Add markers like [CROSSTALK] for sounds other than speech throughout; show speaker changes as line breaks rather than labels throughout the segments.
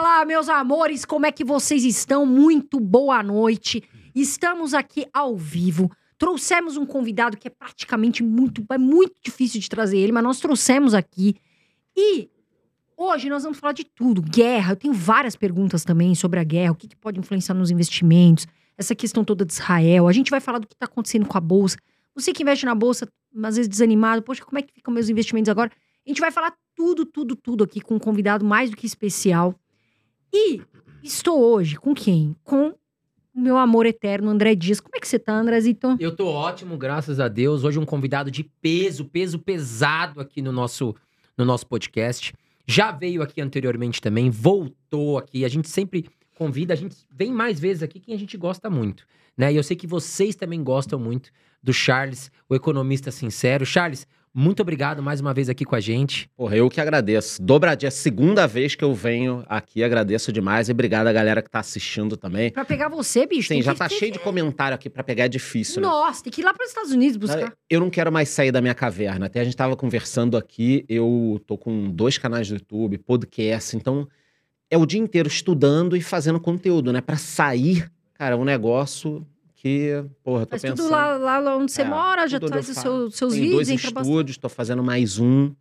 Fala, meus amores, como é que vocês estão? Muito boa noite. Estamos aqui ao vivo. Trouxemos um convidado que é praticamente muito, é muito difícil de trazer ele, mas nós trouxemos aqui. E hoje nós vamos falar de tudo. Guerra, eu tenho várias perguntas também sobre a guerra, o que, que pode influenciar nos investimentos, essa questão toda de Israel. A gente vai falar do que está acontecendo com a Bolsa. Você que investe na Bolsa, às vezes desanimado, poxa, como é que ficam meus investimentos agora? A gente vai falar tudo, tudo, tudo aqui com um convidado mais do que especial. E estou hoje com quem? Com o meu amor eterno, André Dias. Como é que você tá, Andrezito?
Eu tô ótimo, graças a Deus. Hoje um convidado de peso, peso pesado aqui no nosso, no nosso podcast. Já veio aqui anteriormente também, voltou aqui. A gente sempre convida, a gente vem mais vezes aqui quem a gente gosta muito, né? E eu sei que vocês também gostam muito do Charles, o economista sincero. Charles, muito obrigado mais uma vez aqui com a gente.
Porra, eu que agradeço. Dobradinha, segunda vez que eu venho aqui, agradeço demais. E obrigado a galera que tá assistindo também.
Pra pegar você, bicho.
Sim,
tem
já
que
tá cheio de comentário aqui pra pegar, é difícil, né?
Nossa, tem que ir lá para os Estados Unidos buscar.
Eu não quero mais sair da minha caverna. Até a gente tava conversando aqui, eu tô com dois canais do YouTube, podcast, então é o dia inteiro estudando e fazendo conteúdo, né? Pra sair, cara, é um negócio que, porra, tô pensando.
tudo lá, lá onde você
É,
mora, já
tudo
faz os
faço.
seus,
Tem
vídeos,
dois estúdios, tô fazendo mais um.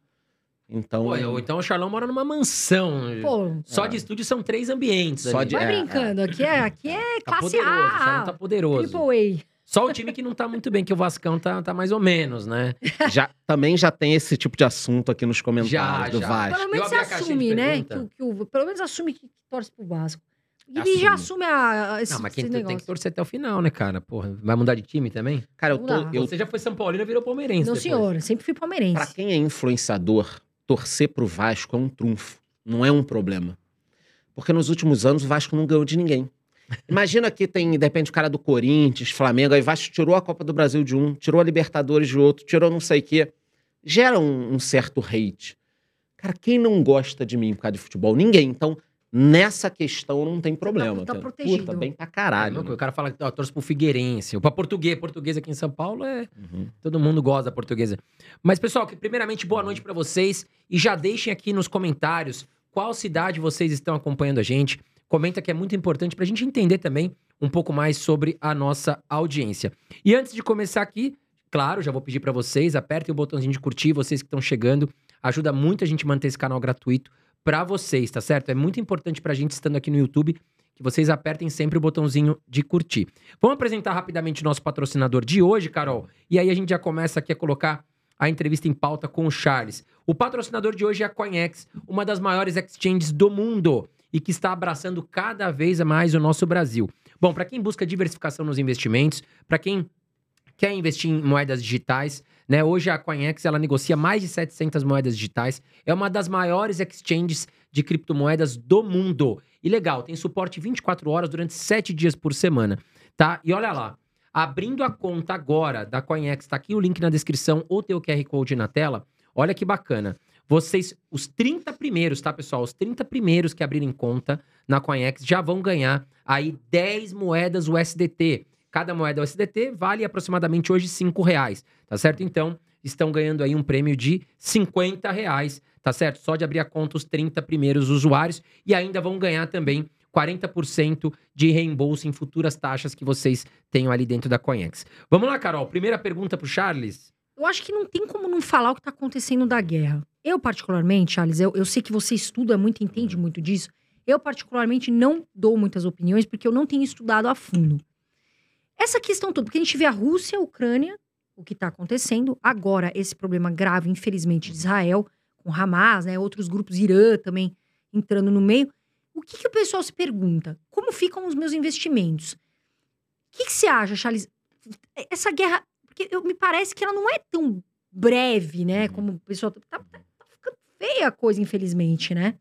Então,
Pô, eu- então o Charlão mora numa mansão.
Pô,
Só
É.
de estúdio são três ambientes.
Só
ali.
de-
vai
É,
brincando. Aqui é, aqui é
Tá
classe
poderoso, o Charlão
A.
tá poderoso.
Triple
Só o time que não tá muito bem, que o Vascão tá, tá mais ou menos, né? [LAUGHS]
já, também já tem esse tipo de assunto aqui nos comentários
Já,
do
já.
Vasco.
Pelo menos você
a
assume, né? Que, que o- pelo menos assume que torce pro Vasco. E
Assume.
já assume a, a esse,
Não, mas quem
esse
tem,
negócio.
que torcer até o final, né, cara? Porra, vai mudar de time também?
Cara, eu
Não
tô,
dá.
eu,
Você já foi São Paulino e virou palmeirense
Não,
depois.
senhor. eu Sempre fui palmeirense.
Pra quem é influenciador, torcer pro Vasco é um trunfo, não é um problema. Porque nos últimos anos o Vasco não ganhou de ninguém. Imagina que tem, de repente, o cara do Corinthians, Flamengo, aí o Vasco tirou a Copa do Brasil de um, tirou a Libertadores de outro, tirou não sei o quê. Gera um, um certo hate. Cara, quem não gosta de mim por causa de futebol? Ninguém. Então, nessa questão não tem problema.
tá
entendeu?
protegido.
Puta, bem pra
É,
caralho. né?
O cara fala que ó, torce pro Figueirense, ou pra português. Português aqui em São Paulo é.
Uhum.
Todo mundo gosta da portuguesa. Mas, pessoal, que primeiramente, boa noite pra vocês. E já deixem aqui nos comentários qual cidade vocês estão acompanhando a gente. Comenta que é muito importante pra gente entender também um pouco mais sobre a nossa audiência. E antes de começar aqui, claro, já vou pedir pra vocês, apertem o botãozinho de curtir, vocês que estão chegando. Ajuda muito a gente a manter esse canal gratuito pra vocês, tá certo? É muito importante pra gente estando aqui no YouTube que vocês apertem sempre o botãozinho de curtir. Vamos apresentar rapidamente o nosso patrocinador de hoje, Carol. E aí a gente já começa aqui a colocar a entrevista em pauta com o Charles. O patrocinador de hoje é a CoinEx, uma das maiores exchanges do mundo e que está abraçando cada vez mais o nosso Brasil. Bom, para quem busca diversificação nos investimentos, para quem quer investir em moedas digitais, né? Hoje a CoinEx ela negocia mais de 700 moedas digitais, é uma das maiores exchanges de criptomoedas do mundo. E legal, tem suporte 24 horas durante 7 dias por semana, tá? E olha lá, abrindo a conta agora da CoinEx, tá aqui o link na descrição ou tem o QR Code na tela. Olha que bacana. Vocês, os 30 primeiros, tá, pessoal? Os 30 primeiros que abrirem conta na CoinEx já vão ganhar aí 10 moedas USDT. Cada moeda USDT vale aproximadamente hoje 5 reais, tá certo? Então, estão ganhando aí um prêmio de 50 reais, tá certo? Só de abrir a conta os 30 primeiros usuários e ainda vão ganhar também 40% de reembolso em futuras taxas que vocês tenham ali dentro da CoinEx. Vamos lá, Carol. Primeira pergunta pro Charles.
Eu acho que não tem como não falar o que tá acontecendo da guerra. Eu, particularmente, Charles, eu, eu sei que você estuda muito, entende muito disso. Eu, particularmente, não dou muitas opiniões porque eu não tenho estudado a fundo. Essa questão toda, porque a gente vê a Rússia, a Ucrânia, o que tá acontecendo. Agora, esse problema grave, infelizmente, de Israel, com Hamas, né? Outros grupos, Irã também entrando no meio. O que, que o pessoal se pergunta? Como ficam os meus investimentos? O que, que você acha, Charles? Essa guerra porque eu, me parece que ela não é tão breve, né?
Uhum.
Como o pessoal. Tá, tá- tá ficando feia a coisa, infelizmente, né?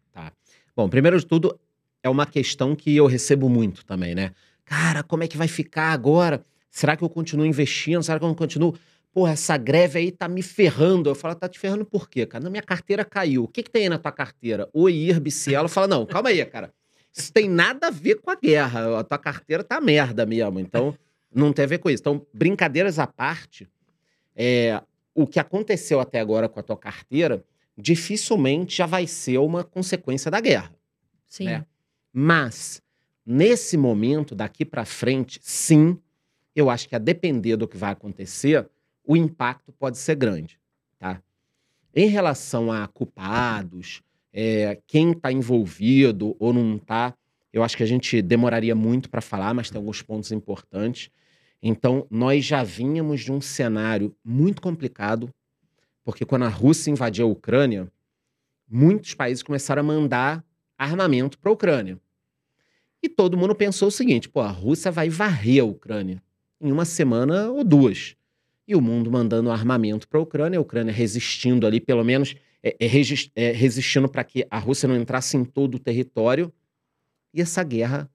Bom, primeiro de tudo, é uma questão que eu recebo muito também, né? Cara, como é que vai ficar agora? Será que eu continuo investindo? Será que eu não continuo? Porra, essa greve aí tá me ferrando. Eu falo, tá te ferrando por quê, cara? Na minha carteira caiu. O que, que tem aí na tua carteira? O IRB, Cielo. Fala, não, calma aí, cara. Isso tem nada a ver com a guerra. A tua carteira tá merda mesmo. Então, não tem a ver com isso. Então, brincadeiras à parte, é, o que aconteceu até agora com a tua carteira dificilmente já vai ser uma consequência da guerra
Sim.
né? Mas, nesse momento, daqui para frente, sim, eu acho que a depender do que vai acontecer, o impacto pode ser grande, tá? Em relação a culpados, é, quem está envolvido ou não está, eu acho que a gente demoraria muito para falar, mas tem alguns pontos importantes. Então, nós já vínhamos de um cenário muito complicado, porque quando a Rússia invadiu a Ucrânia, muitos países começaram a mandar armamento para a Ucrânia. E todo mundo pensou o seguinte: pô, a Rússia vai varrer a Ucrânia em uma semana ou duas. E o mundo mandando armamento para a Ucrânia, a Ucrânia resistindo ali, pelo menos é, é, é, resistindo para que a Rússia não entrasse em todo o território. E essa guerra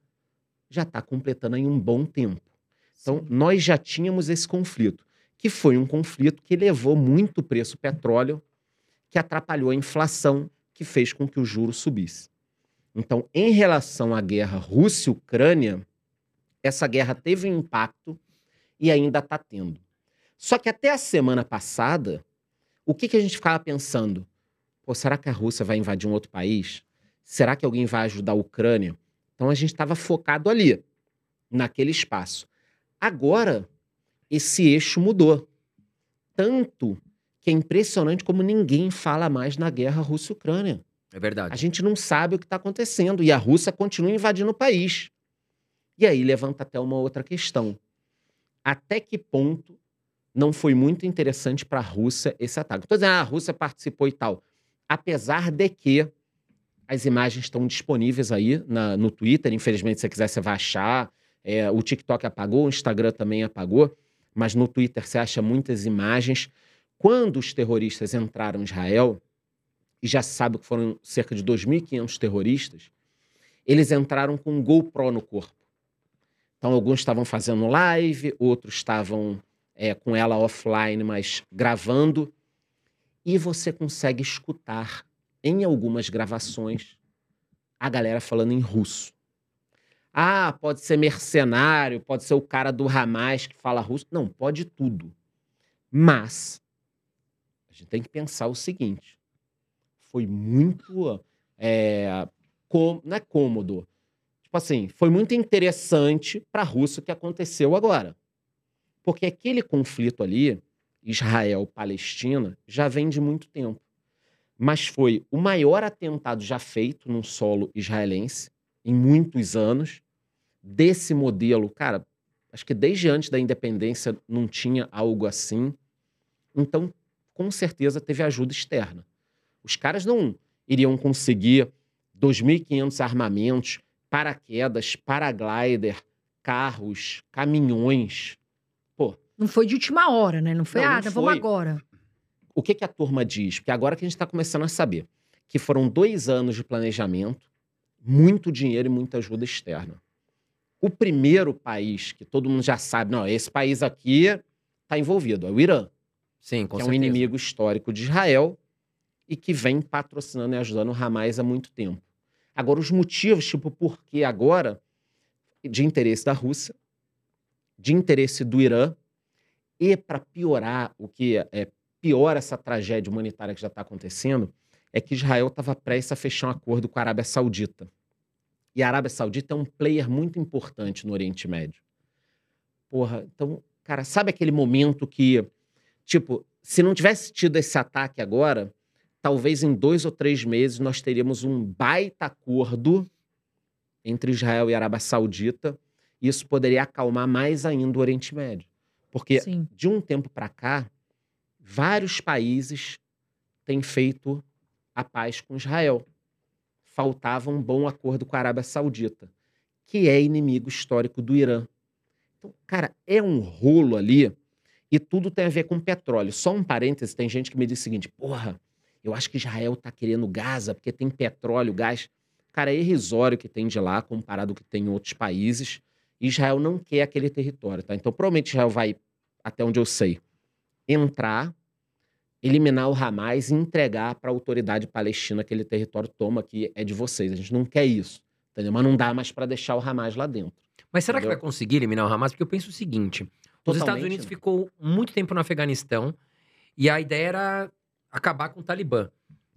já está completando aí um bom tempo. Então, Sim. nós já tínhamos esse conflito que foi um conflito que levou muito o preço do petróleo, que atrapalhou a inflação, que fez com que o juro subisse. Então, em relação à guerra Rússia-Ucrânia, essa guerra teve um impacto e ainda está tendo. Só que até a semana passada, o que, que a gente ficava pensando? Pô, será que a Rússia vai invadir um outro país? Será que alguém vai ajudar a Ucrânia? Então a gente estava focado ali, naquele espaço. Agora, esse eixo mudou. Tanto que é impressionante como ninguém fala mais na guerra Rússia-Ucrânia.
É verdade.
A gente não sabe o que está acontecendo e a Rússia continua invadindo o país. E aí levanta até uma outra questão. Até que ponto não foi muito interessante para a Rússia esse ataque? Estou dizendo, ah, a Rússia participou e tal. Apesar de que as imagens estão disponíveis aí na, no Twitter, infelizmente, se você quiser, você vai achar. É, o TikTok apagou, o Instagram também apagou mas no Twitter você acha muitas imagens. Quando os terroristas entraram em Israel, e já se sabe que foram cerca de 2.500 terroristas, eles entraram com um GoPro no corpo. Então, alguns estavam fazendo live, outros estavam é, com ela offline, mas gravando. E você consegue escutar em algumas gravações a galera falando em russo. Ah, pode ser mercenário, pode ser o cara do Hamas que fala russo. Não, pode tudo. Mas a gente tem que pensar o seguinte: foi muito. É, com, não é cômodo. Tipo assim, foi muito interessante para a Rússia o que aconteceu agora. Porque aquele conflito ali, Israel-Palestina, já vem de muito tempo. Mas foi o maior atentado já feito num solo israelense em muitos anos desse modelo. Cara, acho que desde antes da independência não tinha algo assim. Então, com certeza teve ajuda externa. Os caras não iriam conseguir 2.500 armamentos, paraquedas, paraglider, carros, caminhões. Pô.
Não foi de última hora, né? Não foi, não, ah, não vamos agora.
O que, que a turma diz? Porque agora que a gente está começando a saber que foram dois anos de planejamento, muito dinheiro e muita ajuda externa. O primeiro país que todo mundo já sabe, não, esse país aqui está envolvido, é o Irã.
Sim, com
que
certeza.
é um inimigo histórico de Israel e que vem patrocinando e ajudando o Hamas há muito tempo. Agora, os motivos, tipo, por que agora, de interesse da Rússia, de interesse do Irã, e para piorar o que é pior essa tragédia humanitária que já está acontecendo, é que Israel estava prestes a fechar um acordo com a Arábia Saudita. E a Arábia Saudita é um player muito importante no Oriente Médio. Porra, então, cara, sabe aquele momento que, tipo, se não tivesse tido esse ataque agora, talvez em dois ou três meses nós teríamos um baita acordo entre Israel e Arábia Saudita. E isso poderia acalmar mais ainda o Oriente Médio. Porque Sim. de um tempo para cá, vários países têm feito a paz com Israel. Faltava um bom acordo com a Arábia Saudita, que é inimigo histórico do Irã. Então, cara, é um rolo ali e tudo tem a ver com petróleo. Só um parêntese, tem gente que me diz o seguinte: porra, eu acho que Israel tá querendo Gaza porque tem petróleo, gás. Cara, é irrisório que tem de lá comparado com o que tem em outros países. Israel não quer aquele território, tá? Então, provavelmente Israel vai, até onde eu sei, entrar eliminar o Hamas e entregar para a autoridade palestina aquele território toma que é de vocês. A gente não quer isso, entendeu? Mas não dá mais para deixar o Hamas lá dentro.
Mas será entendeu? que vai conseguir eliminar o Hamas? Porque eu penso o seguinte: Totalmente, os Estados Unidos ficou muito tempo no Afeganistão e a ideia era acabar com o Talibã.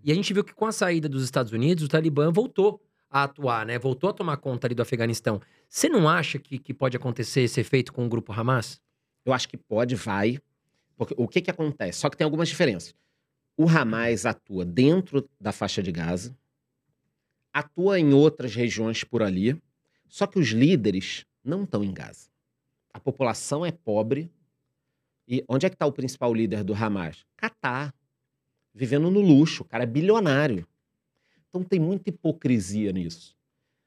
E a gente viu que com a saída dos Estados Unidos, o Talibã voltou a atuar, né? Voltou a tomar conta ali do Afeganistão. Você não acha que, que pode acontecer esse efeito com o grupo Hamas?
Eu acho que pode, vai. Porque o que que acontece? Só que tem algumas diferenças. O Hamas atua dentro da faixa de Gaza, atua em outras regiões por ali, só que os líderes não estão em Gaza. A população é pobre. E onde é que está o principal líder do Hamas? Catar. Vivendo no luxo, o cara é bilionário. Então tem muita hipocrisia nisso.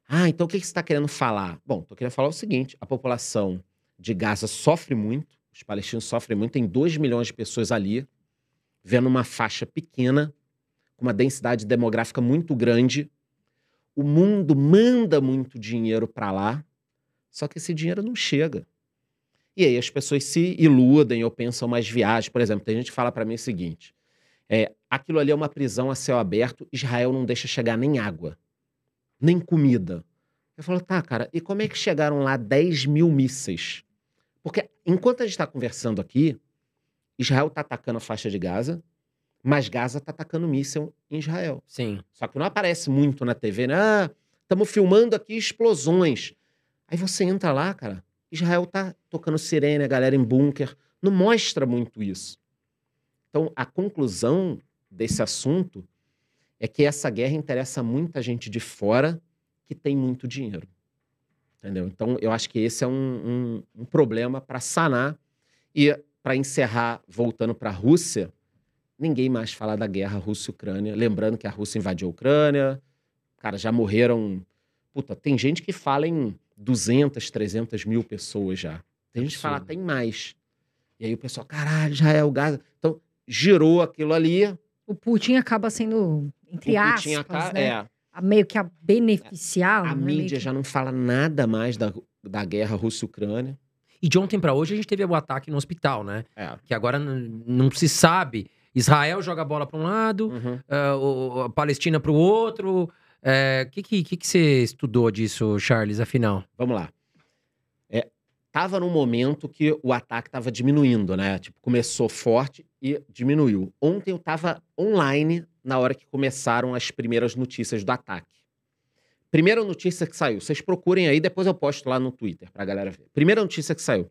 Ah, então o que você está querendo falar? Bom, estou querendo falar o seguinte: a população de Gaza sofre muito, os palestinos sofrem muito, tem 2 milhões de pessoas ali, vendo uma faixa pequena, com uma densidade demográfica muito grande. O mundo manda muito dinheiro para lá, só que esse dinheiro não chega. E aí as pessoas se iludem ou pensam mais viagens. Por exemplo, tem gente que fala para mim o seguinte: é, aquilo ali é uma prisão a céu aberto, Israel não deixa chegar nem água, nem comida. Eu falo, tá, cara, e como é que chegaram lá 10 mil mísseis? Porque enquanto a gente está conversando aqui, Israel está atacando a faixa de Gaza, mas Gaza está atacando míssil em Israel.
Sim.
Só que não aparece muito na TV, né? Ah, estamos filmando aqui explosões. Aí você entra lá, cara, Israel tá tocando sirene, a galera em bunker. Não mostra muito isso. Então, a conclusão desse assunto é que essa guerra interessa muita gente de fora que tem muito dinheiro. Entendeu? Então, eu acho que esse é um, um, um problema para sanar. E para encerrar, voltando para a Rússia, ninguém mais fala da guerra Rússia-Ucrânia. Lembrando que a Rússia invadiu a Ucrânia, cara, já morreram. Puta, tem gente que fala em 200, 300 mil pessoas já. Tem gente que fala
Absurdo.
tem mais. E aí o pessoal, caralho, já é o Gaza. Então, girou aquilo ali.
O Putin acaba sendo, entre
o
aspas,
Putin aca-
né?
é,
a- meio que a beneficiar.
a
né?
Mídia
que-
já não fala nada mais da, da guerra Rússia-Ucrânia.
E de ontem pra hoje a gente teve o ataque no hospital, né?
É.
Que agora não se sabe. Israel joga a bola pra um lado,
Uhum.
o- a Palestina pro outro. O que, que, que, que você estudou disso, Charles, afinal?
Vamos lá. É, tava num momento que o ataque tava diminuindo, né? Tipo, começou forte e diminuiu. Ontem eu tava online na hora que começaram as primeiras notícias do ataque. Primeira notícia que saiu, vocês procurem aí, depois eu posto lá no Twitter pra galera ver. Primeira notícia que saiu.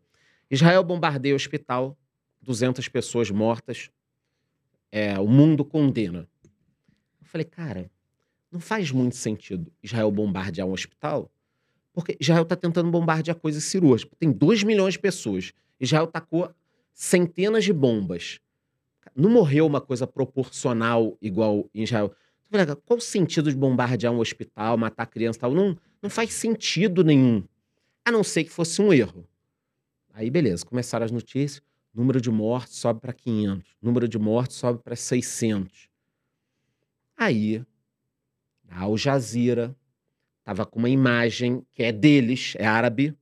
Israel bombardeia o hospital, 200 pessoas mortas. É, o mundo condena. Eu falei, cara, não faz muito sentido Israel bombardear um hospital porque Israel está tentando bombardear coisas cirúrgicas. Tem 2 milhões de pessoas. Israel tacou centenas de bombas. Não morreu uma coisa proporcional igual em Israel. Eu falei, "Cara, Qual o sentido de bombardear um hospital, matar criança e tal? Não, não faz sentido nenhum. A não ser que fosse um erro. Aí, beleza, começaram as notícias. Número de mortes sobe para 500. Número de mortes sobe para 600. Aí, a Al Jazeera Tava com uma imagem que é deles, é árabe.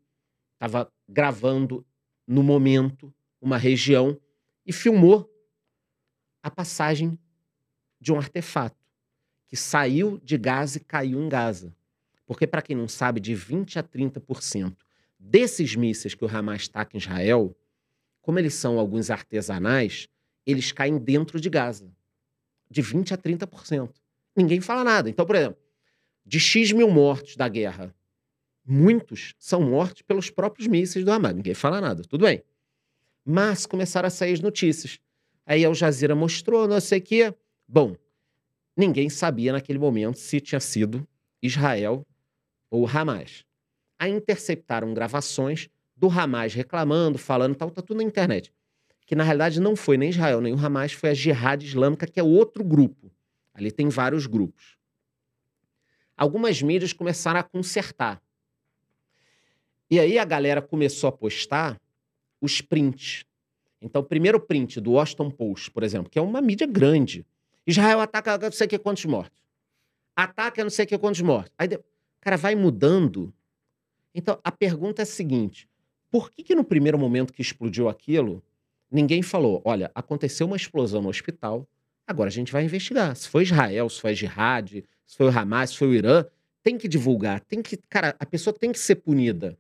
Tava gravando no momento uma região e filmou a passagem de um artefato que saiu de Gaza e caiu em Gaza. Porque, para quem não sabe, de 20 a 30% desses mísseis que o Hamas taca em Israel, como eles são alguns artesanais, eles caem dentro de Gaza. De 20 a 30%. Ninguém fala nada. Então, por exemplo, de X mil mortos da guerra, muitos são mortos pelos próprios mísseis do Hamas. Ninguém fala nada, tudo bem. Mas começaram a sair as notícias. Aí Al Jazeera mostrou, não sei o quê. Bom, ninguém sabia naquele momento se tinha sido Israel ou Hamas. Aí interceptaram gravações do Hamas reclamando, falando tal, tá tudo na internet. Que na realidade não foi nem Israel nem o Hamas, foi a Jihad Islâmica, que é outro grupo. Ali tem vários grupos algumas mídias começaram a consertar. E aí a galera começou a postar os prints. Então, o primeiro print do Washington Post, por exemplo, que é uma mídia grande. Israel ataca não sei que quantos mortos. Ataca não sei que quantos mortos. Aí, cara, vai mudando. Então, a pergunta é a seguinte: por que, que no primeiro momento que explodiu aquilo, ninguém falou, olha, aconteceu uma explosão no hospital, agora a gente vai investigar. Se foi Israel, se foi Jihad, se foi o Hamas, se foi o Irã, tem que divulgar, tem que, cara, a pessoa tem que ser punida.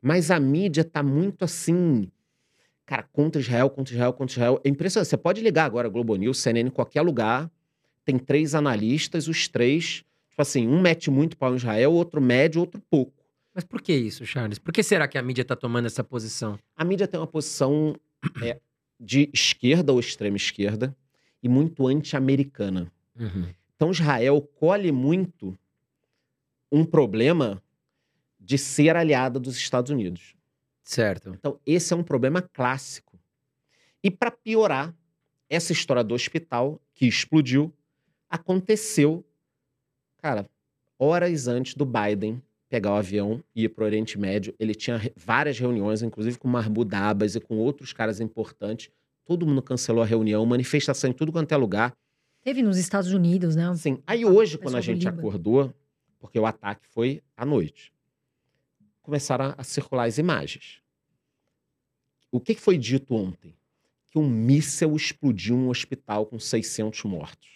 Mas a mídia tá muito assim, cara, contra Israel, contra Israel, contra Israel. É impressionante. Você pode ligar agora Globo News, CNN, em qualquer lugar. Tem três analistas, os três. Tipo assim, um mete muito pau em Israel, outro mede, outro pouco.
Mas por que isso, Charles? Por que será que a mídia tá tomando essa posição?
A mídia tem uma posição é, de esquerda ou extrema esquerda e muito anti-americana.
Uhum.
Então Israel colhe muito um problema de ser aliada dos Estados Unidos.
Certo.
Então esse é um problema clássico. E para piorar, essa história do hospital que explodiu aconteceu, cara, horas antes do Biden pegar o avião e ir para o Oriente Médio. Ele tinha várias reuniões, inclusive com Mahmoud Abbas e com outros caras importantes. Todo mundo cancelou a reunião, manifestação em tudo quanto é lugar.
Teve nos Estados Unidos, né?
Assim, aí hoje, quando a gente acordou, porque o ataque foi à noite, começaram a circular as imagens. O que foi dito ontem? Que um míssel explodiu um hospital com 600 mortos.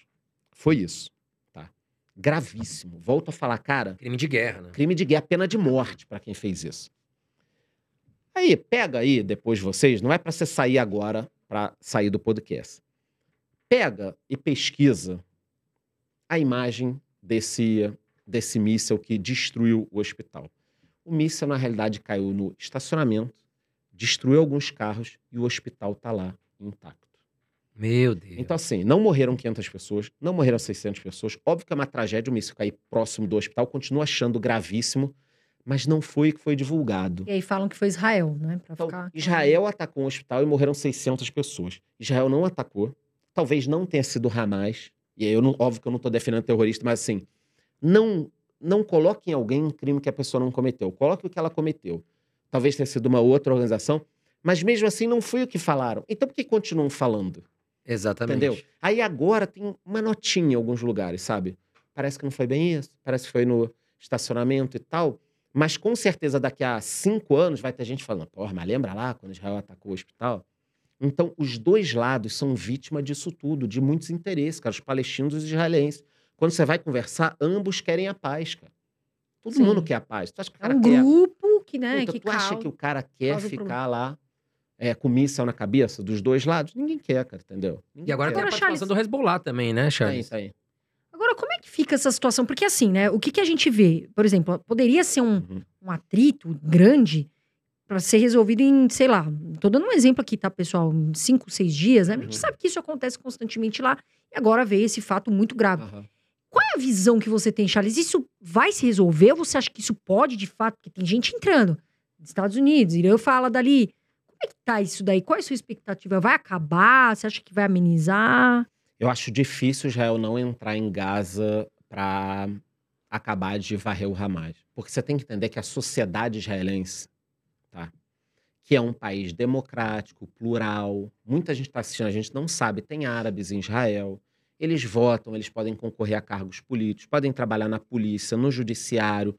Foi isso, tá? Gravíssimo. Volto a falar, cara,
Crime de guerra, né?
crime de guerra, pena de morte para quem fez isso. Aí, pega aí depois vocês, não é para você sair agora para sair do podcast. Pega e pesquisa a imagem desse desse míssil que destruiu o hospital. O míssil na realidade caiu no estacionamento, destruiu alguns carros e o hospital tá lá intacto.
Meu Deus.
Então, assim, não morreram 500 pessoas, não morreram 600 pessoas. Óbvio que é uma tragédia o míssil cair próximo do hospital, continuo achando gravíssimo, mas não foi o que foi divulgado.
E aí falam que foi Israel, né? Pra
Então,
ficar...
Israel atacou um hospital e morreram 600 pessoas. Israel não atacou. Talvez não tenha sido Hamas. E aí, eu não, óbvio que eu não estou defendendo terrorista, mas assim, não, não coloque em alguém um crime que a pessoa não cometeu. Coloque o que ela cometeu. Talvez tenha sido uma outra organização, mas mesmo assim não foi o que falaram. Então por que continuam falando?
Exatamente.
Entendeu? Aí agora tem uma notinha em alguns lugares, sabe? Parece que não foi bem isso, parece que foi no estacionamento e tal. Mas com certeza daqui a cinco anos vai ter gente falando, porra, mas lembra lá quando Israel atacou o hospital? Então, os dois lados são vítima disso tudo, de muitos interesses, cara, os palestinos e os israelenses. Quando você vai conversar, ambos querem a paz, cara. Todo
Sim.
mundo quer a paz. Tu acha que o
É
cara
um
quer
grupo que, né,
Puta,
que
tu acha que o cara quer ficar lá é, com míssel na cabeça dos dois lados? Ninguém quer, cara, entendeu? Ninguém
E agora
quer.
tem a participação do Hezbollah também, né,
Tá aí,
Charles?
tá aí.
Agora, como é que fica essa situação? Porque assim, né? O que, que a gente vê? Por exemplo, poderia ser um,
Uhum.
um atrito grande para ser resolvido em, sei lá, tô dando um exemplo aqui, tá, pessoal? Em cinco, seis dias, né? A gente
Uhum.
sabe que isso acontece constantemente lá e agora veio esse fato muito grave.
Aham.
Qual é a visão que você tem, Charles? Isso vai se resolver ou você acha que isso pode, de fato? Porque tem gente entrando. dos Estados Unidos, Irã fala dali. Como é que tá isso daí? Qual é a sua expectativa? Vai acabar? Você acha que vai amenizar?
Eu acho difícil Israel não entrar em Gaza para acabar de varrer o Hamas. Porque você tem que entender que a sociedade israelense, tá? que é um país democrático, plural, muita gente está assistindo, a gente não sabe, tem árabes em Israel, eles votam, eles podem concorrer a cargos políticos, podem trabalhar na polícia, no judiciário.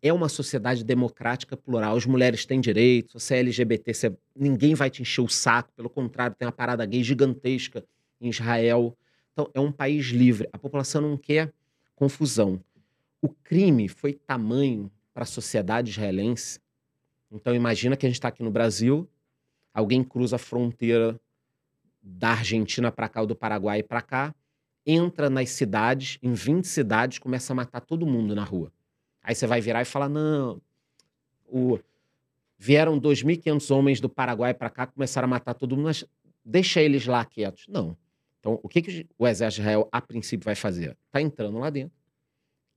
É uma sociedade democrática plural. As mulheres têm direitos, você é LGBT, você- ninguém vai te encher o saco. Pelo contrário, tem uma parada gay gigantesca em Israel. Então, é um país livre. A população não quer confusão. O crime foi tamanho para a sociedade israelense. Então, imagina que a gente está aqui no Brasil, alguém cruza a fronteira da Argentina para cá ou do Paraguai para cá, entra nas cidades, em 20 cidades, começa a matar todo mundo na rua. Aí você vai virar e falar: não, o... vieram 2.500 homens do Paraguai para cá, começaram a matar todo mundo, mas deixa eles lá quietos. Não. Então, o que, que o exército Israel, a princípio, vai fazer? Está entrando lá dentro,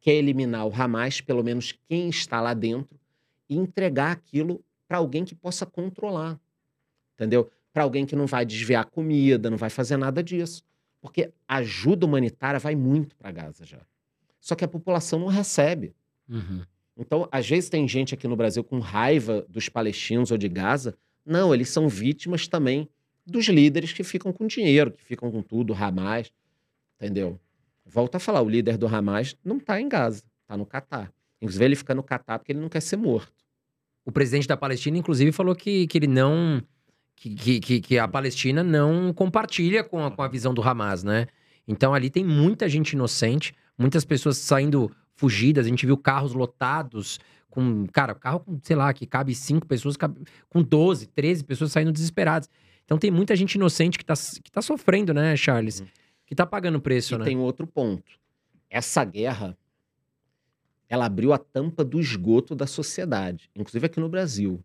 quer eliminar o Hamas, pelo menos quem está lá dentro, e entregar aquilo para alguém que possa controlar. Entendeu? Para alguém que não vai desviar comida, não vai fazer nada disso. Porque a ajuda humanitária vai muito para Gaza já. Só que a população não recebe.
Uhum.
Então, às vezes tem gente aqui no Brasil com raiva dos palestinos ou de Gaza. Não, eles são vítimas também dos líderes que ficam com dinheiro, que ficam com tudo, Hamas, entendeu? Volta a falar, o líder do Hamas não está em Gaza, está no Catar. Inclusive, ele fica no Catar porque ele não quer ser morto.
O presidente da Palestina, inclusive, falou que, que ele não. Que, que- que, a Palestina não compartilha com a, com a visão do Hamas, né? Então ali tem muita gente inocente, muitas pessoas saindo fugidas. A gente viu carros lotados com. Cara, carro com, sei lá, que cabe cinco pessoas, cabe, com 12, 13 pessoas saindo desesperadas. Então tem muita gente inocente que tá, que tá sofrendo, né, Charles?
Uhum.
Que tá pagando preço,
E
né?
tem outro ponto. Essa guerra, ela abriu a tampa do esgoto da sociedade, inclusive aqui no Brasil.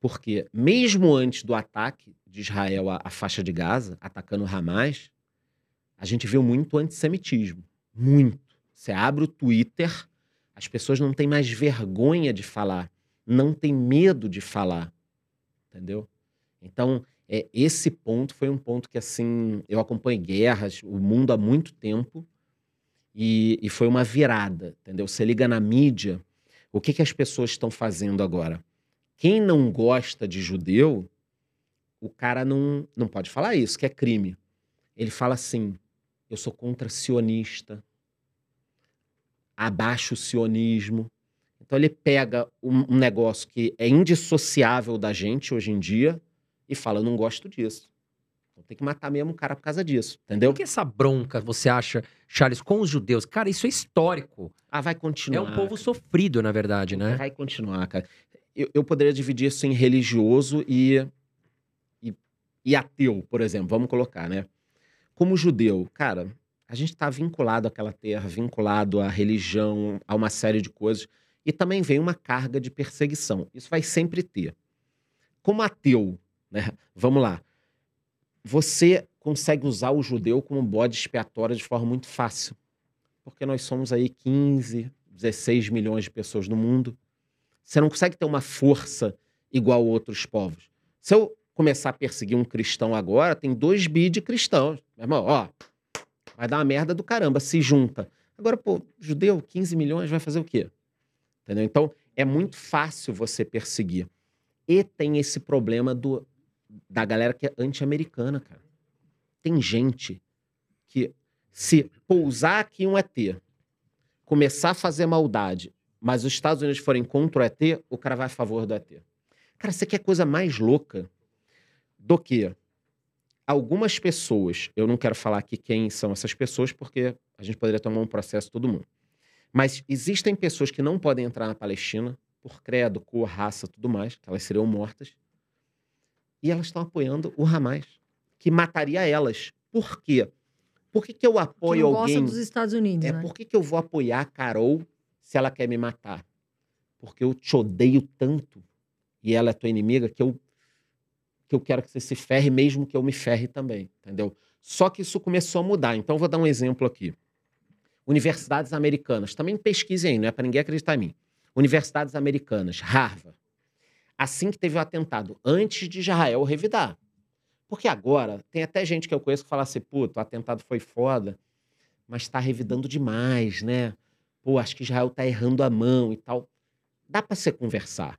Porque mesmo antes do ataque de Israel à, à faixa de Gaza, atacando Hamas, a gente viu muito antissemitismo. Muito. Você abre o Twitter, as pessoas não têm mais vergonha de falar, não têm medo de falar. Entendeu? Então, é, esse ponto foi um ponto que, assim, eu acompanho guerras, o mundo há muito tempo, e, e foi uma virada, entendeu? Você liga na mídia, o que, que as pessoas estão fazendo agora? Quem não gosta de judeu, o cara não, não pode falar isso, que é crime. Ele fala assim: eu sou contra sionista, abaixo o sionismo. Então ele pega um, um negócio que é indissociável da gente hoje em dia e fala: eu não gosto disso. Então tem que matar mesmo o cara por causa disso, entendeu?
Por que essa bronca, você acha, Charles, com os judeus? Cara, isso é histórico.
Ah, vai
É
continuar.
um povo sofrido, na verdade, né?
Vai continuar, cara. Eu, eu poderia dividir isso em religioso e, e, e ateu, por exemplo. Vamos colocar, né? Como judeu, cara, a gente está vinculado àquela terra, vinculado à religião, a uma série de coisas. E também vem uma carga de perseguição. Isso vai sempre ter. Como ateu, né? Vamos lá. Você consegue usar o judeu como bode expiatório de forma muito fácil. Porque nós somos aí 15, 16 milhões de pessoas no mundo. Você não consegue ter uma força igual outros povos. Se eu começar a perseguir um cristão agora, tem dois bi de cristãos. Meu irmão, ó, vai dar uma merda do caramba, se junta. Agora, pô, judeu, 15 milhões, vai fazer o quê? Entendeu? Então, é muito fácil você perseguir. E tem esse problema do, da galera que é anti-americana, cara. Tem gente que, se pousar aqui um ET, começar a fazer maldade, mas os Estados Unidos forem contra o ET, o cara vai a favor do ET. Cara, você quer coisa mais louca do que algumas pessoas, eu não quero falar aqui quem são essas pessoas, porque a gente poderia tomar um processo todo mundo. Mas existem pessoas que não podem entrar na Palestina por credo, cor, raça, tudo mais, que elas seriam mortas. E elas estão apoiando o Hamas, que mataria elas. Por quê? Por que, que eu
Que
apoio
não
alguém?
gosta dos Estados Unidos,
É,
né?
por que, que eu vou apoiar a Carol se ela quer me matar? Porque eu te odeio tanto e ela é tua inimiga que eu, que eu quero que você se ferre, mesmo que eu me ferre também, entendeu? Só que isso começou a mudar. Então, eu vou dar um exemplo aqui. Universidades americanas. Também pesquisem não é para ninguém acreditar em mim. Universidades americanas, Harvard. Assim que teve o atentado, antes de Israel revidar. Porque agora, tem até gente que eu conheço que fala assim, puto, o atentado foi foda, mas tá revidando demais, né? Pô, acho que Israel tá errando a mão e tal. Dá para você conversar.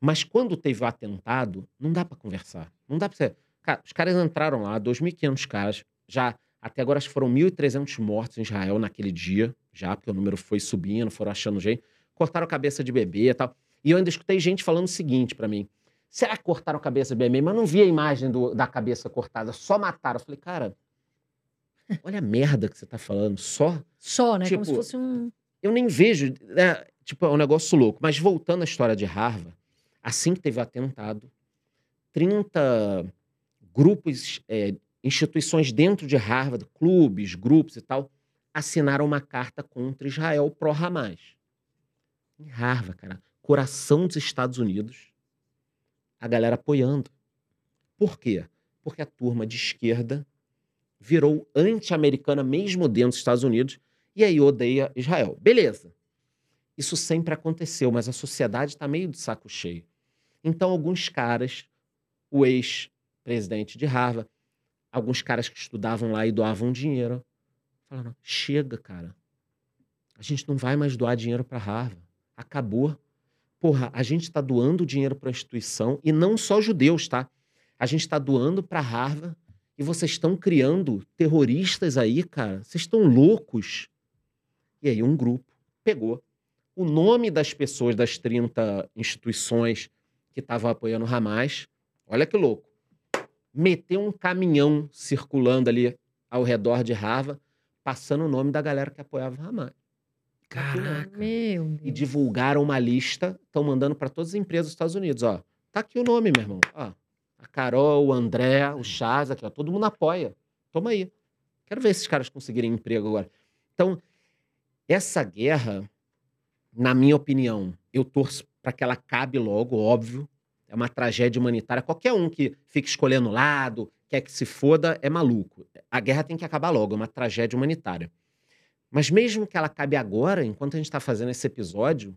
Mas quando teve o atentado, não dá para conversar. Não dá para você. Cara, os caras entraram lá, 2.500 caras, já até agora foram 1.300 mortos em Israel naquele dia, já, porque o número foi subindo, foram achando gente. Cortaram a cabeça de bebê e tal. E eu ainda escutei gente falando o seguinte para mim: será que cortaram a cabeça de bebê? Mas não vi a imagem do- da cabeça cortada, só mataram. Eu falei, cara, olha a merda que você tá falando, só
Só, né? Como se
Tipo,
fosse um.
eu nem vejo. né, tipo, é um negócio louco. Mas voltando à história de Harvard, assim que teve o atentado, 30 grupos, é, instituições dentro de Harvard, clubes, grupos e tal, assinaram uma carta contra Israel pró-Hamas. Em Harvard, cara, coração dos Estados Unidos, a galera apoiando. Por quê? Porque a turma de esquerda virou anti-americana mesmo dentro dos Estados Unidos e aí odeia Israel. Beleza. Isso sempre aconteceu, mas a sociedade está meio de saco cheio. Então, alguns caras, o ex-presidente de Harvard, alguns caras que estudavam lá e doavam dinheiro, falaram: chega, cara. A gente não vai mais doar dinheiro para Harvard. Acabou. Porra, a gente está doando dinheiro para a instituição, e não só judeus, tá? A gente está doando para Harvard e vocês estão criando terroristas aí, cara. Vocês estão loucos. E aí um grupo pegou o nome das pessoas das 30 instituições que estavam apoiando o Hamas. Olha que louco. Meteu um caminhão circulando ali ao redor de Harvard, passando o nome da galera que apoiava o Hamas.
Caraca.
Meu Deus.
E divulgaram uma lista, estão mandando para todas as empresas dos Estados Unidos, ó. Tá aqui o nome, meu irmão. Ó, a Carol, o André, o Chaz, aqui, ó, todo mundo apoia. Toma aí. Quero ver esses caras conseguirem emprego agora. Então, essa guerra, na minha opinião, eu torço para que ela acabe logo, óbvio. É uma tragédia humanitária. Qualquer um que fique escolhendo lado, quer que se foda, é maluco. A guerra tem que acabar logo, é uma tragédia humanitária. Mas mesmo que ela acabe agora, enquanto a gente está fazendo esse episódio,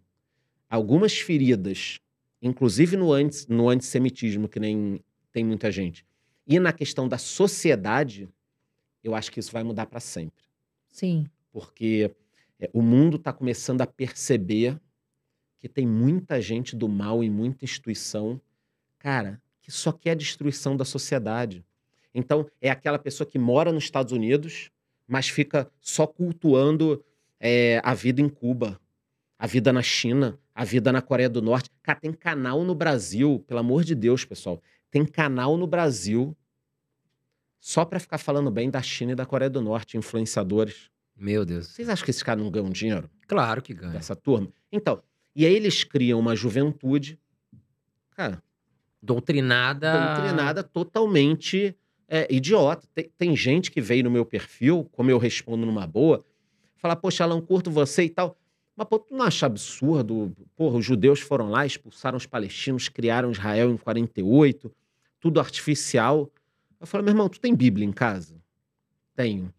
algumas feridas, inclusive no, anti, no antissemitismo, que nem tem muita gente, e na questão da sociedade, eu acho que isso vai mudar para sempre.
Sim.
Porque é, o mundo está começando a perceber que tem muita gente do mal e muita instituição, cara, que só quer a destruição da sociedade. Então, é aquela pessoa que mora nos Estados Unidos, mas fica só cultuando é, a vida em Cuba, a vida na China, a vida na Coreia do Norte. Cara, tem canal no Brasil, pelo amor de Deus, pessoal. Tem canal no Brasil só para ficar falando bem da China e da Coreia do Norte, influenciadores.
Meu Deus.
Vocês acham que esses caras não ganham dinheiro?
Claro que ganha.
Dessa turma? Então, e aí eles criam uma juventude, cara,
Doutrinada.
doutrinada totalmente é, idiota. Tem, tem gente que veio no meu perfil, como eu respondo numa boa, falar, poxa, Alan, curto você e tal. Mas, pô, tu não acha absurdo? Porra, os judeus foram lá, expulsaram os palestinos, criaram Israel em 48, tudo artificial. Eu falei, meu irmão, tu tem Bíblia em casa? Tenho.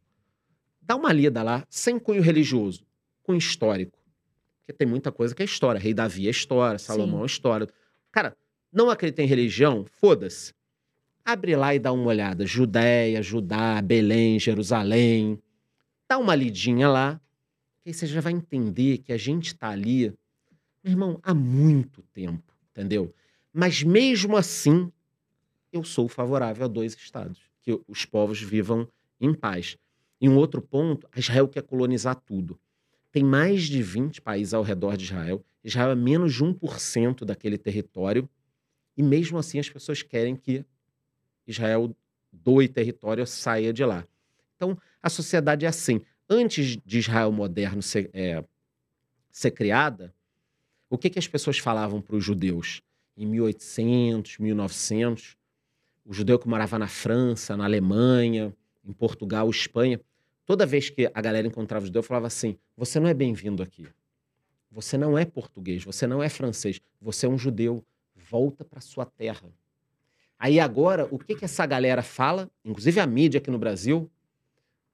Dá uma lida lá, sem cunho religioso, cunho histórico. Porque tem muita coisa que é história. Rei Davi é história, Salomão
Sim.
é história. Cara, não acredita em religião? Foda-se. Abre lá e dá uma olhada. Judéia, Judá, Belém, Jerusalém. Dá uma lidinha lá. Aí você já vai entender que a gente tá ali, meu irmão, há muito tempo, entendeu? Mas mesmo assim, eu sou favorável a dois estados. Que os povos vivam em paz. E um outro ponto, Israel quer colonizar tudo. Tem mais de 20 países ao redor de Israel. Israel é menos de 1% daquele território. E mesmo assim as pessoas querem que Israel doe território, saia de lá. Então, a sociedade é assim. Antes de Israel moderno ser, é, ser criada, o que, que as pessoas falavam para os judeus? Em 1800, 1900, o judeu que morava na França, na Alemanha, em Portugal, Espanha, toda vez que a galera encontrava o judeu, falava assim: você não é bem-vindo aqui. Você não é português, você não é francês, você é um judeu. Volta para sua terra. Aí agora, o que, que essa galera fala, inclusive a mídia aqui no Brasil?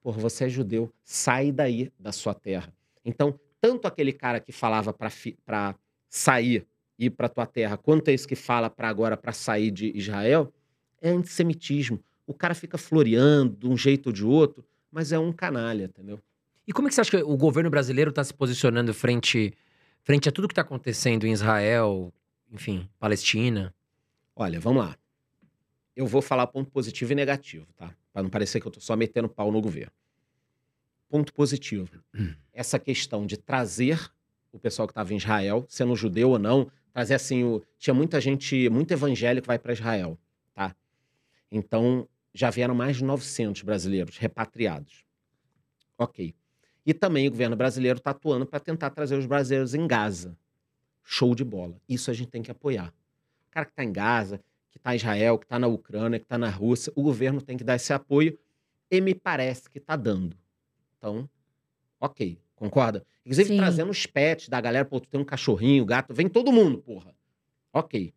Porra, você é judeu, sai daí da sua terra. Então, tanto aquele cara que falava para sair e ir para tua terra, quanto esse que fala para agora para sair de Israel, é antissemitismo. O cara fica floreando de um jeito ou de outro, mas é um canalha, entendeu?
E como é que você acha que o governo brasileiro está se posicionando frente, frente a tudo que está acontecendo em Israel, enfim, Palestina?
Olha, vamos lá. Eu vou falar ponto positivo e negativo, tá? Para não parecer que eu tô só metendo pau no governo. Ponto positivo. Essa questão de trazer o pessoal que estava em Israel, sendo judeu ou não, trazer assim, o... tinha muita gente, muito evangélico que vai para Israel, tá? Então, já vieram mais de 900 brasileiros repatriados. Ok. E também o governo brasileiro está atuando para tentar trazer os brasileiros em Gaza. Show de bola. Isso a gente tem que apoiar. O cara que está em Gaza, está em Israel, que está na Ucrânia, que está na Rússia, o governo tem que dar esse apoio e me parece que está dando. Então, ok. Concorda? Inclusive
Sim.
trazendo os pets da galera, pô, tu tem um cachorrinho, gato, vem todo mundo, porra. Ok.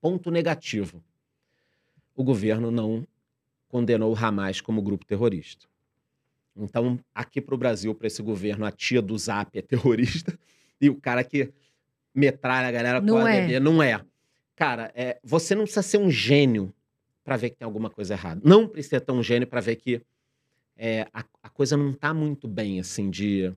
Ponto negativo. O governo não condenou o Hamas como grupo terrorista. Então, aqui pro Brasil, para esse governo, a tia do Zap é terrorista [LAUGHS] e o cara que metralha a galera com
Não
a
é.
ADB não é. Cara, é, você não precisa ser um gênio para ver que tem alguma coisa errada. Não precisa ter um gênio para ver que é, a, a coisa não tá muito bem, assim, de,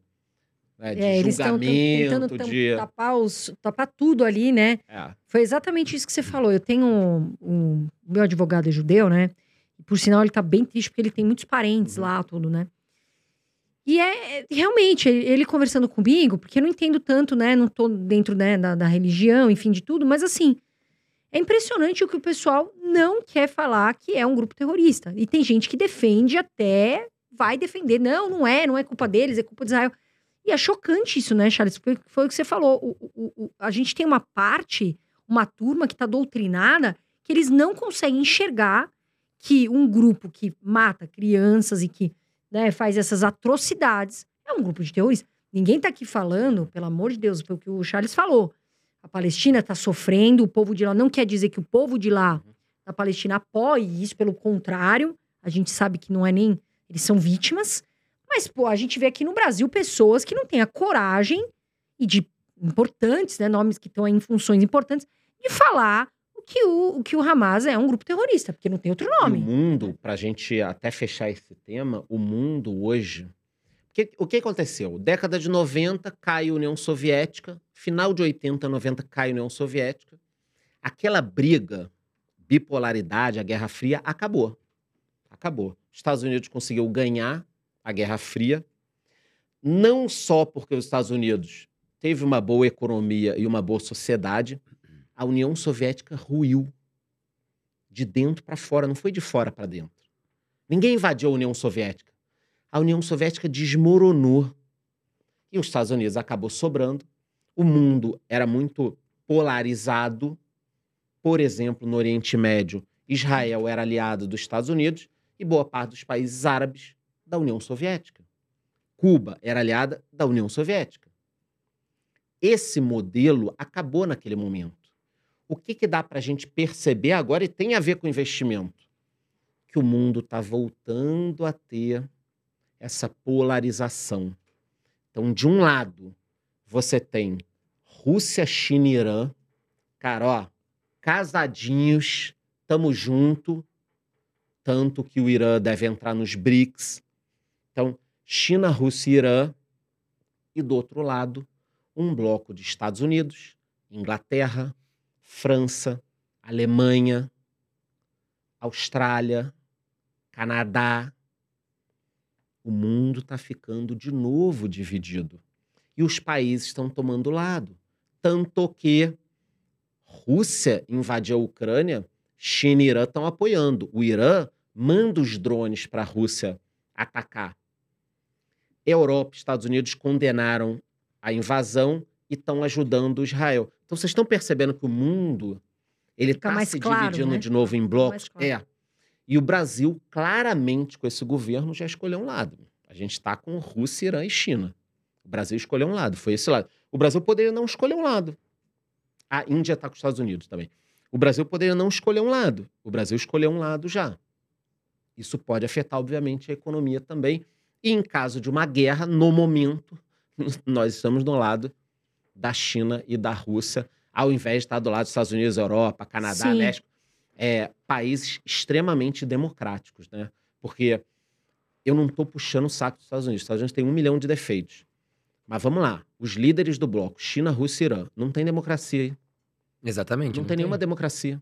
né, de
É, eles estão
julgamento,
tentando
de...
tapar, os, tapar tudo ali, né?
É.
Foi exatamente isso que você falou. Eu tenho um, um- o meu advogado é judeu, né? E, por sinal, ele tá bem triste porque ele tem muitos parentes
Uhum.
lá, tudo, né? E é é, realmente ele, ele conversando comigo, porque eu não entendo tanto, né? Não tô dentro né, da, da religião, enfim, de tudo, mas assim, é impressionante o que o pessoal não quer falar que é um grupo terrorista. E tem gente que defende até vai defender. Não, não é, não é culpa deles, é culpa de Israel. E é chocante isso, né, Charles? Foi, o que você falou. O- o- o- a gente tem uma parte, uma turma que está doutrinada, que eles não conseguem enxergar que um grupo que mata crianças e que né, faz essas atrocidades é um grupo de terroristas. Ninguém tá aqui falando, pelo amor de Deus, foi o que o Charles falou. A Palestina tá sofrendo, o povo de lá não quer dizer que o povo de lá, da Palestina, apoie isso, pelo contrário. A gente sabe que não é nem. Eles são vítimas. Mas, pô, a gente vê aqui no Brasil pessoas que não têm a coragem e de importantes, né? Nomes que estão em funções importantes, de falar que o, que o Hamas é um grupo terrorista, porque não tem outro nome.
O mundo, pra gente até fechar esse tema, o mundo hoje. Porque o que aconteceu? Década de 90 cai a União Soviética, final de 80, 90 cai a União Soviética. Aquela briga, bipolaridade, a Guerra Fria, acabou. Acabou. Os Estados Unidos conseguiu ganhar a Guerra Fria, não só porque os Estados Unidos teve uma boa economia e uma boa sociedade, a União Soviética ruiu de dentro para fora, não foi de fora para dentro. Ninguém invadiu a União Soviética. A União Soviética desmoronou e os Estados Unidos acabou sobrando. O mundo era muito polarizado. Por exemplo, no Oriente Médio, Israel era aliado dos Estados Unidos e boa parte dos países árabes da União Soviética. Cuba era aliada da União Soviética. Esse modelo acabou naquele momento. O que, que dá para a gente perceber agora e tem a ver com investimento? Que o mundo está voltando a ter essa polarização. Então, de um lado, você tem Rússia, China e Irã. Cara, ó, casadinhos, tamo junto. Tanto que o Irã deve entrar nos BRICS. Então, China, Rússia e Irã. E do outro lado, um bloco de Estados Unidos, Inglaterra, França, Alemanha, Austrália, Canadá. O mundo está ficando de novo dividido. E os países estão tomando lado. Tanto que Rússia invadiu a Ucrânia, China e Irã estão apoiando. O Irã manda os drones para a Rússia atacar. Europa e Estados Unidos condenaram a invasão e estão ajudando Israel. Então vocês estão percebendo que o mundo ele está se
claro,
dividindo
né?
de novo em blocos.
claro.
É. E o Brasil, claramente, com esse governo, já escolheu um lado. A gente está com Rússia, Irã e China. O Brasil escolheu um lado, foi esse lado. O Brasil poderia não escolher um lado. A Índia está com os Estados Unidos também. O Brasil poderia não escolher um lado. O Brasil escolheu um lado já. Isso pode afetar, obviamente, a economia também. E em caso de uma guerra, no momento, [LAUGHS] nós estamos no lado da China e da Rússia, ao invés de estar do lado dos Estados Unidos, Europa, Canadá,
Sim.
México. É, países extremamente democráticos, né? Porque eu não estou puxando o saco dos Estados Unidos. Os Estados Unidos têm um milhão de defeitos. Mas vamos lá. Os líderes do bloco, China, Rússia e Irã, não tem democracia aí.
Exatamente.
Não, tem nenhuma democracia.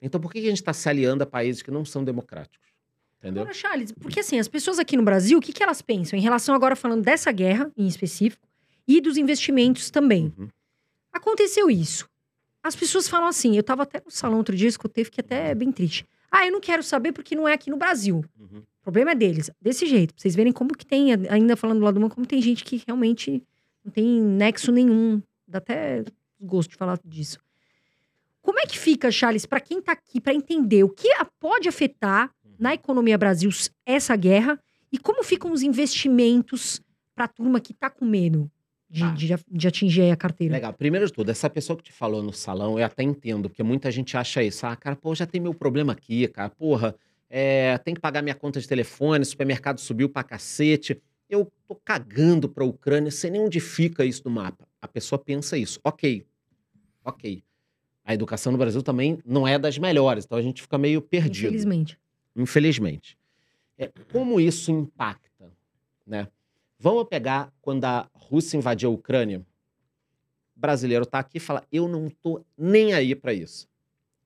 Então por que que a gente está se aliando a países que não são democráticos? Entendeu?
Agora, Charles, porque assim, as pessoas aqui no Brasil, o que, que elas pensam em relação agora falando dessa guerra em específico e dos investimentos também?
Uhum.
Aconteceu isso. As pessoas falam assim, eu tava até no salão outro dia, escutei, fiquei até bem triste. Ah, eu não quero saber porque não é aqui no Brasil.
Uhum.
O problema é deles. Desse jeito, pra vocês verem como que tem, ainda falando do lado do uma, como tem gente que realmente não tem nexo nenhum. Dá até gosto de falar disso. Como é que fica, Charles, pra quem tá aqui, pra entender o que pode afetar na economia Brasil essa guerra e como ficam os investimentos pra turma que tá com medo de,
Tá.
de, de atingir a carteira?
Legal. Primeiro de tudo, essa pessoa que te falou no salão, eu até entendo, porque muita gente acha isso. Ah, cara, pô, já tem meu problema aqui, cara. Porra, é, tem que pagar minha conta de telefone, o supermercado subiu pra cacete. Eu tô cagando pra Ucrânia, sei nem onde fica isso no mapa. A pessoa pensa isso. Ok. Ok. A educação no Brasil também não é das melhores, então a gente fica meio perdido.
Infelizmente.
infelizmente. É, como isso impacta, né? Vamos pegar quando a Rússia invadiu a Ucrânia. O brasileiro tá aqui e fala: "Eu não tô nem aí para isso".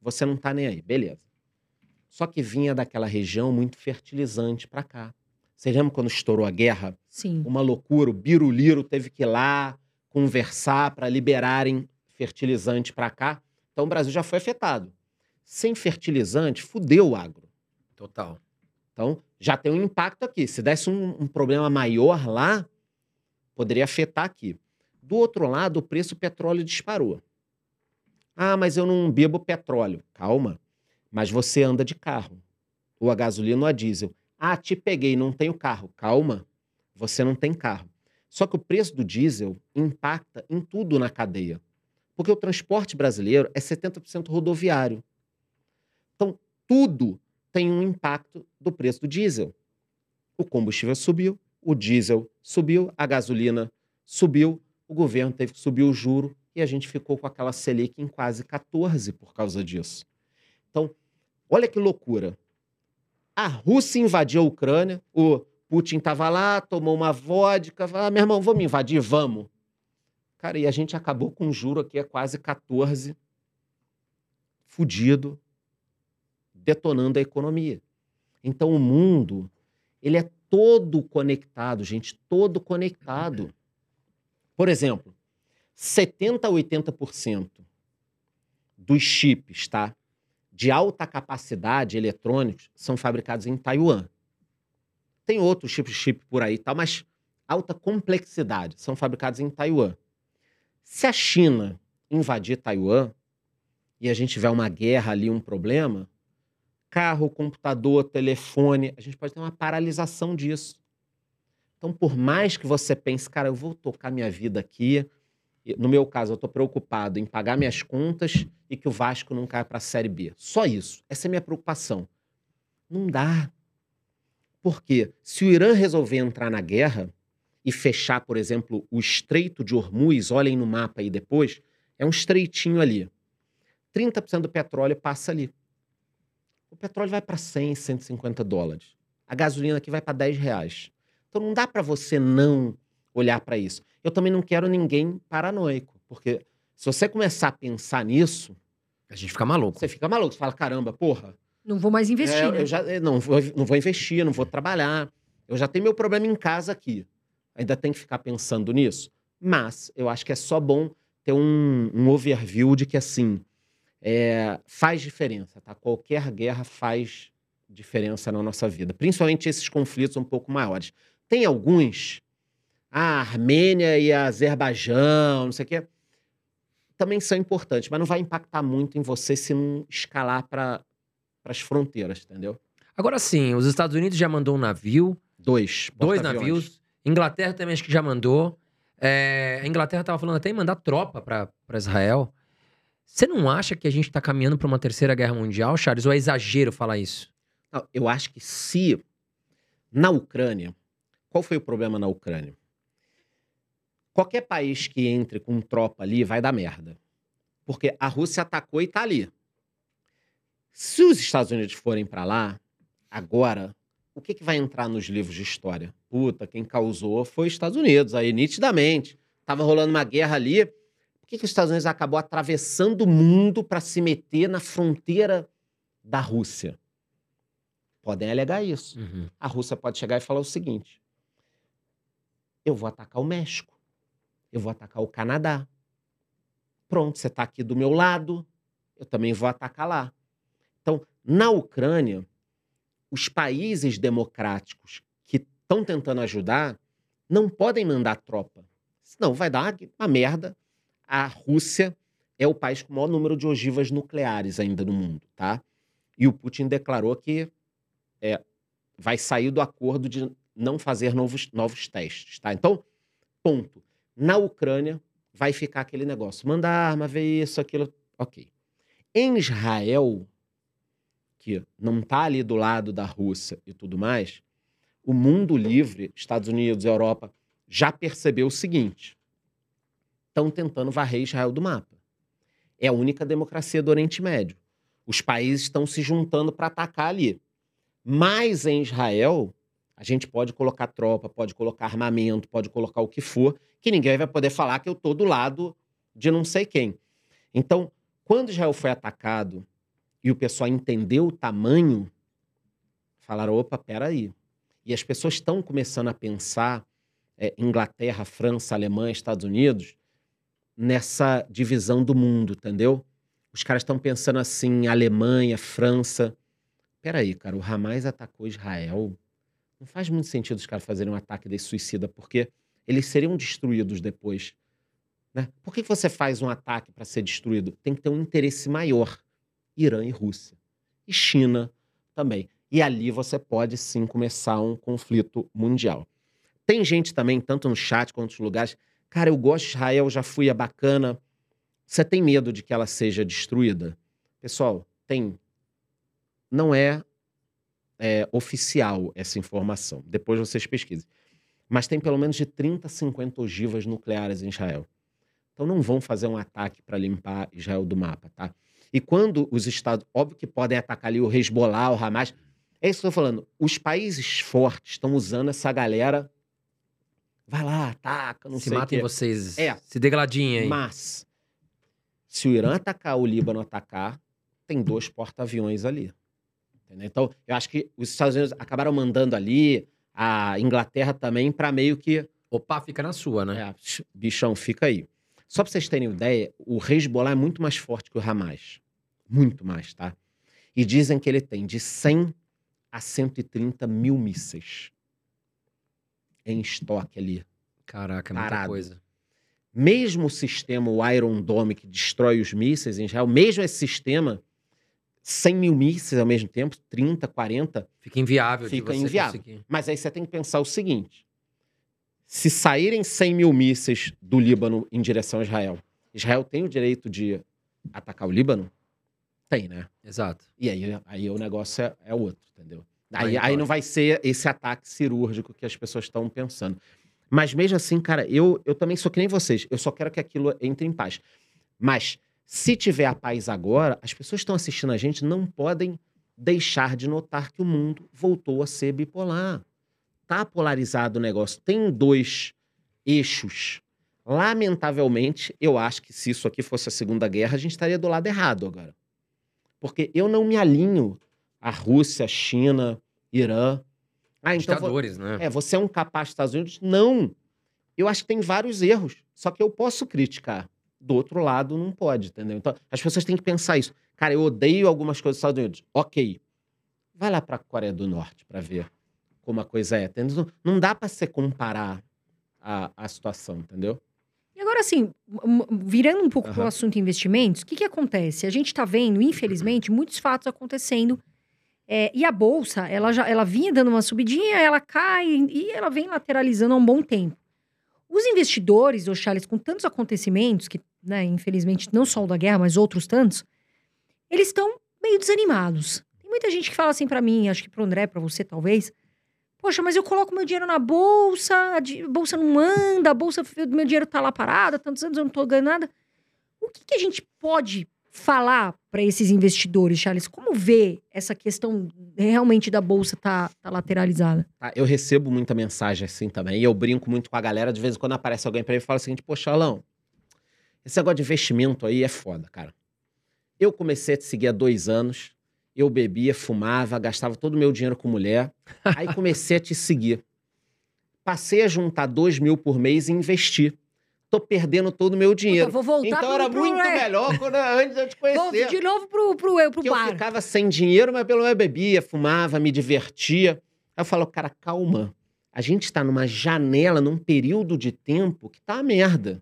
Você não tá nem aí, beleza? Só que vinha daquela região muito fertilizante para cá. Você lembra quando estourou a guerra?
Sim.
Uma loucura, o Biruliro teve que ir lá conversar para liberarem fertilizante para cá. Então o Brasil já foi afetado. Sem fertilizante, fudeu o agro.
Total.
Então, já tem um impacto aqui. Se desse um, um problema maior lá, poderia afetar aqui. Do outro lado, o preço do petróleo disparou. Ah, mas eu não bebo petróleo. Calma. Mas você anda de carro. Ou a gasolina ou a diesel. Ah, te peguei, não tenho carro. Calma. Você não tem carro. Só que o preço do diesel impacta em tudo na cadeia. Porque o transporte brasileiro é 70% rodoviário. Então, tudo tem um impacto do preço do diesel. O combustível subiu, o diesel subiu, a gasolina subiu, o governo teve que subir o juro e a gente ficou com aquela Selic em quase 14 por causa disso. Então, olha que loucura. A Rússia invadiu a Ucrânia, o Putin estava lá, tomou uma vodka, falou, ah, meu irmão, vamos invadir? Vamos. Cara, e a gente acabou com um juro aqui a quase 14, fudido, detonando a economia. Então o mundo, ele é todo conectado, gente, todo conectado. Por exemplo, 70 a 80% dos chips, tá? De alta capacidade eletrônicos são fabricados em Taiwan. Tem outros de chip por aí, tá? Mas alta complexidade são fabricados em Taiwan. Se a China invadir Taiwan e a gente tiver uma guerra ali, um problema, carro, computador, telefone, a gente pode ter uma paralisação disso. Então, por mais que você pense, cara, eu vou tocar minha vida aqui, no meu caso, eu estou preocupado em pagar minhas contas e que o Vasco não caia para a Série B. Só isso. Essa é a minha preocupação. Não dá. Porque se o Irã resolver entrar na guerra e fechar, por exemplo, o Estreito de Hormuz, olhem no mapa aí depois, é um estreitinho ali. 30% do petróleo passa ali. O petróleo vai para 100, 150 dólares. A gasolina aqui vai para 10 reais. Então não dá para você não olhar para isso. Eu também não quero ninguém paranoico, porque se você começar a pensar nisso.
A gente fica maluco.
Você fica maluco. Você fala, caramba, porra.
Não vou mais investir,
é,
né?
Eu já, não, vou, não vou investir, não vou trabalhar. Eu já tenho meu problema em casa aqui. Ainda tem que ficar pensando nisso. Mas eu acho que é só bom ter um, um overview de que, assim, é, faz diferença, tá? Qualquer guerra faz diferença na nossa vida. Principalmente esses conflitos um pouco maiores. Tem alguns a Armênia e a Azerbaijão, não sei o quê, também são importantes, mas não vai impactar muito em você se não escalar para as fronteiras, entendeu?
Agora sim, os Estados Unidos já mandou um navio.
Dois.
Dois navios. Inglaterra também acho que já mandou. É, a Inglaterra estava falando até em mandar tropa para Israel. Você não acha que a gente está caminhando para uma terceira guerra mundial, Charles? Ou é exagero falar isso?
Não, eu acho que se na Ucrânia, qual foi o problema na Ucrânia? Qualquer país que entre com tropa ali vai dar merda. Porque a Rússia atacou e tá ali. Se os Estados Unidos forem para lá, agora, o que, que vai entrar nos livros de história? Puta, quem causou foi os Estados Unidos, aí nitidamente. Tava rolando uma guerra ali. Por que, que os Estados Unidos acabou atravessando o mundo para se meter na fronteira da Rússia? Podem alegar isso.
Uhum.
A Rússia pode chegar e falar o seguinte: eu vou atacar o México eu vou atacar o Canadá. Pronto, você está aqui do meu lado, eu também vou atacar lá. Então, na Ucrânia, os países democráticos que estão tentando ajudar não podem mandar tropa. Senão vai dar uma merda. A Rússia é o país com o maior número de ogivas nucleares ainda no mundo, tá? E o Putin declarou que é, vai sair do acordo de não fazer novos, novos testes, tá? Então, ponto. Na Ucrânia, vai ficar aquele negócio. Manda arma, ver isso, aquilo. Ok. Em Israel, que não está ali do lado da Rússia e tudo mais, o mundo livre, Estados Unidos, Europa, já percebeu o seguinte: estão tentando varrer Israel do mapa. É a única democracia do Oriente Médio. Os países estão se juntando para atacar ali. Mas em Israel, a gente pode colocar tropa, pode colocar armamento, pode colocar o que for, que ninguém vai poder falar que eu tô do lado de não sei quem. Então, quando Israel foi atacado e o pessoal entendeu o tamanho, falaram: opa, peraí. E as pessoas estão começando a pensar, é, Inglaterra, França, Alemanha, Estados Unidos, nessa divisão do mundo, entendeu? Os caras estão pensando assim, Alemanha, França. Peraí, cara, o Hamas atacou Israel não faz muito sentido os caras fazerem um ataque desse suicida, porque eles seriam destruídos depois. Né? Por que você faz um ataque para ser destruído? Tem que ter um interesse maior. Irã e Rússia. E China também. E ali você pode sim começar um conflito mundial. Tem gente também, tanto no chat quanto nos lugares. Cara, eu gosto de Israel, já fui, é bacana. Você tem medo de que ela seja destruída? Pessoal, tem. Não é, é oficial essa informação. Depois vocês pesquisem. Mas tem pelo menos de 30 a 50 ogivas nucleares em Israel. Então não vão fazer um ataque para limpar Israel do mapa, tá? E quando os Estados. Óbvio que podem atacar ali o Hezbollah, o Hamas. É isso que eu tô falando. Os países fortes estão usando essa galera. Vai lá, ataca, não
se
sei o
matem
quê.
vocês.
É.
Se degladinhem aí.
Mas, se o Irã atacar, o Líbano atacar, tem dois porta-aviões ali. Entendeu? Então, eu acho que os Estados Unidos acabaram mandando ali, a Inglaterra também, para meio que.
Opa, fica na sua, né?
É, bichão, fica aí. Só para vocês terem ideia, o Hezbollah é muito mais forte que o Hamas. Muito mais, tá? E dizem que ele tem de 100 a 130 mil mísseis em estoque ali.
Caraca, muita
Parado.
coisa.
mesmo o sistema, o Iron Dome, que destrói os mísseis em Israel, mesmo esse sistema, 100 mil mísseis ao mesmo tempo, 30, 40,
Fica inviável. de
Fica inviável.
conseguir.
mas aí você tem que pensar o seguinte: se saírem 100 mil mísseis do Líbano em direção a Israel, Israel tem o direito de atacar o Líbano? Tem, né?
Exato.
E aí, aí o negócio é, é outro, entendeu?
Aí
Aí, não vai ser esse ataque cirúrgico que as pessoas estão pensando. Mas mesmo assim, cara, eu, eu também sou que nem vocês. Eu só quero que aquilo entre em paz. Mas se tiver a paz agora, as pessoas que estão assistindo a gente não podem deixar de notar que o mundo voltou a ser bipolar. Tá polarizado o negócio. Tem dois eixos. Lamentavelmente, eu acho que se isso aqui fosse a Segunda Guerra, a gente estaria do lado errado agora. Porque eu não me alinho à Rússia, China, Irã. Ah, então
Ditadores, né?
é, você é um capaz dos Estados Unidos? Não. Eu acho que tem vários erros. Só que eu posso criticar. Do outro lado, não pode, entendeu? Então, as pessoas têm que pensar isso. Cara, eu odeio algumas coisas dos Estados Unidos. Ok. Vai lá pra Coreia do Norte pra ver como a coisa é. Entendeu? Não dá pra você comparar a, a situação, entendeu?
E agora, assim, virando um pouco para o assunto investimentos, o que, que acontece? A gente está vendo, infelizmente, muitos fatos acontecendo. É, e a Bolsa, ela já ela vinha dando uma subidinha, ela cai e ela vem lateralizando há um bom tempo. Os investidores, Charles, com tantos acontecimentos, que, né, infelizmente, não só o da guerra, mas outros tantos, eles estão meio desanimados. Tem muita gente que fala assim para mim, acho que pro André, para você talvez, Poxa, mas eu coloco meu dinheiro na bolsa, a bolsa não anda, a bolsa, meu dinheiro tá lá parado, há tantos anos eu não tô ganhando nada. O que, que a gente pode falar para esses investidores, Charles? Como ver essa questão realmente da bolsa tá, tá lateralizada?
Tá, Eu recebo muita mensagem assim também. E eu brinco muito com a galera. De vez em quando aparece alguém pra mim e fala o seguinte: Poxa, Alão, esse negócio de investimento aí é foda, cara. Eu comecei a te seguir há dois anos. Eu bebia, fumava, gastava todo o meu dinheiro com mulher. Aí comecei a te seguir. Passei a juntar dois mil por mês e investir. Tô perdendo todo o meu dinheiro.
Eu vou voltar
Então era
pro-
muito
é,
melhor quando, antes de eu te
Vou
conhecer.
de novo pro, pro, eu, pro
Porque eu
bar.
ficava sem dinheiro, mas pelo menos bebia, fumava, me divertia. Aí eu falo, cara, calma. A gente está numa janela, num período de tempo que tá a merda.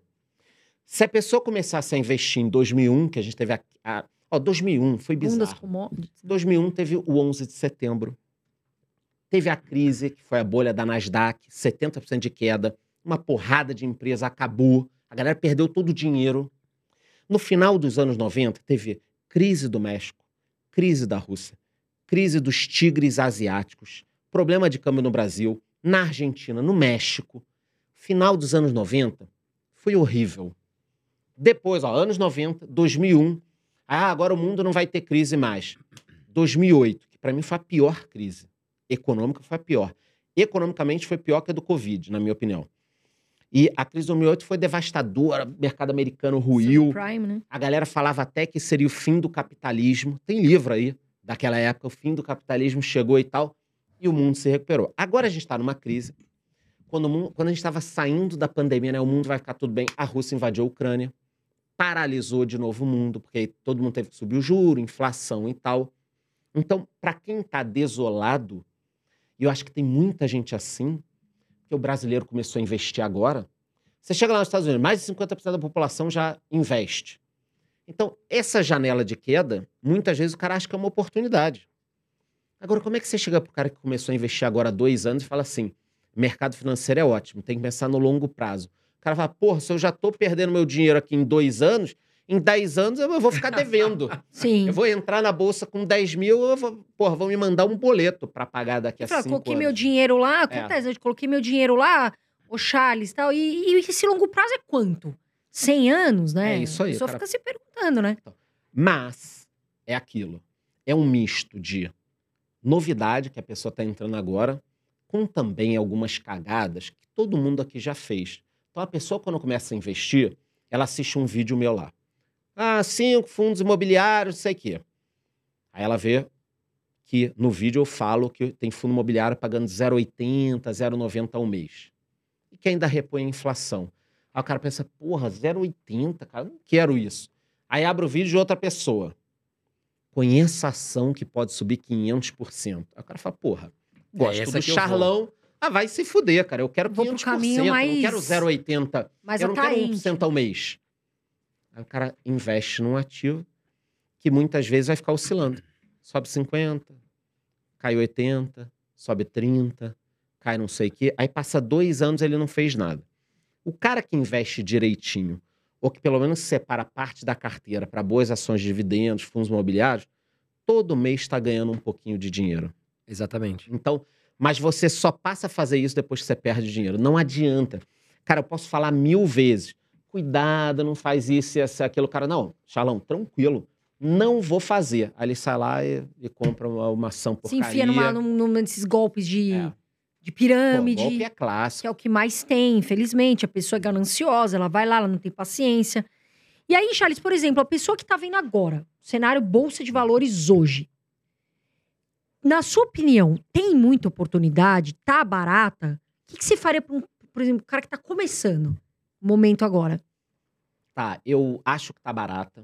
Se a pessoa começasse a investir em 2001, que a gente teve a... a ó, 2001 foi
Um
bizarro.
commodities.
2001 teve o 11 de setembro. Teve a crise, que foi a bolha da Nasdaq, 70% de queda. Uma porrada de empresa acabou. A galera perdeu todo o dinheiro. No final dos anos 90, teve crise do México, crise da Rússia, crise dos tigres asiáticos, problema de câmbio no Brasil, na Argentina, no México. Final dos anos 90 foi horrível. Depois, ó, anos 90, 2001, ah, agora o mundo não vai ter crise mais. 2008, que para mim foi a pior crise. Econômica foi a pior. Economicamente foi pior que a do Covid, na minha opinião. E a crise de 2008 foi devastadora, o mercado americano ruiu.
Subprime, né?
A galera falava até que seria o fim do capitalismo. Tem livro aí daquela época, o fim do capitalismo chegou e tal, e o mundo se recuperou. Agora a gente está numa crise. Quando, mundo- quando a gente estava saindo da pandemia, né, o mundo vai ficar tudo bem. A Rússia invadiu a Ucrânia, paralisou de novo o mundo, porque todo mundo teve que subir o juro, inflação e tal. Então, para quem está desolado, e eu acho que tem muita gente assim, que o brasileiro começou a investir agora. Você chega lá nos Estados Unidos, mais de 50% da população já investe. Então, essa janela de queda, muitas vezes o cara acha que é uma oportunidade. Agora, como é que você chega pro cara que começou a investir agora há dois anos e fala assim: mercado financeiro é ótimo, tem que pensar no longo prazo. O cara fala, porra, se eu já tô perdendo meu dinheiro aqui em dois anos, em 10 anos eu vou ficar devendo. [LAUGHS]
Sim.
Eu vou entrar na bolsa com 10 mil, eu vou, porra, vão me mandar um boleto para pagar daqui a
Eu falo,
cinco
coloquei
anos.
meu dinheiro lá,
É.
acontece, eu coloquei meu dinheiro lá, o Charles e tal, e, e esse longo prazo é quanto? 100 anos, né?
É isso aí,
A pessoa
cara.
fica se perguntando, né?
Mas é aquilo. É um misto de novidade que a pessoa está entrando agora, com também algumas cagadas que todo mundo aqui já fez. Então a pessoa, quando começa a investir, ela assiste um vídeo meu lá. Ah, cinco fundos imobiliários, não sei o quê. Aí ela vê que no vídeo eu falo que tem fundo imobiliário pagando 0,80, 0,90 ao mês. E que ainda repõe a inflação. Aí o cara pensa, porra, 0,80, cara, não quero isso. Aí abre o vídeo de outra pessoa. Conheça a ação que pode subir 500%. Aí o cara fala, porra, gosto
essa
do. Charlão. Ah, vai se fuder, cara. Eu quero 500%,
Vou pro caminho
eu não
mais-
quero 0,80.
Mas
eu não quero
atraente.
1% ao mês. Aí o cara investe num ativo que muitas vezes vai ficar oscilando. Sobe 50, cai 80, sobe 30, cai não sei o quê. Aí passa dois anos ele não fez nada. O cara que investe direitinho, ou que pelo menos separa parte da carteira para boas ações de dividendos, fundos imobiliários, todo mês está ganhando um pouquinho de dinheiro.
Exatamente.
Então, mas você só passa a fazer isso depois que você perde dinheiro. Não adianta. Cara, eu posso falar mil vezes. Cuidado, não faz isso, isso, aquilo. Cara, não, Xalão, tranquilo. Não vou fazer. Aí ele sai lá e, e compra uma, uma ação
Se
porcaria.
enfia numa, num, num desses golpes de,
É.
de
Pô,
pirâmide.
golpe é clássico.
que é o que mais tem, infelizmente. A pessoa é gananciosa, ela vai lá, ela não tem paciência. E aí, Charles, por exemplo, a pessoa que tá vendo agora, o cenário Bolsa de Valores hoje. Na sua opinião, tem muita oportunidade? Tá barata? O que, que você faria para um, por exemplo, o cara que tá começando? Momento agora.
Tá, eu acho que tá barata,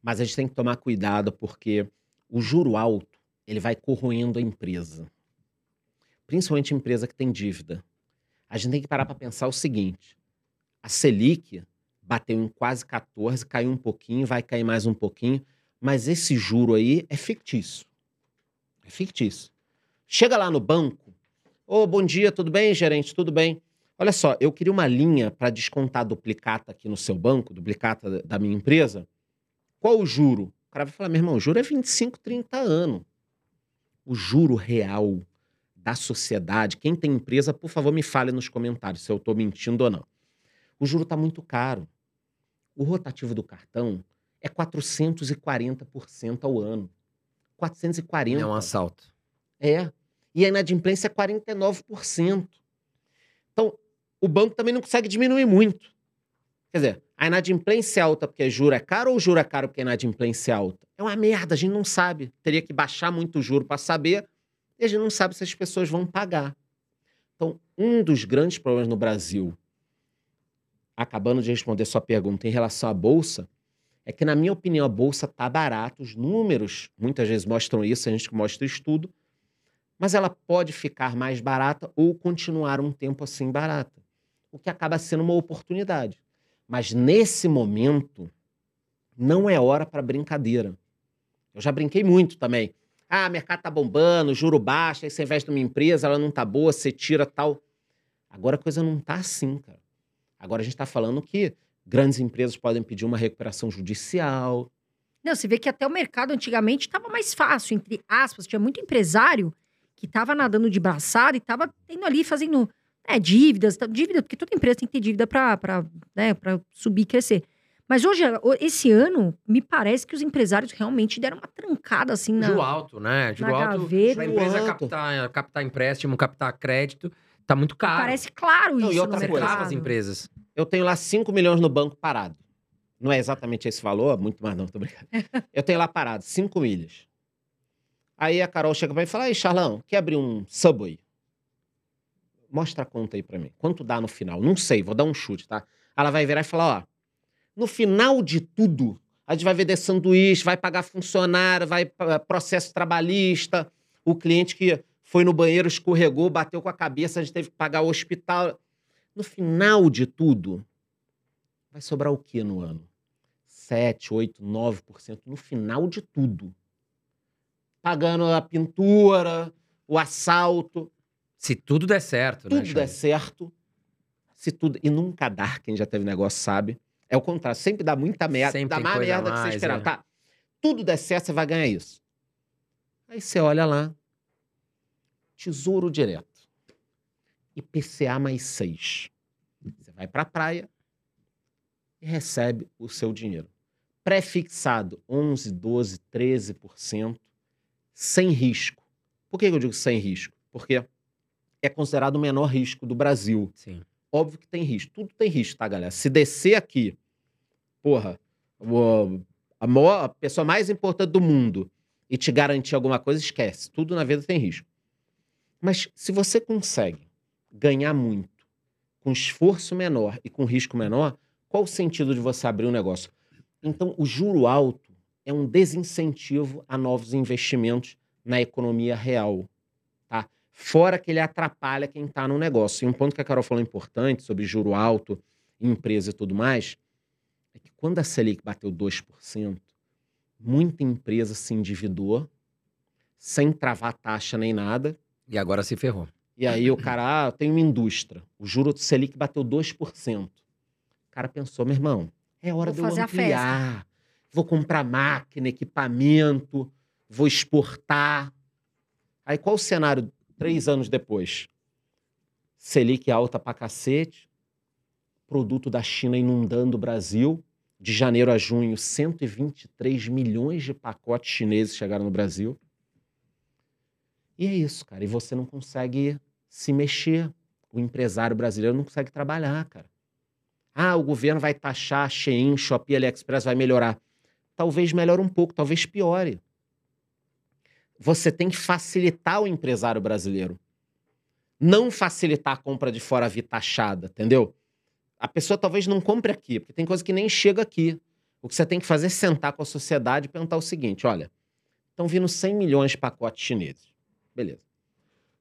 mas a gente tem que tomar cuidado porque o juro alto, ele vai corroendo a empresa. Principalmente a empresa que tem dívida. A gente tem que parar para pensar o seguinte: a Selic bateu em quase 14, caiu um pouquinho, vai cair mais um pouquinho, mas esse juro aí é fictício. É fictício. Chega lá no banco, ô, bom dia, tudo bem, gerente? Tudo bem? Olha só, eu queria uma linha para descontar duplicata aqui no seu banco, duplicata da- minha empresa. Qual o juro? O cara vai falar, meu irmão, o juro é 25, 30 anos. O juro real da sociedade, quem tem empresa, por favor, me fale nos comentários se eu estou mentindo ou não. O juro está muito caro. O rotativo do cartão é 440% ao ano. 440%.
É um assalto.
É. E a inadimplência é 49%. Então, o banco também não consegue diminuir muito. Quer dizer, a inadimplência é alta porque juro é caro ou o juro é caro porque a inadimplência é alta? É uma merda, a gente não sabe. Teria que baixar muito o juro para saber e a gente não sabe se as pessoas vão pagar. Então, um dos grandes problemas no Brasil, acabando de responder sua pergunta em relação à bolsa, é que, na minha opinião, a bolsa está barata. Os números muitas vezes mostram isso, a gente mostra estudo, mas ela pode ficar mais barata ou continuar um tempo assim barata, o que acaba sendo uma oportunidade. Mas nesse momento, não é hora para brincadeira. Eu já brinquei muito também. Ah, mercado tá bombando, juro baixo, aí você investe numa empresa, ela não tá boa, você tira tal. Agora a coisa não tá assim, cara. Agora a gente tá falando que grandes empresas podem pedir uma recuperação judicial.
Não, você vê que até o mercado antigamente estava mais fácil, entre aspas. Tinha muito empresário que estava nadando de braçada e estava tendo ali fazendo é, dívidas, tá- dívida, porque toda empresa tem que ter dívida para né, pra subir e crescer. Mas hoje, o- esse ano, me parece que os empresários realmente deram uma trancada assim na.
Juro alto, né? Juro alto.
gaveta.
Pra empresa
alto.
captar, captar empréstimo, captar crédito, tá muito caro.
Parece claro
Não, e
isso.
outra coisa.
as empresas.
Eu tenho lá 5 milhões no banco parado. Não é exatamente esse valor, muito mais não, tô brincando. Eu tenho lá parado, 5 milhas. Aí a Carol chega pra mim e fala: Aí, Charlão, quer abrir um Subway? Mostra a conta aí pra mim. Quanto dá no final? Não sei, vou dar um chute, tá? Ela vai virar e falar: Ó, no final de tudo, a gente vai vender sanduíche, vai pagar funcionário, vai processo trabalhista, o cliente que foi no banheiro, escorregou, bateu com a cabeça, a gente teve que pagar o hospital. No final de tudo, vai sobrar o que no ano? 7, 8, 9% no final de tudo. Pagando a pintura, o assalto.
Se tudo der certo, né,
tudo der certo, se tudo. E nunca dá, quem já teve negócio sabe. É o contrário, sempre dá muita merda.
Sempre
dá mais
a
merda que você
mais,
esperava.
é.
Tá. Tudo der certo, você vai ganhar isso. Aí você olha lá. Tesouro direto. IPCA mais 6. Você vai pra praia e recebe o seu dinheiro. Pré-fixado 11, 12, 13%, sem risco. Por que que eu digo sem risco? Porque é considerado o menor risco do Brasil.
Sim.
Óbvio que tem risco. Tudo tem risco, tá, galera? Se descer aqui, porra, o- a, maior, a pessoa mais importante do mundo e te garantir alguma coisa, esquece. Tudo na vida tem risco. Mas se você consegue ganhar muito com esforço menor e com risco menor, qual o sentido de você abrir um negócio? Então, o juro alto é um desincentivo a novos investimentos na economia real. Tá? Fora que ele atrapalha quem está no negócio. E um ponto que a Carol falou importante sobre juro alto, empresa e tudo mais, é que quando a Selic bateu 2%, muita empresa se endividou, sem travar taxa nem nada.
E agora se ferrou.
E aí o cara, ah, eu tenho uma indústria. O juro do Selic bateu 2%. O cara pensou, meu irmão, é hora
Vou
de eu ampliar. Vou comprar máquina, equipamento, vou exportar. Aí qual o cenário três anos depois? Selic alta pra cacete, produto da China inundando o Brasil. De janeiro a junho, 123 milhões de pacotes chineses chegaram no Brasil. E é isso, cara. E você não consegue se mexer. O empresário brasileiro não consegue trabalhar, cara. Ah, o governo vai taxar Shein, Shopee, AliExpress, vai melhorar. Talvez melhore um pouco, talvez piore. Você tem que facilitar o empresário brasileiro. Não facilitar a compra de fora vir taxada, entendeu? A pessoa talvez não compre aqui, porque tem coisa que nem chega aqui. O que você tem que fazer é sentar com a sociedade e perguntar o seguinte: olha, estão vindo 100 milhões de pacotes chineses. Beleza.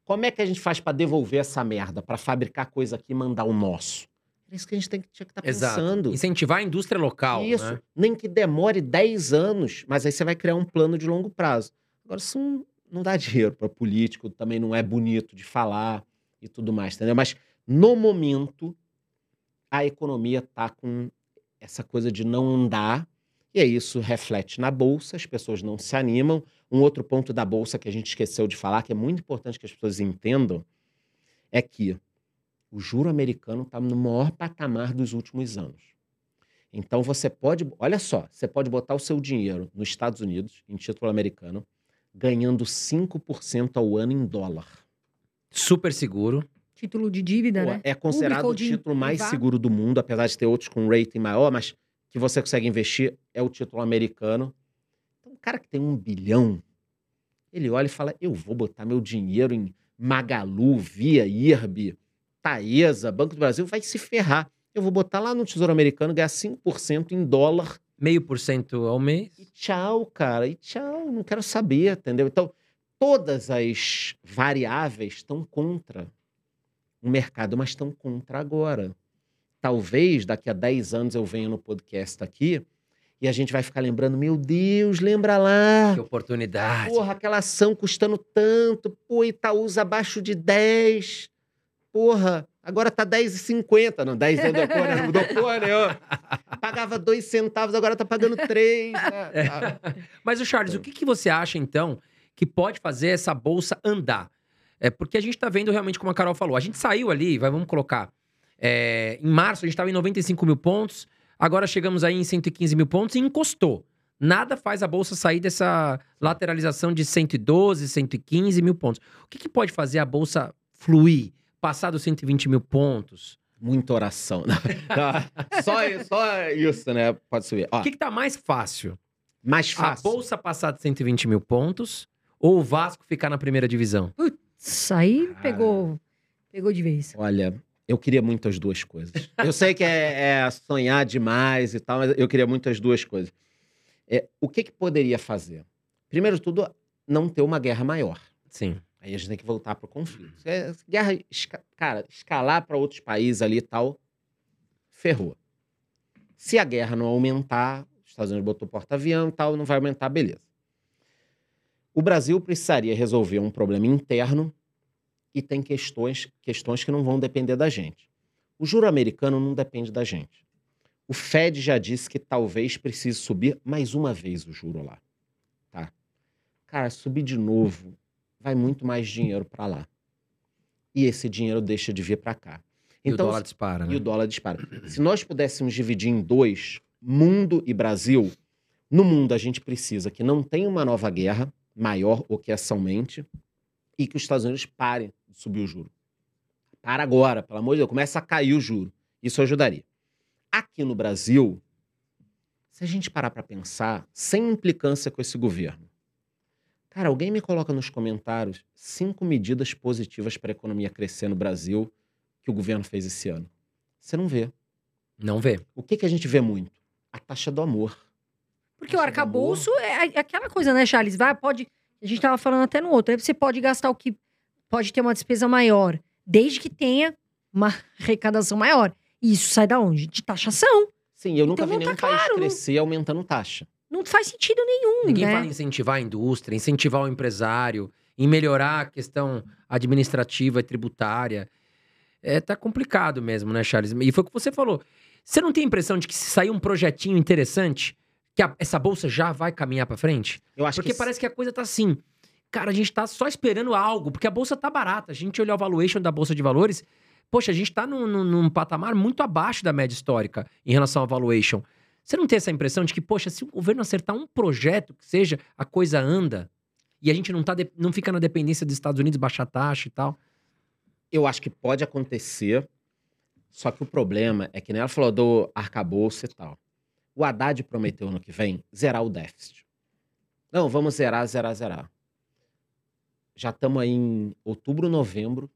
Como é que a gente faz para devolver essa merda, para fabricar coisa aqui e mandar o nosso? É isso que a gente tem que, tinha que estar
Exato.
pensando.
Incentivar a indústria local,
Isso.
né?
Nem que demore 10 anos, mas aí você vai criar um plano de longo prazo. Agora, isso não, não dá dinheiro para político, também não é bonito de falar e tudo mais, entendeu? Mas, no momento, a economia está com essa coisa de não andar, e aí isso reflete na bolsa, as pessoas não se animam. Um outro ponto da bolsa que a gente esqueceu de falar, que é muito importante que as pessoas entendam, é que o juro americano está no maior patamar dos últimos anos. Então você pode, olha só, você pode botar o seu dinheiro nos Estados Unidos, em título americano, ganhando 5% ao ano em dólar.
Super seguro.
Título de dívida,
Pô,
né?
é considerado
Público
o título mais
privado?
seguro do mundo, apesar de ter outros com rating maior, mas que você consegue investir é o título americano. Então, o cara que tem um bilhão, ele olha e fala: eu vou botar meu dinheiro em Magalu, Via, IRB, Taesa, Banco do Brasil, vai se ferrar. Eu vou botar lá no Tesouro Americano, ganhar 5% em dólar
Meio por cento ao mês.
e tchau, cara. E tchau, não quero saber, entendeu? Então, todas as variáveis estão contra o mercado, mas estão contra agora. Talvez daqui a 10 anos eu venha no podcast aqui e a gente vai ficar lembrando, meu Deus, lembra lá.
Que oportunidade.
Porra, aquela ação custando tanto. Pô, Itaúsa abaixo de 10. Porra, agora tá 10,50. Não, 10 é do Cone, não mudou Cone, ó. Pagava 2 centavos, agora tá pagando 3. [LAUGHS]
Mas, o Charles, o que, que você acha, então, que pode fazer essa bolsa andar? É porque a gente tá vendo realmente, como a Carol falou, a gente saiu ali, vai, vamos colocar. é, em março, a gente tava em 95 mil pontos, agora chegamos aí em 115 mil pontos e encostou. Nada faz a bolsa sair dessa lateralização de 112, 115 mil pontos. O que, que pode fazer a bolsa fluir, passar dos 120 mil pontos?
Muita oração. [LAUGHS] Não, só, só isso, né? Pode subir.
O que, que tá mais fácil?
mais
A
fácil.
bolsa passar de 120 mil pontos ou o Vasco ficar na primeira divisão?
Isso aí
Cara.
pegou, pegou de vez.
Olha, eu queria muito as duas coisas. Eu sei que é, é sonhar demais e tal, mas eu queria muito as duas coisas. É, o que, que poderia fazer? Primeiro de tudo, não ter uma guerra maior.
Sim.
Aí a gente tem que voltar pro conflito. É, guerra, esca- cara, escalar para outros países ali e tal, ferrou. Se a guerra não aumentar, os Estados Unidos botou porta-avião e tal, não vai aumentar, beleza. O Brasil precisaria resolver um problema interno e tem questões, questões que não vão depender da gente. O juro americano não depende da gente. O Fed já disse que talvez precise subir mais uma vez o juro lá. Tá? Cara, subir de novo vai muito mais dinheiro para lá. E esse dinheiro deixa de vir para cá.
E
Então,
o dólar dispara, né?
e o dólar dispara. Se nós pudéssemos dividir em dois, mundo e Brasil, no mundo a gente precisa que não tenha uma nova guerra maior ou que essa aumente e que os Estados Unidos parem de subir o juro. Para agora, pelo amor de Deus, começa a cair o juro. Isso ajudaria. Aqui no Brasil, se a gente parar para pensar, sem implicância com esse governo, cara, alguém me coloca nos comentários cinco medidas positivas para a economia crescer no Brasil que o governo fez esse ano. Você não vê.
Não vê.
O que, que a gente vê muito? A taxa do amor.
Porque o arcabouço é é aquela coisa, né, Charles? Vai, pode. A gente tava falando até no outro. Aí você pode gastar o que. Pode ter uma despesa maior, desde que tenha uma [LAUGHS] arrecadação maior. E isso sai da onde? De taxação.
Sim, eu nunca
Então
vi
não
nenhum
tá
país
claro, não-
crescer aumentando taxa.
Não faz sentido nenhum,
Ninguém
né?
fala em incentivar a indústria, incentivar o empresário, em melhorar a questão administrativa e tributária. É, tá complicado mesmo, né, Charles? E foi o que você falou. Você não tem a impressão de que se sair um projetinho interessante, que a- essa bolsa já vai caminhar pra frente?
Eu acho
Porque
que
parece que a coisa tá assim. Cara, a gente tá só esperando algo, porque a bolsa tá barata. A gente olhar o valuation da bolsa de valores, poxa, a gente tá num, num- num patamar muito abaixo da média histórica em relação ao valuation. Você não tem essa impressão de que, poxa, se o governo acertar um projeto que seja, a coisa anda e a gente não, tá de- não fica na dependência dos Estados Unidos baixar taxa e tal?
eu acho que pode acontecer. Só que o problema é que nem ela falou do arcabouço e tal. O Haddad prometeu ano que vem zerar o déficit. Não, vamos zerar, zerar, zerar. Já estamos aí em outubro, novembro.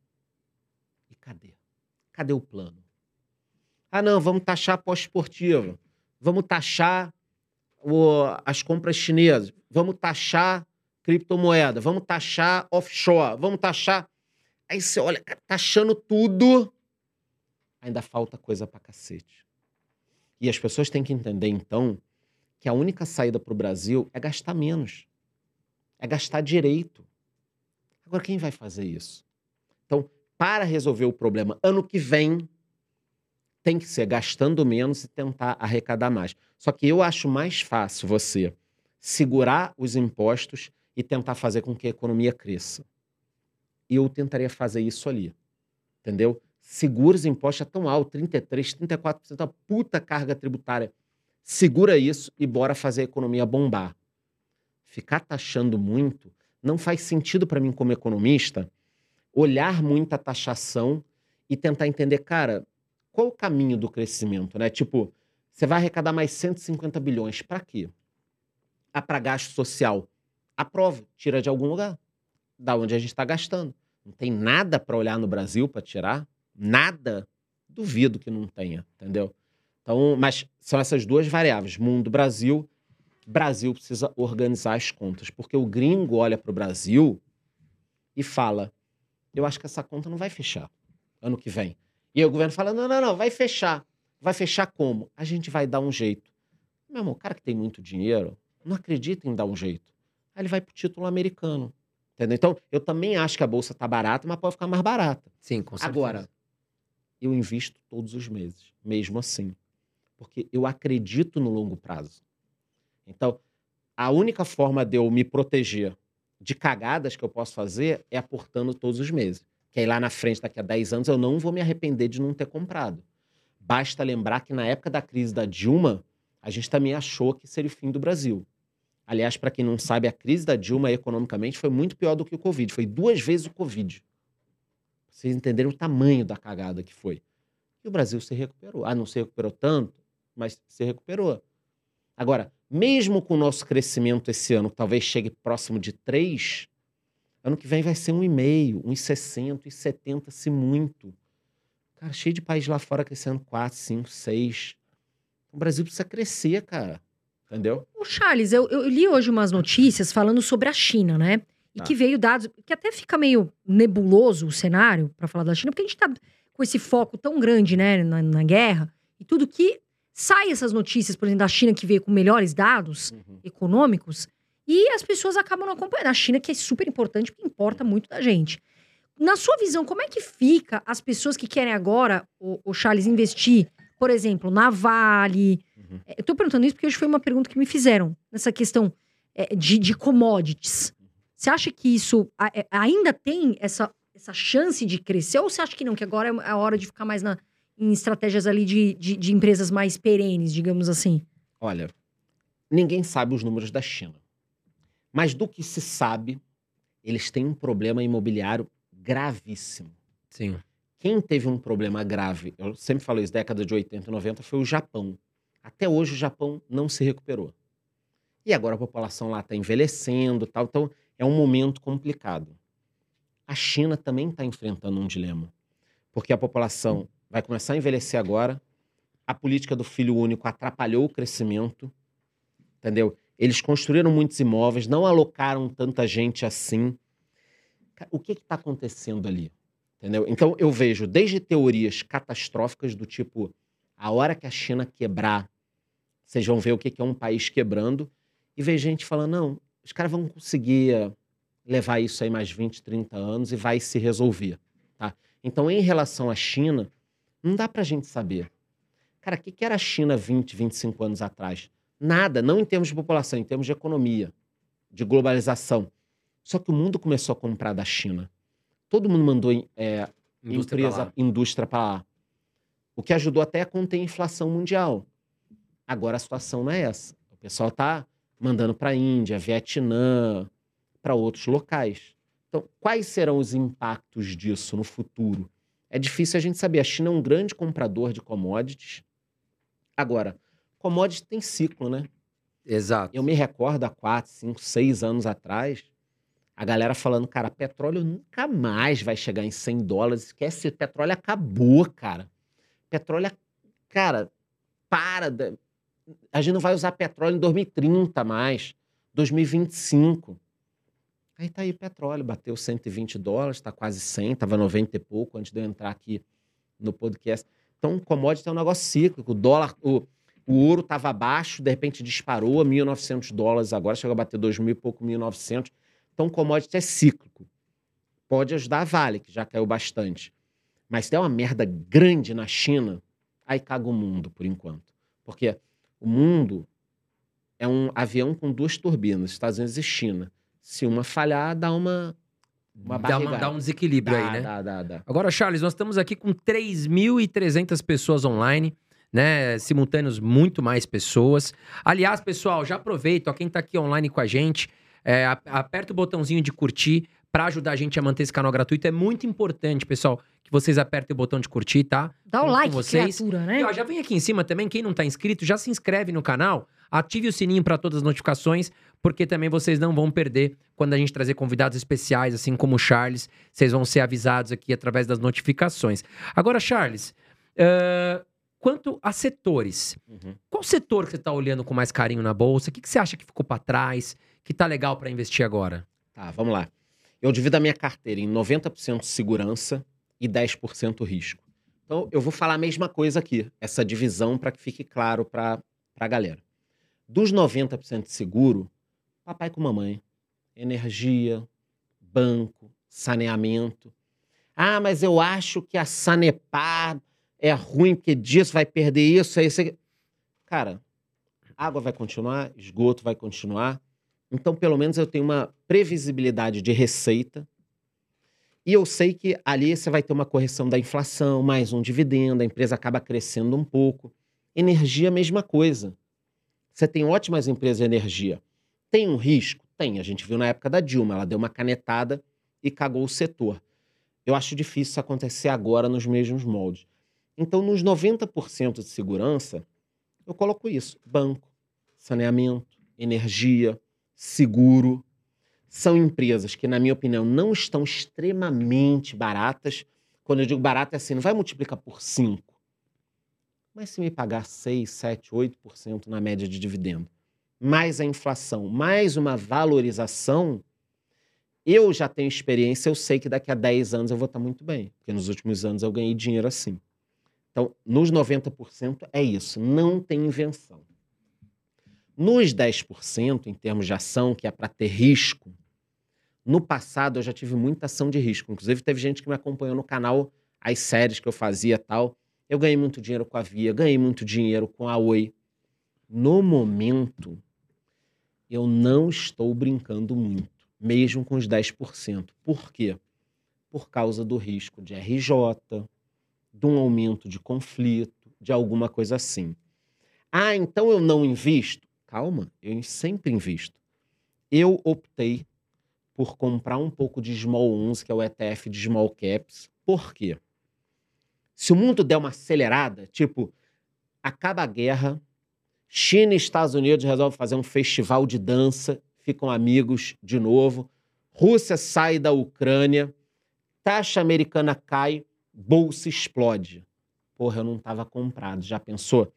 E cadê? Cadê o plano? Ah, não, vamos taxar pós-esportivo. Vamos taxar o- as compras chinesas. Vamos taxar criptomoeda. Vamos taxar offshore. Vamos taxar. Aí você olha, taxando tudo. Ainda falta coisa pra cacete. E as pessoas têm que entender, então, que a única saída pro Brasil é gastar menos. É gastar direito. Agora, quem vai fazer isso? Então, para resolver o problema ano que vem, tem que ser gastando menos e tentar arrecadar mais. Só que eu acho mais fácil você segurar os impostos e tentar fazer com que a economia cresça. E eu tentaria fazer isso ali. Entendeu? Segura os impostos, é tão alto, 33, 34%, uma puta carga tributária. Segura isso e bora fazer a economia bombar. Ficar taxando muito não faz sentido para mim como economista olhar muito a taxação e tentar entender, cara, qual o caminho do crescimento, né? Tipo, você vai arrecadar mais 150 bilhões, para quê? Ah, para gasto social. Aprova, tira de algum lugar, da onde a gente está gastando. Não tem nada para olhar no Brasil para tirar, nada. Duvido que não tenha, entendeu? Então, mas são essas duas variáveis, mundo, Brasil. Brasil precisa organizar as contas, porque o gringo olha para o Brasil e fala: eu acho que essa conta não vai fechar ano que vem. E o governo fala: não, não, não, vai fechar. Vai fechar como? A gente vai dar um jeito. Meu irmão, o cara que tem muito dinheiro não acredita em dar um jeito. Aí ele vai pro título americano. Entendeu? Então, eu também acho que a bolsa tá barata, mas pode ficar mais barata.
Sim, com certeza.
Agora, eu invisto todos os meses, mesmo assim. Porque eu acredito no longo prazo. Então, a única forma de eu me proteger de cagadas que eu posso fazer é aportando todos os meses. Que aí lá na frente, daqui a 10 anos, eu não vou me arrepender de não ter comprado. Basta lembrar que na época da crise da Dilma, a gente também achou que seria o fim do Brasil. Aliás, para quem não sabe, a crise da Dilma economicamente foi muito pior do que o Covid. Foi duas vezes o Covid. Vocês entenderem o tamanho da cagada que foi. E o Brasil se recuperou. Ah, não se recuperou tanto, mas se recuperou. Agora, mesmo com o nosso crescimento esse ano, que talvez chegue próximo de 3, ano que vem vai ser 1,5, 1,60, 1,70, se muito. Cara, cheio de país lá fora crescendo 4, 5, 6. O Brasil precisa crescer, cara. Entendeu?
Ô, Charles, eu, eu li hoje umas notícias falando sobre a China, né? E
Tá.
que veio dados. Que até fica meio nebuloso o cenário para falar da China, porque a gente tá com esse foco tão grande, né, na, na guerra, e tudo que sai essas notícias, por exemplo, da China que veio com melhores dados
Uhum.
econômicos, e as pessoas acabam não acompanhando. A China, que é super importante, porque importa muito da gente. na sua visão, como é que fica as pessoas que querem agora, o, o Charles, investir, por exemplo, na Vale?
Uhum.
É, Eu tô perguntando isso porque hoje foi uma pergunta que me fizeram nessa questão é, de, de commodities. Você acha que isso a- é, ainda tem essa, essa chance de crescer? Ou você acha que não, que agora é a hora de ficar mais na, em estratégias ali de, de, de empresas mais perenes, digamos assim?
Olha, ninguém sabe os números da China. Mas do que se sabe, eles têm um problema imobiliário gravíssimo.
Sim.
Quem teve um problema grave, eu sempre falo isso, década de 80 e 90, foi o Japão. Até hoje o Japão não se recuperou. E agora a população lá está envelhecendo, tal, então é um momento complicado. A China também está enfrentando um dilema, porque a população vai começar a envelhecer agora, a política do filho único atrapalhou o crescimento, entendeu? Eles construíram muitos imóveis, não alocaram tanta gente assim. O que está acontecendo ali? Entendeu? Então eu vejo desde teorias catastróficas do tipo a hora que a China quebrar, vocês vão ver o que é um país quebrando, e vejo gente falando, não, os caras vão conseguir eh, levar isso aí mais 20, 30 anos e vai se resolver. Tá? Então, em relação à China, não dá pra gente saber. Cara, o que, que era a China 20, 25 anos atrás? Nada, não em termos de população, em termos de economia, de globalização. Só que o mundo começou a comprar da China. Todo mundo mandou é,
Indústria pra
empresa,
lá.
indústria para lá. O que ajudou até a conter a inflação mundial. Agora a situação não é essa. O pessoal está mandando para a Índia, Vietnã, para outros locais. Então, quais serão os impactos disso no futuro? É difícil a gente saber. A China é um grande comprador de commodities. Agora, commodities tem ciclo, né?
Exato.
Eu me recordo há 4, 5, 6 anos atrás, a galera falando, cara, petróleo nunca mais vai chegar em 100 dólares. Esquece, petróleo acabou, cara. Petróleo, cara, para. A gente não vai usar petróleo em 2030 mais, 2025. Aí tá aí o petróleo, bateu 120 dólares, tá quase 100, tava 90 e pouco antes de eu entrar aqui no podcast. Então, commodity é um negócio cíclico. O dólar, o, o ouro estava abaixo, de repente disparou a 1.900 dólares, agora chegou a bater 2.000 e pouco, 1.900. Então, commodity é cíclico. Pode ajudar a Vale, que já caiu bastante. Mas se der uma merda grande na China, aí caga o mundo, por enquanto. Porque o mundo é um avião com duas turbinas, Estados Unidos e China. Se uma falhar, dá uma, uma
Dá, uma- dá um desequilíbrio
Dá,
aí, né?
Dá, dá, dá.
Agora, Charles, nós estamos aqui com 3.300 pessoas online, né? Simultâneos, muito mais pessoas. Aliás, pessoal, já aproveita, ó, quem tá aqui online com a gente, é, aperta o botãozinho de curtir para ajudar a gente a manter esse canal gratuito. É muito importante, pessoal, que vocês apertem o botão de curtir, tá?
Dá o
com
like,
vocês.
criatura, né?
E, ó, já vem aqui em cima também, quem não tá inscrito, já se inscreve no canal, ative o sininho para todas as notificações, porque também vocês não vão perder quando a gente trazer convidados especiais, assim como o Charles, vocês vão ser avisados aqui através das notificações. Agora, Charles, eh, quanto a setores,
Uhum.
qual setor que você tá olhando com mais carinho na bolsa? O que, que você acha que ficou para trás, que tá legal para investir agora?
Tá, vamos lá. Eu divido a minha carteira em 90% segurança e 10% risco. Então, eu vou falar a mesma coisa aqui, essa divisão para que fique claro para a galera. Dos 90% de seguro, papai com mamãe, energia, banco, saneamento. Ah, mas eu acho que a Sanepar é ruim porque disso vai perder isso, isso. é- Cara, água vai continuar, esgoto vai continuar. Então, pelo menos eu tenho uma previsibilidade de receita. E eu sei que ali você vai ter uma correção da inflação, mais um dividendo, a empresa acaba crescendo um pouco. Energia, mesma coisa. Você tem ótimas empresas de energia. Tem um risco? Tem. A gente viu na época da Dilma, ela deu uma canetada e cagou o setor. Eu acho difícil isso acontecer agora nos mesmos moldes. Então, nos 90% de segurança, eu coloco isso: banco, saneamento, energia, seguro. São empresas que, na minha opinião, não estão extremamente baratas. Quando eu digo barata, é assim, não vai multiplicar por 5. Mas se me pagar 6, 7, 8% na média de dividendo, mais a inflação, mais uma valorização, eu já tenho experiência, eu sei que daqui a 10 anos eu vou estar muito bem. Porque nos últimos anos eu ganhei dinheiro assim. Então, nos 90% é isso, não tem invenção. Nos 10%, em termos de ação, que é para ter risco, No passado, eu já tive muita ação de risco. Inclusive, teve gente que me acompanhou no canal, as séries que eu fazia tal. Eu ganhei muito dinheiro com a Via, ganhei muito dinheiro com a Oi. No momento, eu não estou brincando muito, mesmo com os 10%. Por quê? Por causa do risco de RJ, de um aumento de conflito, de alguma coisa assim. Ah, então eu não invisto? Calma, eu sempre invisto. Eu optei por comprar um pouco de Small 11, que é o ETF de Small Caps. Por quê? Se o mundo der uma acelerada, tipo, acaba a guerra, China e Estados Unidos resolvem fazer um festival de dança, ficam amigos de novo, Rússia sai da Ucrânia, taxa americana cai, bolsa explode. Porra, eu não estava comprado, já pensou?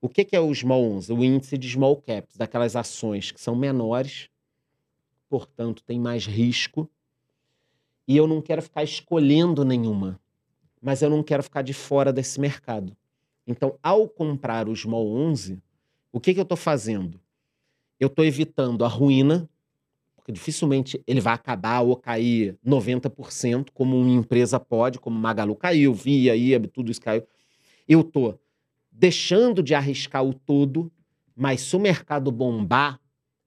O que, que é o Small 11? O índice de Small Caps, daquelas ações que são menores, portanto, tem mais risco, e eu não quero ficar escolhendo nenhuma, mas eu não quero ficar de fora desse mercado. Então, ao comprar o Small 11, o que, que eu estou fazendo? Eu estou evitando a ruína, porque dificilmente ele vai acabar ou cair 90%, como uma empresa pode, como Magalu caiu, Via, IAB, tudo isso caiu. Eu estou deixando de arriscar o todo, mas se o mercado bombar,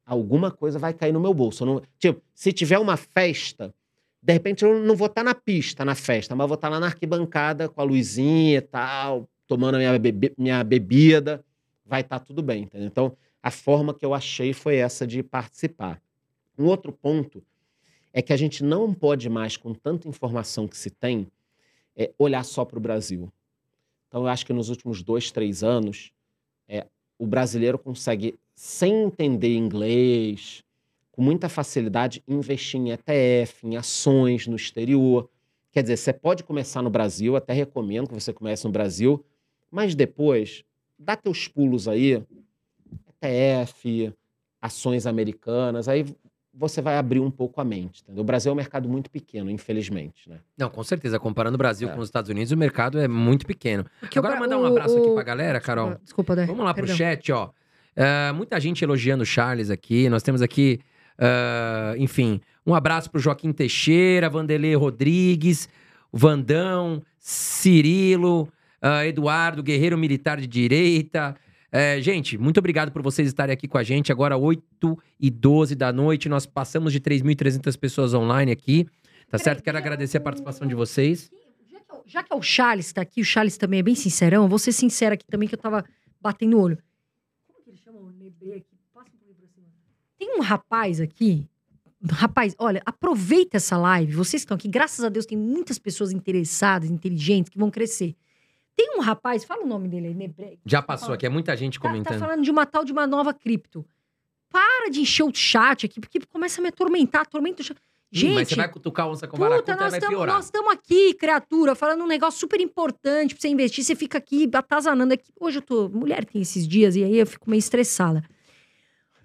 alguma coisa vai cair no meu bolso. Não, tipo, se tiver uma festa, de repente eu não vou estar na pista, na festa, mas vou estar lá na arquibancada com a luzinha e tal, tomando a minha, bebe minha bebida, vai estar tudo bem, entendeu? Então, a forma que eu achei foi essa de participar. Um outro ponto é que a gente não pode mais, com tanta informação que se tem, é, olhar só para o Brasil. Então, eu acho que nos últimos dois, três anos, é, o brasileiro consegue, sem entender inglês, com muita facilidade, investir em ETF, em ações no exterior. Quer dizer, você pode começar no Brasil, até recomendo que você comece no Brasil, mas depois, dá teus pulos aí, ETF, ações americanas, aí você vai abrir um pouco a mente. Entendeu? O Brasil é um mercado muito pequeno, infelizmente. Né?
Não, com certeza. Comparando o Brasil
É.
com os Estados Unidos, o mercado é muito pequeno.
Porque o
Agora,
Bra-
mandar um
o-
abraço aqui
o-
pra galera, Carol.
Desculpa, Desculpa Dé.
Vamos lá pro
Perdão.
chat, ó. É, muita gente elogiando o Charles aqui. Nós temos aqui, é, enfim, um abraço pro Joaquim Teixeira, Vanderlei Rodrigues, Vandão, Cirilo, é, Eduardo, Guerreiro Militar de Direita. É, gente, muito obrigado por vocês estarem aqui com a gente. Agora, 8 e 12 da noite, nós passamos de 3.300 pessoas online aqui. Tá certo? Quero agradecer a participação de vocês.
Já que, é o- já que é o Charles tá aqui, o Charles também é bem sincerão, eu vou ser sincera aqui também, que eu tava batendo o olho. Como que ele chama o Nebré aqui? Passa um pouquinho pra cima. Tem um rapaz aqui. Rapaz, olha, aproveita essa live. Vocês que estão aqui, graças a Deus, tem muitas pessoas interessadas, inteligentes, que vão crescer. Tem um rapaz, fala o nome dele aí, Nebré.
Já passou aqui, é muita gente
Tá, tá
comentando.
falando de uma tal de uma nova cripto. Para de encher o chat aqui, porque começa a me atormentar, atormenta o chat.
Ih,
Gente,
mas você vai cutucar a onça com
Puta,
varacuta,
nós
vai piorar.
estamos aqui, criatura, falando um negócio super importante pra você investir. Você fica aqui atazanando aqui. Hoje eu tô. Mulher tem esses dias e aí eu fico meio estressada.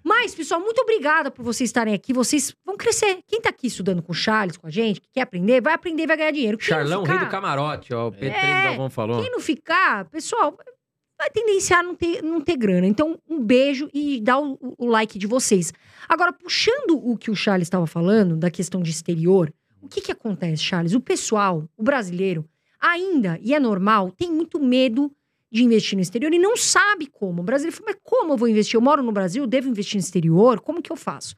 Mas, pessoal, muito obrigada por vocês estarem aqui. Vocês vão crescer. Quem tá aqui estudando com o Charles, com a gente, que quer aprender, vai aprender e vai ganhar dinheiro. Quem
Charlão,
ficar-
rei do camarote, ó. O P3
É,
Galvão falou.
Quem não ficar, pessoal, vai tendenciar a não ter, não ter grana. Então, um beijo e dá o, o like de vocês. Agora, puxando o que o Charles estava falando, da questão de exterior, o que que acontece, Charles? O pessoal, o brasileiro, ainda, e é normal, tem muito medo de investir no exterior e não sabe como. O brasileiro fala, mas como eu vou investir? Eu moro no Brasil, devo investir no exterior? Como que eu faço?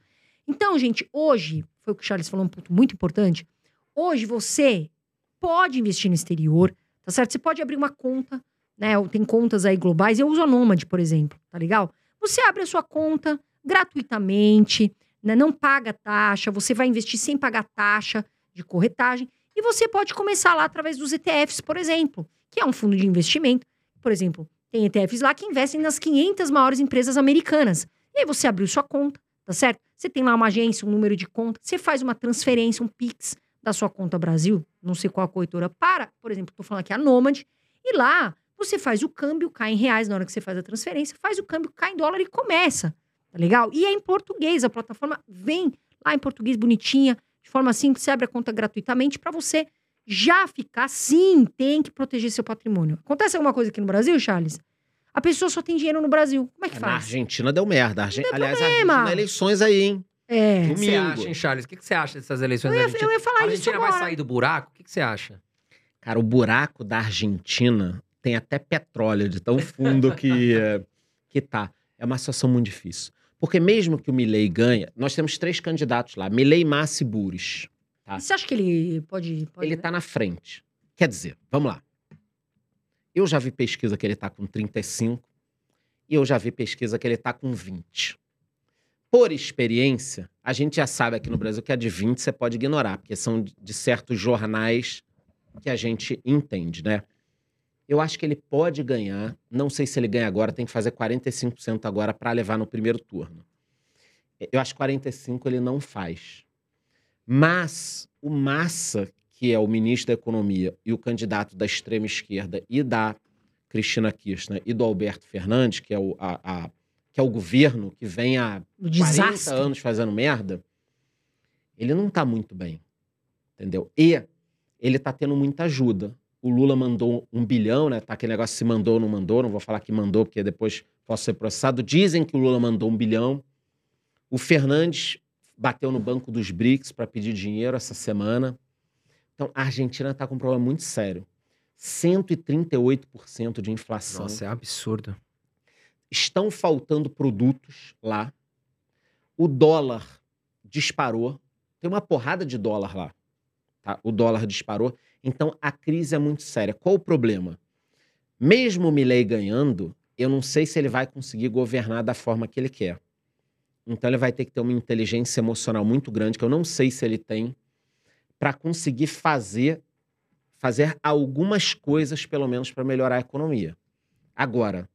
Então, gente, hoje, foi o que o Charles falou, um ponto muito importante. Hoje você pode investir no exterior, tá certo? Você pode abrir uma conta, né? Tem contas aí globais. Eu uso a Nômade, por exemplo, tá legal? Você abre a sua conta gratuitamente, né? Não paga taxa, você vai investir sem pagar taxa de corretagem. E você pode começar lá através dos ETFs, por exemplo, que é um fundo de investimento. Por exemplo, tem ETFs lá que investem nas 500 maiores empresas americanas. E aí você abriu sua conta, tá certo? Você tem lá uma agência, um número de conta, você faz uma transferência, um Pix da sua conta Brasil, não sei qual a corretora, para, por exemplo, estou falando aqui a Nomad, e lá você faz o câmbio, cai em reais na hora que você faz a transferência, faz o câmbio, cai em dólar e começa, tá legal? E é em português, a plataforma vem lá em português bonitinha, de forma que você abre a conta gratuitamente para você já ficar, sim, tem que proteger seu patrimônio. Acontece alguma coisa aqui no Brasil, Charles? A pessoa só tem dinheiro no Brasil. Como é que
Na
faz?
Argentina deu merda. Argen... Aliás, a
problema.
Argentina, eleições aí, hein?
É.
O que você
Domingo.
acha, hein, Charles? O que você acha dessas eleições
Eu
da
ia,
Argentina?
eu ia
A
falar isso
Argentina vai sair do buraco? O que você acha?
Cara, o buraco da Argentina tem até petróleo de tão fundo que, [LAUGHS] eh, que tá. É uma situação muito difícil. Porque mesmo que o Milley ganhe, nós temos três candidatos lá, Milley, Massa e Buris.
E Você acha que ele pode... pode
Ele tá na frente. Quer dizer, vamos lá. Eu já vi pesquisa que ele tá com 35 e eu já vi pesquisa que ele tá com 20. Por experiência, a gente já sabe aqui no Brasil que a de 20 você pode ignorar, porque são de- de certos jornais que a gente entende, né? Eu acho que ele pode ganhar, não sei se ele ganha agora, tem que fazer 45% agora para levar no primeiro turno. Eu acho que 45 ele não faz. Mas o Massa, que é o ministro da Economia e o candidato da extrema esquerda e da Cristina Kirchner e do Alberto Fernandes, que é o, a- a- que é o governo que vem há
O
40
desastre.
anos fazendo merda, ele não tá muito bem. Entendeu? E ele tá tendo muita ajuda. O Lula mandou um bilhão, né? Tá aquele negócio se mandou ou não mandou. Não vou falar que mandou, porque depois posso ser processado. Dizem que o Lula mandou um bilhão. O Fernandes bateu no banco dos BRICS para pedir dinheiro essa semana. Então, a Argentina tá com um problema muito sério. 138% de inflação
Nossa, é absurdo.
estão faltando produtos lá. O dólar disparou. Tem uma porrada de dólar lá. tá? O dólar disparou. Então a crise é muito séria. Qual o problema? Mesmo o Milley ganhando, eu não sei se ele vai conseguir governar da forma que ele quer. Então ele vai ter que ter uma inteligência emocional muito grande, que eu não sei se ele tem, para conseguir fazer fazer algumas coisas, pelo menos, para melhorar a economia. Agora,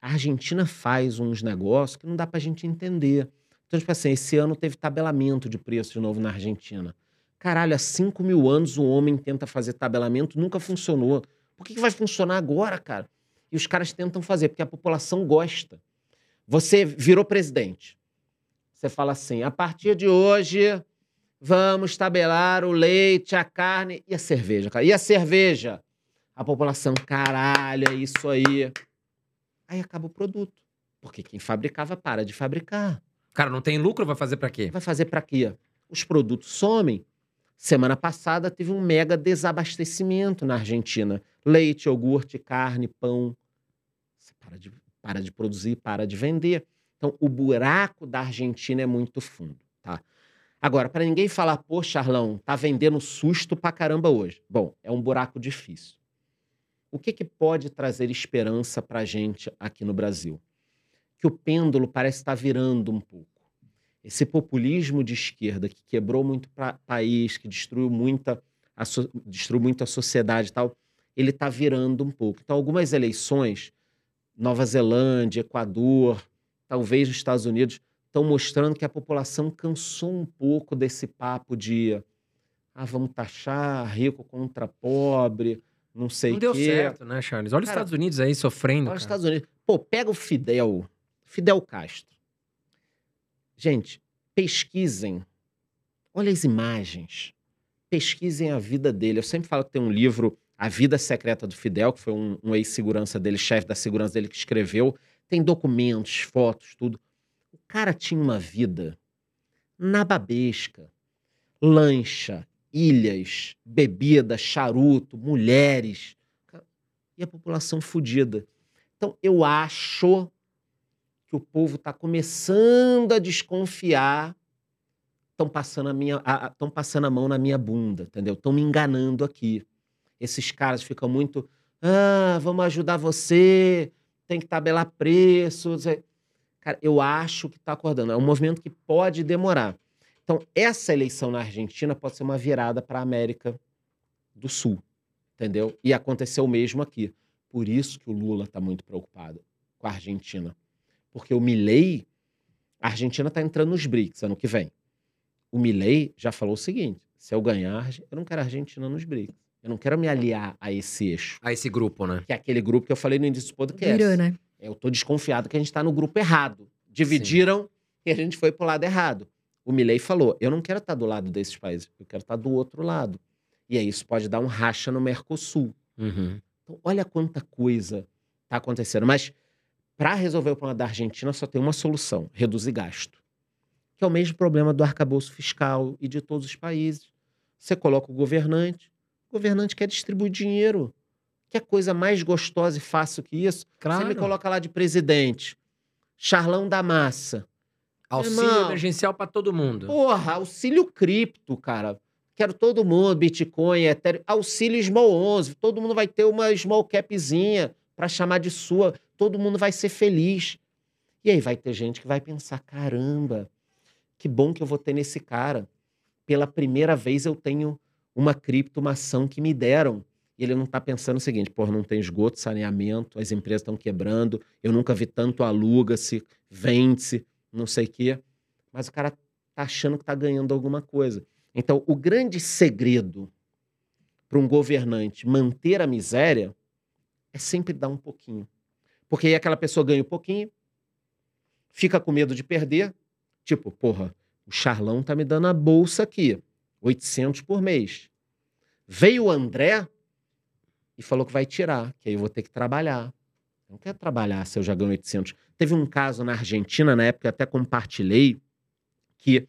a Argentina faz uns negócios que não dá pra gente entender. Então, tipo assim, esse ano teve tabelamento de preço de novo na Argentina. Caralho, há 5 mil anos o homem tenta fazer tabelamento, nunca funcionou. Por que, que vai funcionar agora, cara? E os caras tentam fazer, porque a população gosta. Você virou presidente. Você fala assim: a partir de hoje, vamos tabelar o leite, a carne e a cerveja, cara. E a cerveja? A população, caralho, é isso aí. Aí acaba o produto. Porque quem fabricava para de fabricar.
Cara, não tem lucro, vai fazer pra quê?
Vai fazer para quê? Os produtos somem. Semana passada teve um mega desabastecimento na Argentina. Leite, iogurte, carne, pão. Você para de, para de produzir, para de vender. Então, o buraco da Argentina é muito fundo, tá? Agora, para ninguém falar, pô, Charlão, tá vendendo susto pra caramba hoje. Bom, é um buraco difícil. O que, que pode trazer esperança pra gente aqui no Brasil? Que o pêndulo parece estar virando um pouco esse populismo de esquerda que quebrou muito o país, que destruiu muita, a destruiu muito a sociedade e tal, ele está virando um pouco. Então, algumas eleições, Nova Zelândia, Equador, talvez os Estados Unidos, estão mostrando que a população cansou um pouco desse papo de ah, vamos taxar rico contra pobre, não sei
Não
o
deu
quê.
certo, né, Charles? Olha os
Cara,
Estados Unidos aí sofrendo.
Olha os
cara.
Estados Unidos. Pô, pega o Fidel, Fidel Castro. Gente, pesquisem. Olha as imagens. Pesquisem a vida dele. Eu sempre falo que tem um livro, A Vida Secreta do Fidel, que foi um, um ex-segurança dele, chefe da segurança dele, que escreveu. Tem documentos, fotos, tudo. O cara tinha uma vida nababesca. Lancha, ilhas, bebida, charuto, mulheres. E a população fodida. Então, eu acho que o povo está começando a desconfiar. Estão passando, a passando a mão na minha bunda, entendeu? Estão me enganando aqui. Esses caras ficam muito. Ah, vamos ajudar você, tem que tabelar preço. não sei." Cara, eu acho que está acordando. É um movimento que pode demorar. Então, essa eleição na Argentina pode ser uma virada para a América do Sul, entendeu? E aconteceu o mesmo aqui. Por isso que o Lula está muito preocupado com a Argentina. Porque o Milley, a Argentina está entrando nos BRICS ano que vem. O Milley já falou o seguinte: se eu ganhar, eu não quero a Argentina nos BRICS. Eu não quero me aliar a esse eixo,
A esse grupo, né?
que é aquele grupo que eu falei no início do podcast.
Virou, né?
Eu tô desconfiado que a gente está no grupo errado. Dividiram e a gente foi pro lado errado. O Milley falou: eu não quero estar do lado desses países, eu quero estar do outro lado. E aí isso pode dar um racha no Mercosul.
Uhum.
Então, olha quanta coisa está acontecendo. Mas para resolver o problema da Argentina só tem uma solução: reduzir gasto. que é o mesmo problema do arcabouço fiscal e de todos os países. Você coloca o governante, o governante quer distribuir dinheiro. Que coisa mais gostosa e fácil que isso? Você me coloca lá de presidente, Charlão da Massa.
Auxílio
Irmão.
emergencial pra todo mundo.
Porra, auxílio cripto, cara. Quero todo mundo, Bitcoin, Ethereum, auxílio Small 11. Todo mundo vai ter uma small capzinha para chamar de sua. Todo mundo vai ser feliz. E aí vai ter gente que vai pensar: caramba, que bom que eu vou ter nesse cara. Pela primeira vez eu tenho uma cripto, uma ação que me deram. E ele não tá pensando o seguinte: porra, não tem esgoto, saneamento, as empresas estão quebrando, eu nunca vi tanto aluga-se, vende-se, não sei o quê. Mas o cara tá achando que tá ganhando alguma coisa. Então, o grande segredo para um governante manter a miséria é sempre dar um pouquinho. Porque aí aquela pessoa ganha um pouquinho, fica com medo de perder. Tipo, porra, o Charlão tá me dando a bolsa aqui, 800 por mês. Veio o André e falou que vai tirar, que aí eu vou ter que trabalhar. Eu não quero trabalhar se eu já ganho 800. Teve um caso na Argentina, na época, eu até compartilhei, que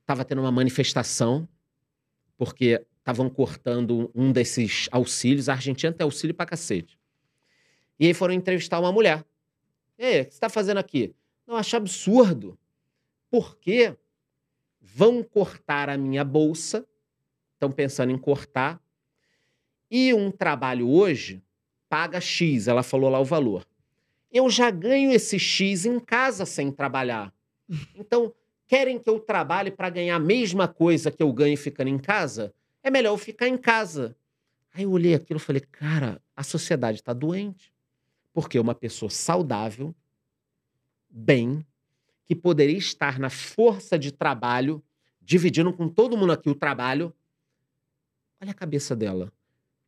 estava tendo uma manifestação, porque estavam cortando um desses auxílios. A Argentina tem auxílio pra cacete. E aí foram entrevistar uma mulher. Ei, o que você está fazendo aqui? Não, acho absurdo. Porque vão cortar a minha bolsa, estão pensando em cortar, e um trabalho hoje paga X, ela falou lá o valor. Eu já ganho esse X em casa sem trabalhar. [LAUGHS] Então, querem que eu trabalhe para ganhar a mesma coisa que eu ganho ficando em casa? É melhor eu ficar em casa. Aí eu olhei aquilo e falei, cara, a sociedade está doente. Porque uma pessoa saudável, bem, que poderia estar na força de trabalho, dividindo com todo mundo aqui o trabalho, olha a cabeça dela.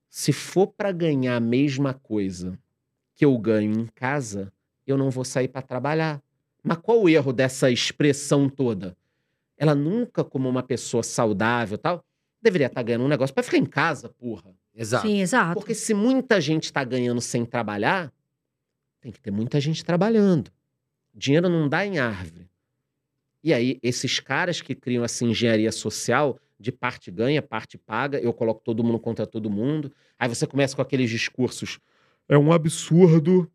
Se for para ganhar a mesma coisa que eu ganho em casa, eu não vou sair para trabalhar. Mas qual o erro dessa expressão toda? Ela nunca, como uma pessoa saudável e tal, deveria estar ganhando um negócio para ficar em casa, porra.
Exato.
Sim, exato.
Porque se muita gente está ganhando sem trabalhar, tem que ter muita gente trabalhando. Dinheiro não dá em árvore. E aí, esses caras que criam essa engenharia social de parte ganha, parte paga, eu coloco todo mundo contra todo mundo. Aí você começa com aqueles discursos. É um absurdo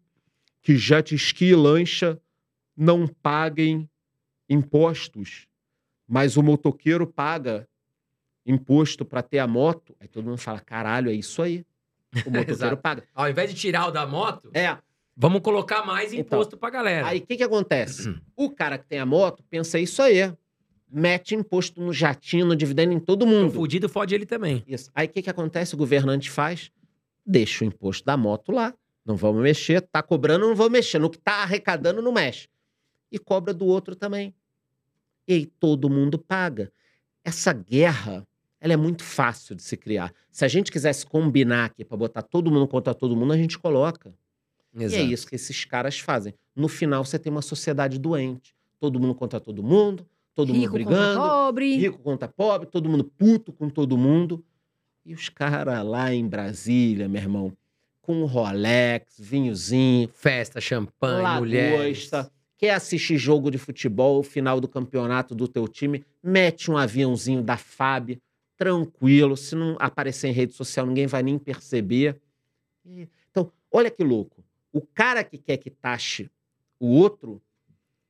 que jet ski e lancha não paguem impostos, mas o motoqueiro paga imposto para ter a moto. Aí todo mundo fala: caralho, é isso aí. O [LAUGHS] motoqueiro paga.
Ao invés de tirar o da moto,
É.
vamos colocar mais
Então,
imposto pra galera.
Aí o que, que acontece? O cara que tem a moto pensa isso aí. Mete imposto no jatinho, no dividendo em todo
o
mundo.
fudido fode ele também.
Isso. Aí o que, que acontece? O governante faz, deixa o imposto da moto lá. Não vamos mexer. Tá cobrando, não vou mexer. No que tá arrecadando, não mexe. E cobra do outro também. E aí todo mundo paga. Essa guerra, ela é muito fácil de se criar. Se a gente quisesse combinar aqui para botar todo mundo contra todo mundo, a gente coloca. E é isso que esses caras fazem. No final, você tem uma sociedade doente. Todo mundo contra todo mundo, todo mundo
Rico contra
brigando
pobre.
rico contra pobre, todo mundo puto com todo mundo. E os caras lá em Brasília, meu irmão, com Rolex, vinhozinho,
Festa, champanhe, mulheres.
lagosta, quer assistir jogo de futebol, final do campeonato do teu time, mete um aviãozinho da FAB, tranquilo, se não aparecer em rede social, ninguém vai nem perceber. Então, olha que louco. O cara que quer que taxe o outro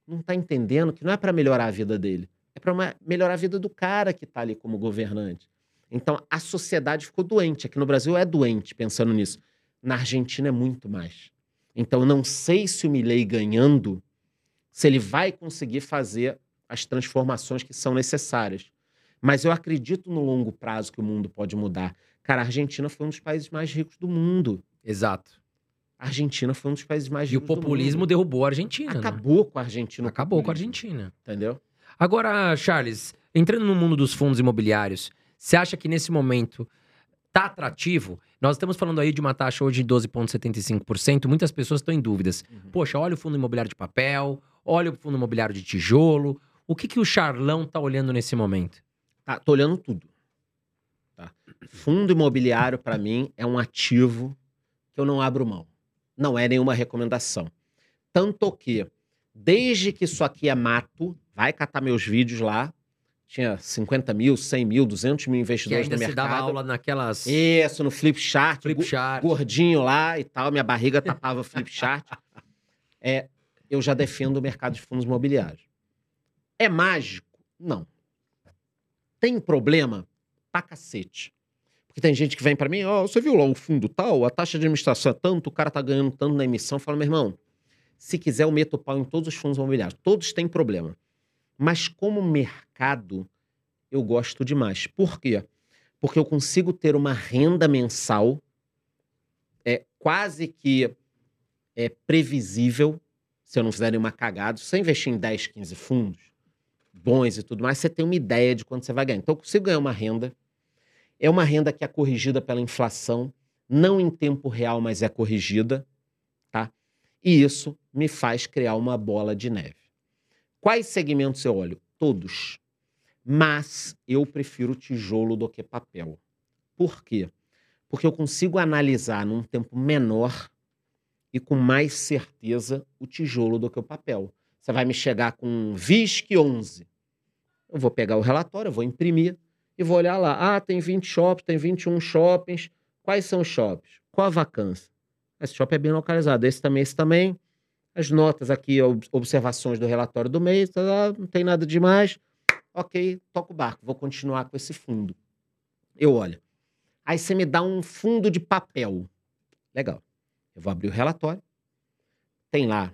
não tá entendendo que não é para melhorar a vida dele, é para melhorar a vida do cara que tá ali como governante. Então, a sociedade ficou doente. Aqui no Brasil é doente pensando nisso. Na Argentina é muito mais. Então, não sei se o Milley ganhando, se ele vai conseguir fazer as transformações que são necessárias. Mas eu acredito no longo prazo que o mundo pode mudar. Cara, a Argentina foi um dos países mais ricos do mundo.
Exato.
A Argentina foi um dos países mais
E o populismo derrubou a Argentina. né?
Acabou com a Argentina.
Acabou com a
populismo,
Argentina.
Entendeu?
Agora, Charles, entrando no mundo dos fundos imobiliários, você acha que nesse momento tá atrativo? Nós estamos falando aí de uma taxa hoje de 12,75%. Muitas pessoas estão em dúvidas.
Uhum.
Poxa, olha o fundo imobiliário de papel, olha o fundo imobiliário de tijolo. O que, que o Charlão tá olhando nesse momento?
Tá, tô olhando tudo. Tá? Fundo imobiliário, para mim, é um ativo que eu não abro mão. Não é nenhuma recomendação. Tanto que Desde que isso aqui é mato, vai catar meus vídeos lá. Tinha 50 mil, 100 mil, 200 mil
Que
investidores
ainda
no
se
mercado.
dava aula naquelas
Isso, no Flipchart.
flip chart.
Gordinho lá e tal, minha barriga tapava o Flipchart. [LAUGHS] É, eu já defendo o mercado de fundos imobiliários. É mágico? Não. Tem problema? Pra cacete. Porque tem gente que vem pra mim, ó, você viu lá o fundo tal, a taxa de administração é tanto, o cara tá ganhando tanto na emissão. Eu falo, meu irmão, se quiser eu meto o pau em todos os fundos imobiliários. Todos têm problema. Mas como mercado, eu gosto demais. Por quê? Porque eu consigo ter uma renda mensal é quase que é previsível, se eu não fizer nenhuma cagada. Se você investir em 10, 15 fundos bons e tudo mais, você tem uma ideia de quanto você vai ganhar. Então, eu consigo ganhar uma renda. É uma renda que é corrigida pela inflação, não em tempo real, mas é corrigida, tá? E isso me faz criar uma bola de neve. Quais segmentos eu olho? Todos. Mas eu prefiro tijolo do que papel. Por quê? Porque eu consigo analisar num tempo menor e com mais certeza o tijolo do que o papel. Você vai me chegar com VISC 11. Eu vou pegar o relatório, eu vou imprimir e vou olhar lá. Ah, tem 20 shoppings, tem 21 shoppings. Quais são os shoppings? Qual a vacância? Esse shopping é bem localizado. Esse também, esse também. As notas aqui, ob- observações do relatório do mês, tá não tem nada demais. Ok, toco o barco, vou continuar com esse fundo. Eu olho. Aí você me dá um fundo de papel. Legal. Eu vou abrir o relatório. Tem lá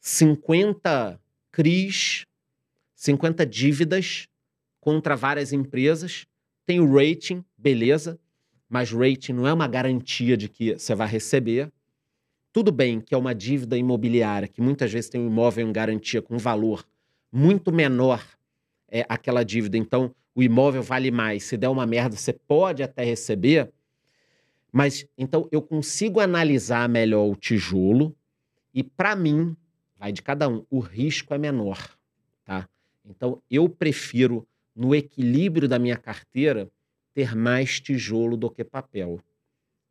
50 CRIs, 50 dívidas contra várias empresas. Tem o rating, beleza. Mas rating não é uma garantia de que você vai receber. Tudo bem que é uma dívida imobiliária, que muitas vezes tem um imóvel em garantia com valor muito menor é, aquela dívida. Então, o imóvel vale mais. Se der uma merda, você pode até receber. Mas, então, eu consigo analisar melhor o tijolo e, para mim, vai de cada um, o risco é menor, tá? Então, eu prefiro, no equilíbrio da minha carteira, ter mais tijolo do que papel.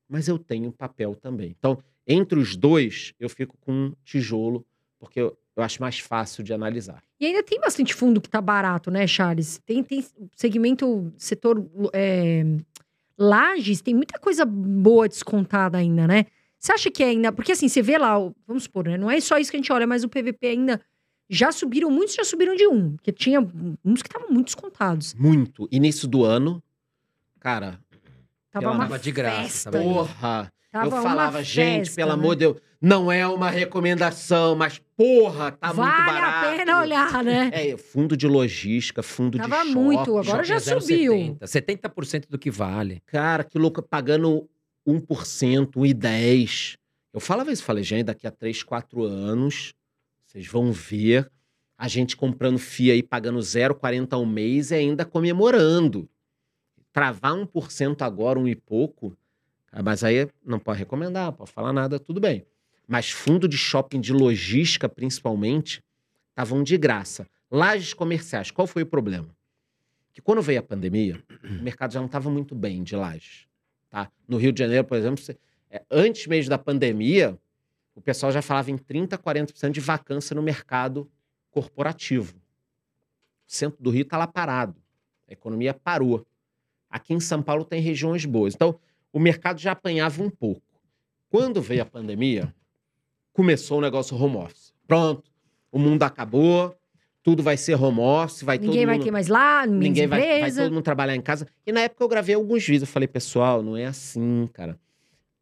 Mas eu tenho papel também. Então, entre os dois, eu fico com tijolo, porque eu, eu acho mais fácil de analisar.
E ainda tem bastante fundo que tá barato, né, Charles? Tem, tem segmento, setor é, lajes, tem muita coisa boa descontada ainda, né? Você acha que ainda. Porque assim, você vê lá, vamos supor, né? Não é só isso que a gente olha, mas o PVP ainda. Já subiram, muitos já subiram de um. Porque tinha uns que estavam muito descontados.
Muito. Início do ano, cara,
Tava uma
Tava de graça, tava
porra.
Tava
eu falava, gente,
festa,
pelo
né?
amor de Deus, não é uma recomendação, mas porra, tá muito
vale
barato.
a pena olhar, né?
É, fundo de logística, fundo
Tava
de
muito,
shopping.
agora já
Shopping
subiu.
0,70. 70% do que vale.
Cara, que louco, pagando 1%, 1,10%. Eu falava isso, falei, gente, daqui a 3, 4 anos, vocês vão ver a gente comprando FIA aí, pagando 0,40 ao mês e ainda comemorando. Travar 1% agora, um e pouco, ah, mas aí não pode recomendar, não pode falar nada, tudo bem. Mas fundo de shopping de logística, principalmente, estavam de graça. Lajes comerciais, qual foi o problema? Que quando veio a pandemia, o mercado já não estava muito bem de lajes. Tá? No Rio de Janeiro, por exemplo, é, antes mesmo da pandemia, o pessoal já falava em 30%, 40% de vacância no mercado corporativo. O centro do Rio está lá parado. A economia parou. Aqui em São Paulo tem regiões boas. Então, o mercado já apanhava um pouco. Quando veio a pandemia, começou o negócio home office. Pronto, o mundo acabou, tudo vai ser home office, vai
Ninguém
todo
vai
mundo...
ter mais lá, ninguém
vai, vai todo mundo trabalhar em casa. E na época eu gravei alguns vídeos. Eu falei, pessoal, não é assim, cara.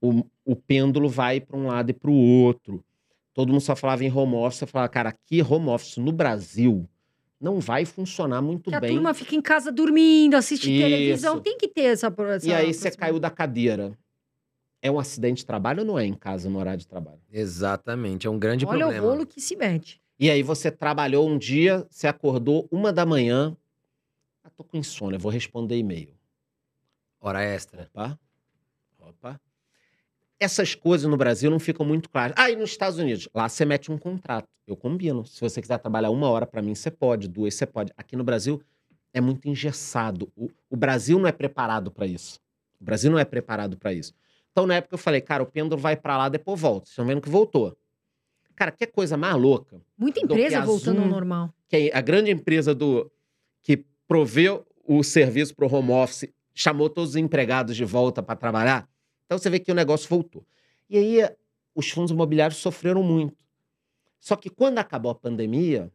O, o pêndulo vai para um lado e para o outro. Todo mundo só falava em home office. Eu falava, cara, aqui home office no Brasil não vai funcionar muito
Que a
bem.
turma fica em casa dormindo, assiste
Isso.
televisão, tem que ter essa. essa
E aí você caiu da cadeira. É um acidente de trabalho ou não é em casa no horário de trabalho?
Exatamente, é um grande
Olha
problema.
o rolo que se mete.
E aí você trabalhou um dia, você acordou uma da manhã. Ah, tô com insônia, vou responder e-mail.
Hora extra.
Opa. Opa. Essas coisas no Brasil não ficam muito claras. Ah, e nos Estados Unidos? Lá você mete um contrato. Eu combino. Se você quiser trabalhar uma hora para mim, você pode. Duas, você pode. Aqui no Brasil é muito engessado. O, o Brasil não é preparado para isso. O Brasil não é preparado para isso. Então, na época, eu falei, cara, o pêndulo vai para lá, depois volta. Vocês estão vendo que voltou. Cara, que coisa mais louca.
Muita empresa voltando ao
Zoom-
normal.
Que a grande empresa do que proveu o serviço para o home office chamou todos os empregados de volta para trabalhar. Então você vê que o negócio voltou. E aí os fundos imobiliários sofreram muito. Só que quando acabou a pandemia,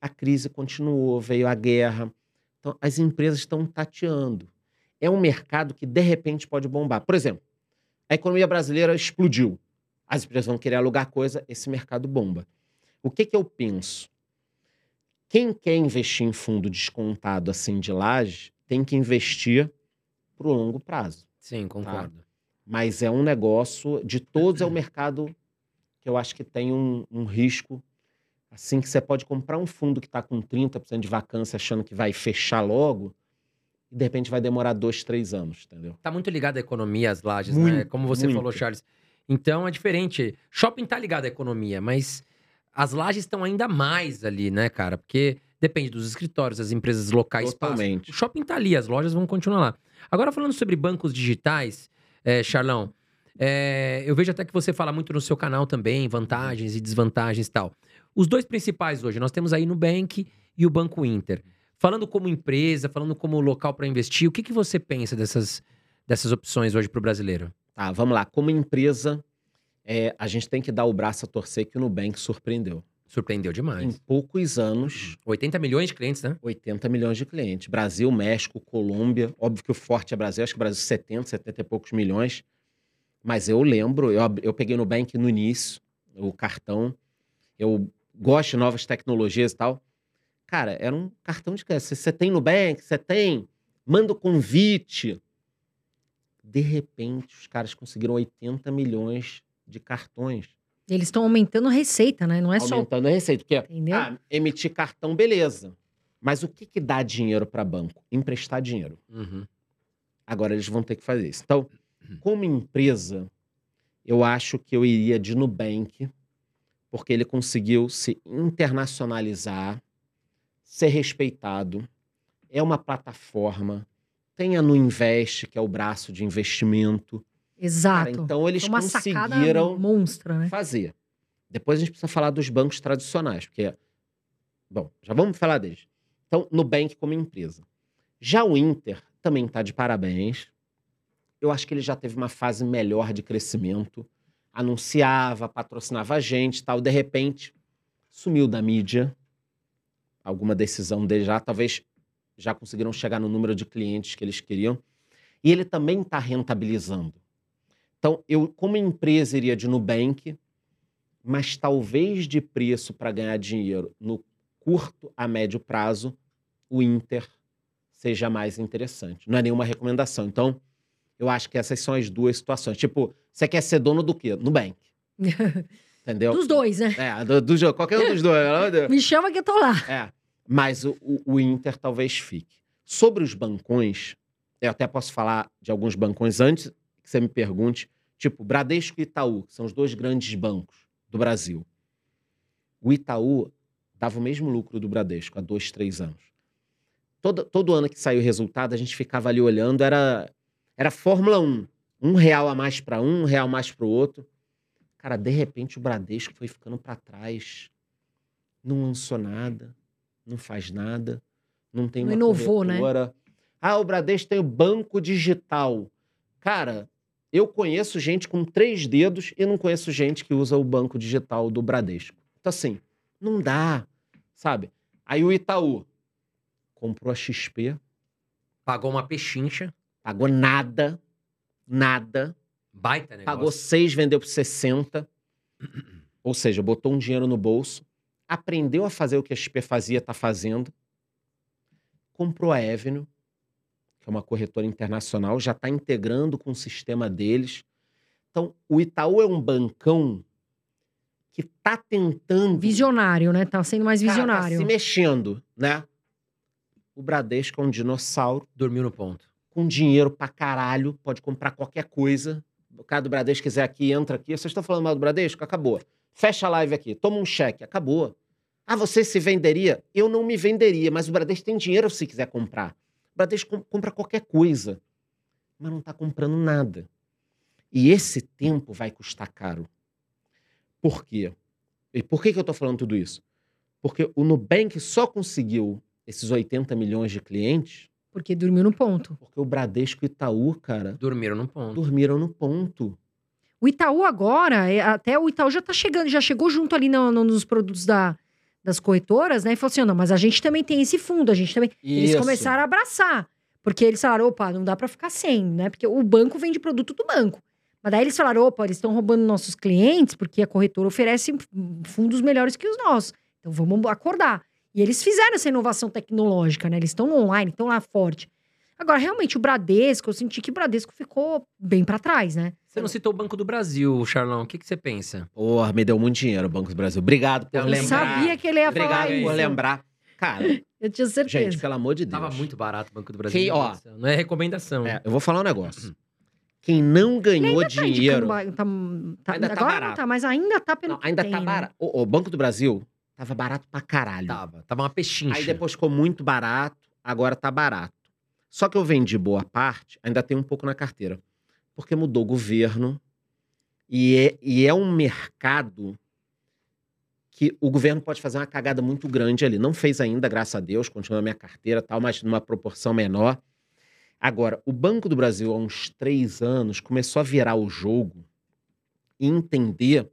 a crise continuou, veio a guerra. Então as empresas estão tateando. É um mercado que de repente pode bombar. Por exemplo, a economia brasileira explodiu. As empresas vão querer alugar coisa, esse mercado bomba. O que, que eu penso? Quem quer investir em fundo descontado assim de laje tem que investir para o longo prazo.
Sim, concordo.
Mas é um negócio, de todos, é o mercado que eu acho que tem um, um risco. Assim que você pode comprar um fundo que está com 30% de vacância, achando que vai fechar logo, e de repente vai demorar dois, três anos, entendeu?
Tá muito ligado à economia, as lajes, né?
Muito,
Como você
muito.
falou, Charles. Então é diferente. Shopping tá ligado à economia, mas as lajes estão ainda mais ali, né, cara? Porque depende dos escritórios, das empresas locais. passam.
Totalmente.
O shopping tá ali, as lojas vão continuar lá. Agora, falando sobre bancos digitais, é, Charlão, é, eu vejo até que você fala muito no seu canal também, vantagens e desvantagens e tal. Os dois principais hoje, nós temos aí no Bank e o Banco Inter. Falando como empresa, falando como local para investir, o que, que você pensa dessas, dessas opções hoje para o brasileiro?
Tá, vamos lá. Como empresa, é, a gente tem que dar o braço a torcer que o Nubank surpreendeu.
Surpreendeu
Em
demais.
poucos anos,
80 milhões de clientes, né?
80 milhões de clientes. Brasil, México, Colômbia. Óbvio que o forte é Brasil, acho que o Brasil 70, 70 e poucos milhões. Mas eu lembro, eu, eu peguei no Bank no início, o cartão. Eu gosto de novas tecnologias e tal. Cara, era um cartão de crédito. Você tem no Bank, você tem, manda o convite. De repente, os caras conseguiram 80 milhões de cartões.
Eles estão aumentando a receita, né? Não é só.
aumentando a receita. Porque
Entendeu?
ah, emitir cartão, beleza. Mas o que, que dá dinheiro para banco? Emprestar dinheiro.
Uhum.
Agora eles vão ter que fazer isso. Então, como empresa, eu acho que eu iria de Nubank, porque ele conseguiu se internacionalizar, ser respeitado, é uma plataforma, tem a Nuinvest, que é o braço de investimento. Cara,
Exato.
então eles
uma
conseguiram
monstra, né?
fazer. Depois a gente precisa falar dos bancos tradicionais, porque. Bom, já vamos falar deles. Então, Nubank como empresa. Já o Inter também está de parabéns. Eu acho que ele já teve uma fase melhor de crescimento. Anunciava, patrocinava a gente e tal. De repente, sumiu da mídia. Alguma decisão dele já. Talvez já conseguiram chegar no número de clientes que eles queriam. E ele também está rentabilizando. Então, eu, como empresa, iria de Nubank, mas talvez de preço para ganhar dinheiro no curto a médio prazo, o Inter seja mais interessante. Não é nenhuma recomendação. Então, eu acho que essas são as duas situações. Tipo, você quer ser dono do quê? Nubank. [LAUGHS] Entendeu?
Dos dois, né?
É, do, do. Qualquer um dos dois.
Me chama que eu tô lá.
É. Mas o, o- o Inter talvez fique. Sobre os bancões, eu até posso falar de alguns bancões antes que você me pergunte. Tipo, Bradesco e Itaú, que são os dois grandes bancos do Brasil. O Itaú dava o mesmo lucro do Bradesco há dois, três anos. Todo, todo ano que saiu o resultado, a gente ficava ali olhando, era, era Fórmula 1. Um real a mais para um, um real a mais para o outro. Cara, de repente o Bradesco foi ficando para trás. Não lançou nada, não faz nada, não tem
Não
uma
inovou, né?
corretora. Ah, o Bradesco tem o banco digital. Cara, eu conheço gente com três dedos e não conheço gente que usa o banco digital do Bradesco. Então, assim, não dá, sabe? Aí o Itaú comprou a XP,
Pagou uma pechincha,
pagou nada, nada,
baita negócio.
pagou seis, vendeu por 60. [CLEARS THROAT] Ou seja, botou um dinheiro no bolso, aprendeu a fazer o que a XP fazia, tá fazendo, comprou a Avenue, que é uma corretora internacional, já está integrando com o sistema deles. Então, o Itaú é um bancão que está tentando
Visionário, né? Tá sendo mais
Cara, tá
visionário.
se mexendo, né? O Bradesco é um dinossauro
Dormiu no ponto.
com dinheiro pra caralho, pode comprar qualquer coisa. O cara do Bradesco quiser aqui, entra aqui. Vocês estão falando mal do Bradesco? Acabou. Fecha a live aqui, toma um cheque, acabou. Ah, você se venderia? Eu não me venderia, mas o Bradesco tem dinheiro se quiser comprar. O Bradesco com- compra qualquer coisa, mas não está comprando nada. E esse tempo vai custar caro. Por quê? E por que, que eu tô falando tudo isso? Porque o Nubank só conseguiu esses 80 milhões de clientes
Porque dormiu no ponto.
porque o Bradesco e o Itaú, cara,
Dormiram no ponto.
dormiram no ponto.
O Itaú agora, é, até o Itaú já tá chegando, já chegou junto ali no- no- nos produtos da, das corretoras, né? E falou assim: não, mas a gente também tem esse fundo, a gente também. Eles
Isso.
começaram a abraçar. Porque eles falaram, opa, não dá pra ficar sem, né? Porque o banco vende produto do banco. Mas daí eles falaram, opa, eles estão roubando nossos clientes, porque a corretora oferece fundos melhores que os nossos. Então vamos acordar. E eles fizeram essa inovação tecnológica, né? Eles estão online, estão lá forte. Agora, realmente, o Bradesco, eu senti que o Bradesco ficou bem pra trás, né?
Você não citou o Banco do Brasil, Charlão. O que, que você pensa?
Porra, me deu muito dinheiro o Banco do Brasil. Obrigado por
Eu
Eu
lembrar.
sabia que ele ia
Obrigado
falar
por
isso.
lembrar. Cara, [LAUGHS]
Eu tinha certeza.
gente, pelo amor de Deus.
Tava muito barato o Banco do Brasil.
Quem,
meu
ó.
Não é recomendação.
É, eu vou falar um negócio. Quem não ganhou
Tá indicando
dinheiro.
ba- tá- tá-
Ainda tá
agora não
barato.
tá, mas ainda tá pelo
Não, ainda
tem,
tá
né?
barato. O, o Banco do Brasil tava barato pra caralho.
Tava. Tava uma pechincha.
Aí depois ficou muito barato, agora tá barato. Só que eu vendi boa parte, ainda tem um pouco na carteira. Porque mudou o governo e é, e é um mercado que o governo pode fazer uma cagada muito grande ali. Não fez ainda, graças a Deus, continua na minha carteira tal, mas numa proporção menor. Agora, o Banco do Brasil, há uns três anos, começou a virar o jogo e entender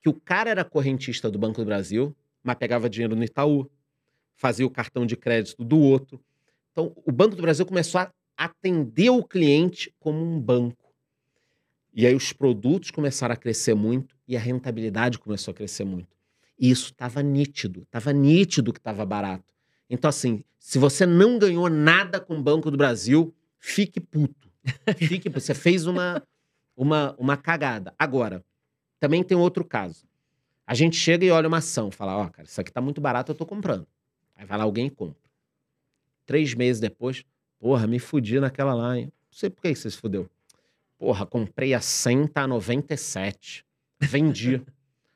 que o cara era correntista do Banco do Brasil, mas pegava dinheiro no Itaú, fazia o cartão de crédito do outro. Então, o Banco do Brasil começou a atender o cliente como um banco. E aí os produtos começaram a crescer muito e a rentabilidade começou a crescer muito. E isso estava nítido, estava nítido que estava barato. Então, assim, se você não ganhou nada com o Banco do Brasil, fique puto. Fique, você fez uma, uma, uma cagada. Agora, também tem outro caso. A gente chega e olha uma ação, fala, ó, cara, isso aqui tá muito barato, eu tô comprando. Aí vai lá alguém e compra. Três meses depois, porra, me fudi naquela lá, hein? Não sei por que você se fudeu. Porra, comprei a 100, tá a 97. Vendi.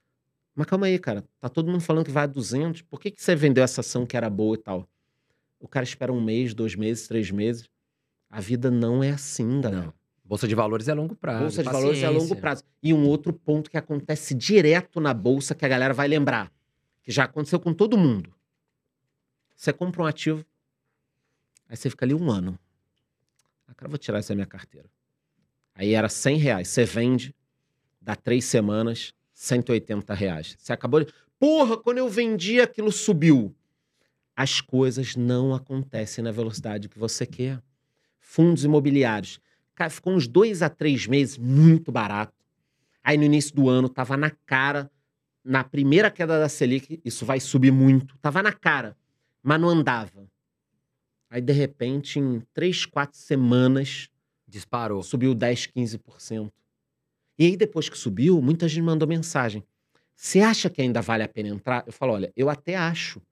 [LAUGHS] Mas calma aí, cara. Tá todo mundo falando que vai a 200. Por que, que você vendeu essa ação que era boa e tal? O cara espera um mês, dois meses, três meses. A vida não é assim, galera.
Não. Bolsa de valores é longo prazo.
Bolsa de valores é a longo
paciência.
prazo. E um outro ponto que acontece direto na bolsa que a galera vai lembrar, que já aconteceu com todo mundo. Você compra um ativo, aí você fica ali um ano. Ah, cara, vou tirar essa minha carteira. Aí era 100 reais. Você vende, dá três semanas, 180 reais. Você acabou de. Porra, quando eu vendi, aquilo subiu. As coisas não acontecem na velocidade que você quer. Fundos imobiliários. Cara, ficou uns dois a três meses muito barato. Aí no início do ano tava na cara, na primeira queda da Selic, isso vai subir muito. Tava na cara, mas não andava. Aí de repente, em três, quatro semanas,
Disparou.
subiu 10, 15%. E aí depois que subiu, muita gente mandou mensagem. Você acha que ainda vale a pena entrar? Eu falo, olha, eu até acho.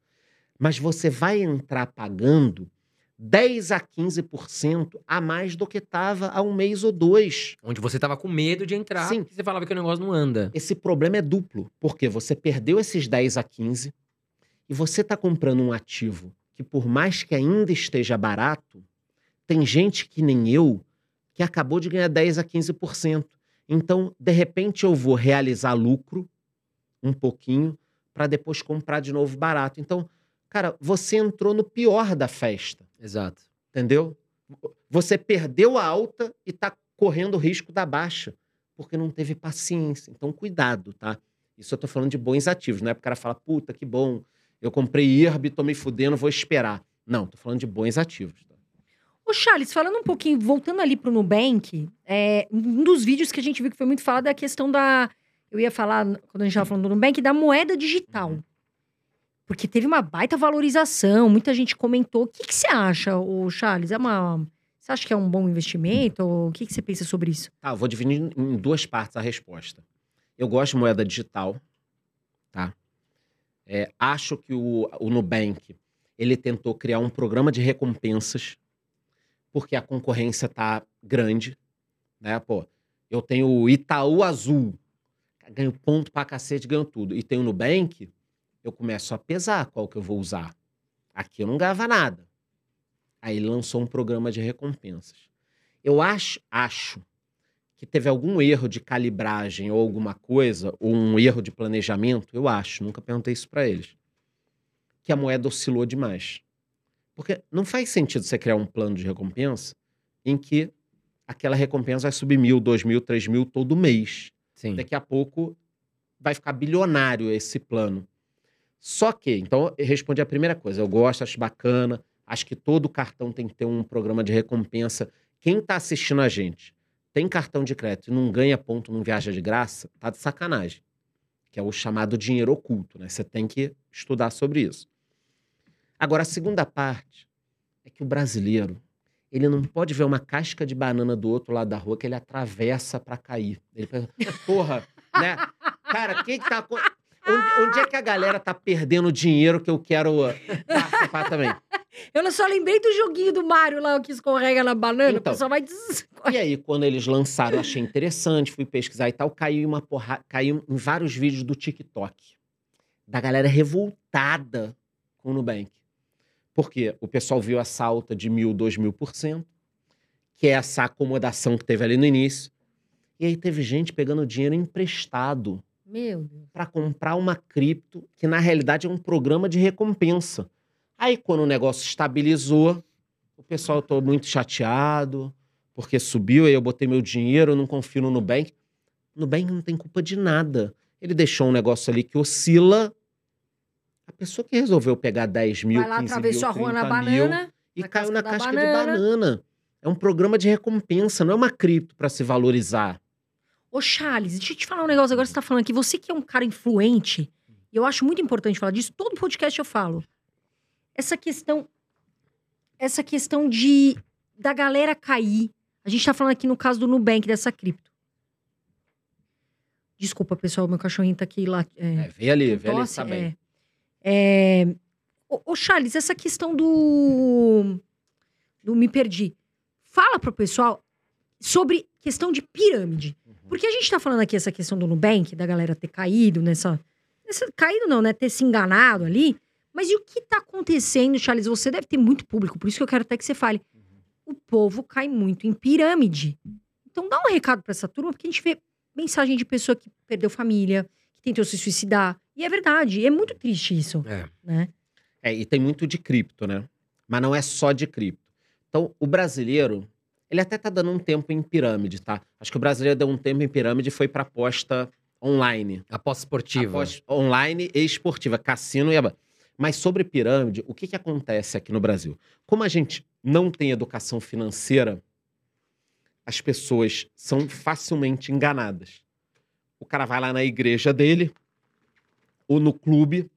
Mas você vai entrar pagando 10 a 15% a mais do que estava há um mês ou dois.
Onde você tava com medo de entrar.
Sim.
Você falava que o negócio não anda.
Esse problema é duplo, porque você perdeu esses 10 a 15 e você está comprando um ativo que, por mais que ainda esteja barato, tem gente que nem eu que acabou de ganhar 10 a 15%. Então, de repente, eu vou realizar lucro um pouquinho para depois comprar de novo barato. Então, cara, você entrou no pior da festa
Exato.
entendeu? Você perdeu a alta e tá correndo o risco da baixa, porque não teve paciência. Então, cuidado, tá? Isso eu tô falando de bons ativos, não é pro cara falar, puta, que bom, eu comprei IRB, tô me fudendo, vou esperar. Não, tô falando de bons ativos. Tá?
Ô, Charles, falando um pouquinho, voltando ali pro Nubank, é, um dos vídeos que a gente viu que foi muito falado é a questão da. Eu ia falar, quando a gente tava falando do Nubank, da moeda digital. Porque teve uma baita valorização, muita gente comentou. O que, que você acha, ô Charles? É uma. Você acha que é um bom investimento? Ou o que, que você pensa sobre isso?
Tá, eu vou dividir em duas partes a resposta. Eu gosto de moeda digital? É, acho que o, o Nubank, ele tentou criar um programa de recompensas, porque a concorrência tá grande, né? Pô, eu tenho o Itaú Azul, ganho ponto pra cacete, ganho tudo. E tem o Nubank, eu começo a pesar qual que eu vou usar. Aqui eu não ganhava nada. Aí lançou um programa de recompensas. Eu acho, acho que teve algum erro de calibragem ou alguma coisa, ou um erro de planejamento, eu acho, nunca perguntei isso para eles, que a moeda oscilou demais. Porque não faz sentido você criar um plano de recompensa em que aquela recompensa vai subir mil, dois mil, três mil todo mês.
Sim.
Daqui a pouco vai ficar bilionário esse plano. Só que, então, eu respondi a primeira coisa. Eu gosto, acho bacana. Acho que todo cartão tem que ter um programa de recompensa. Quem está assistindo a gente tem cartão de crédito e não ganha ponto, não viaja de graça, tá de sacanagem. Que é o chamado dinheiro oculto, né? Você tem que estudar sobre isso. Agora, a segunda parte é que o brasileiro, ele não pode ver uma casca de banana do outro lado da rua que ele atravessa para cair. Ele pensa, porra, né? Cara, o que tá... Onde, onde é que a galera tá perdendo dinheiro que eu quero participar também?
Eu só lembrei do joguinho do Mario lá, que escorrega na banana.
Então.
o pessoal vai.
E aí, quando eles lançaram, eu achei interessante, fui pesquisar e tal, caiu uma porra... caiu em vários vídeos do TikTok. Da galera revoltada com o Nubank. Porque o pessoal viu essa alta de mil, dois mil por cento, que é essa acomodação que teve ali no início. E aí teve gente pegando dinheiro emprestado
Meu
para comprar uma cripto, que na realidade é um programa de recompensa. Aí, quando o negócio estabilizou, o pessoal tô muito chateado, porque subiu, aí eu botei meu dinheiro, eu não confio no Nubank. Nubank não tem culpa de nada. Ele deixou um negócio ali que oscila. A pessoa que resolveu pegar 10 mil,
Vai lá,
15
atravessou a
mil,
rua na
30 mil,
banana.
e
na
caiu na casca
banana.
de banana. É um programa de recompensa, não é uma cripto para se valorizar.
Ô, Charles, deixa eu te falar um negócio agora que você tá falando aqui. Você que é um cara influente, e eu acho muito importante falar disso, todo podcast eu falo. Essa questão. Essa questão de. da galera cair. A gente tá falando aqui no caso do Nubank, dessa cripto. Desculpa, pessoal, meu cachorrinho tá aqui lá. é,
É, vê ali, vê ali
tosse,
também.
É, é... Ô, ô, Charles, essa questão do... do me perdi. Fala pro pessoal sobre questão de pirâmide.
Uhum.
Porque a gente tá falando aqui essa questão do Nubank, da galera ter caído nessa... nessa caído não, né? Ter se enganado ali. Mas e o que tá acontecendo, Charles? Você deve ter muito público, por isso que eu quero até que você fale. O povo cai muito em pirâmide. Então dá um recado pra essa turma, porque a gente vê mensagem de pessoa que perdeu família, que tentou se suicidar. E é verdade, é muito triste isso,
É.
né?
É, e tem muito de cripto, né? Mas não é só de cripto. Então, o brasileiro, ele até tá dando um tempo em pirâmide, tá? Acho que o brasileiro deu um tempo em pirâmide e foi pra aposta online.
Aposta esportiva.
Aposta online e esportiva, cassino e aba. Mas sobre pirâmide, o que, que acontece aqui no Brasil? Como a gente não tem educação financeira, as pessoas são facilmente enganadas. O cara vai lá na igreja dele, ou no clube,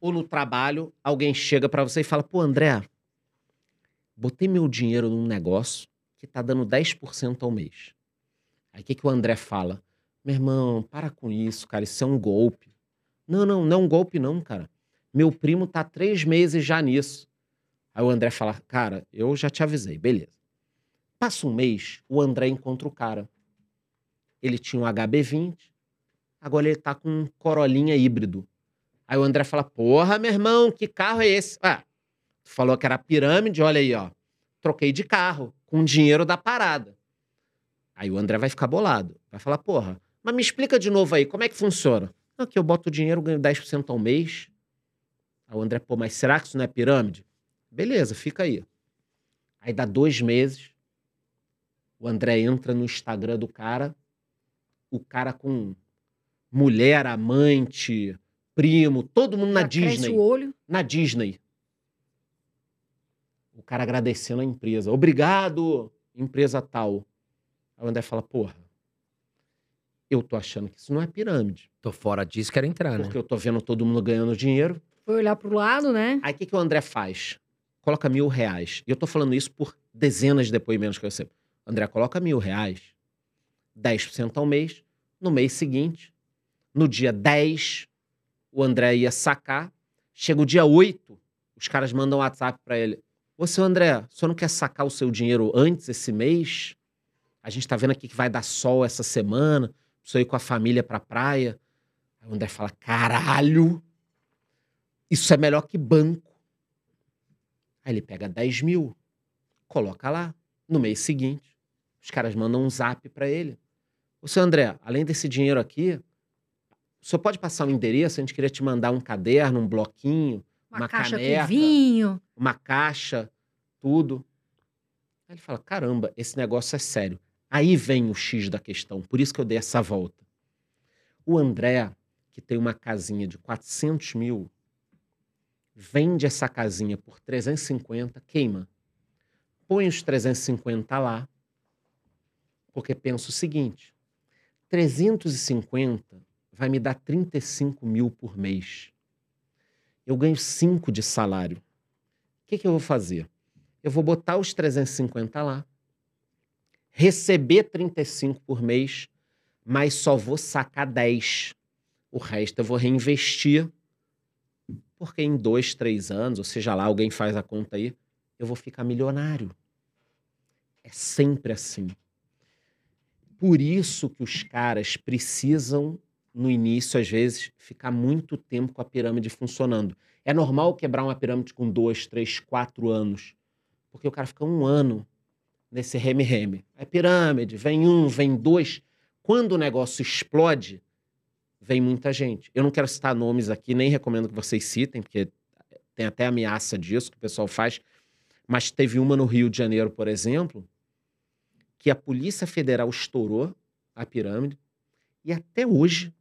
ou no trabalho, alguém chega pra você e fala: pô, André, botei meu dinheiro num negócio que tá dando 10% ao mês. Aí o que, que o André fala? Meu irmão, para com isso, cara, isso é um golpe. Não, não, não é um golpe, não, cara. Meu primo tá três meses já nisso. Aí o André fala: cara, eu já te avisei, beleza. Passa um mês, o André encontra o cara. Ele tinha um HB20, agora ele tá com um Corolinha híbrido. Aí o André fala: Porra, meu irmão, que carro é esse? Ah, tu falou que era pirâmide, olha aí, ó. Troquei de carro, com o dinheiro da parada. Aí o André vai ficar bolado. Vai falar: Porra, mas me explica de novo aí, como é que funciona? Não, que eu boto o dinheiro, ganho 10% ao mês. Aí o André, pô, mas será que isso não é pirâmide? Beleza, fica aí. Aí dá dois meses, o André entra no Instagram do cara, o cara com mulher, amante, primo, todo mundo na
Já
Disney.
o olho.
Na Disney. O cara agradecendo a empresa. Obrigado, empresa tal. Aí o André fala, porra, eu tô achando que isso não é pirâmide.
Tô fora disso, quero entrar, né?
Porque eu tô vendo todo mundo ganhando dinheiro.
Foi olhar pro lado, né?
Aí o que, que o André faz? Coloca mil reais. E eu tô falando isso por dezenas de depoimentos que eu recebo. André, coloca mil reais, 10% ao mês. No mês seguinte, no dia 10, o André ia sacar. Chega o dia 8, os caras mandam um WhatsApp pra ele. Ô, seu André, o senhor não quer sacar o seu dinheiro antes esse mês? A gente tá vendo aqui que vai dar sol essa semana. Preciso ir com a família pra praia. Aí o André fala, caralho, isso é melhor que banco. Aí ele pega 10 mil, coloca lá. No mês seguinte, os caras mandam um zap pra ele. Ô, seu André, além desse dinheiro aqui, o senhor pode passar um endereço? A gente queria te mandar um caderno, um bloquinho,
Uma,
Uma
caixa
caneca.
com vinho.
uma caixa, tudo. Aí ele fala: caramba, esse negócio é sério. Aí vem o X da questão, por isso que eu dei essa volta. O André, que tem uma casinha de 400 mil, vende essa casinha por 350, queima. Põe os 350 lá, porque pensa o seguinte: 350 vai me dar 35 mil por mês. Eu ganho 5 de salário. O que, que eu vou fazer? Eu vou botar os 350 lá, receber 35 por mês, mas só vou sacar 10. O resto eu vou reinvestir, porque em dois, três anos, ou seja lá, alguém faz a conta aí, eu vou ficar milionário. É sempre assim. Por isso que os caras precisam, no início, às vezes, ficar muito tempo com a pirâmide funcionando. É normal quebrar uma pirâmide com dois, três, quatro anos. Porque o cara fica um ano nesse reme-reme. É pirâmide, vem um, vem dois. Quando o negócio explode, vem muita gente. Eu não quero citar nomes aqui, nem recomendo que vocês citem, porque tem até ameaça disso que o pessoal faz. Mas teve uma no Rio de Janeiro, por exemplo, que a Polícia Federal estourou a pirâmide e até hoje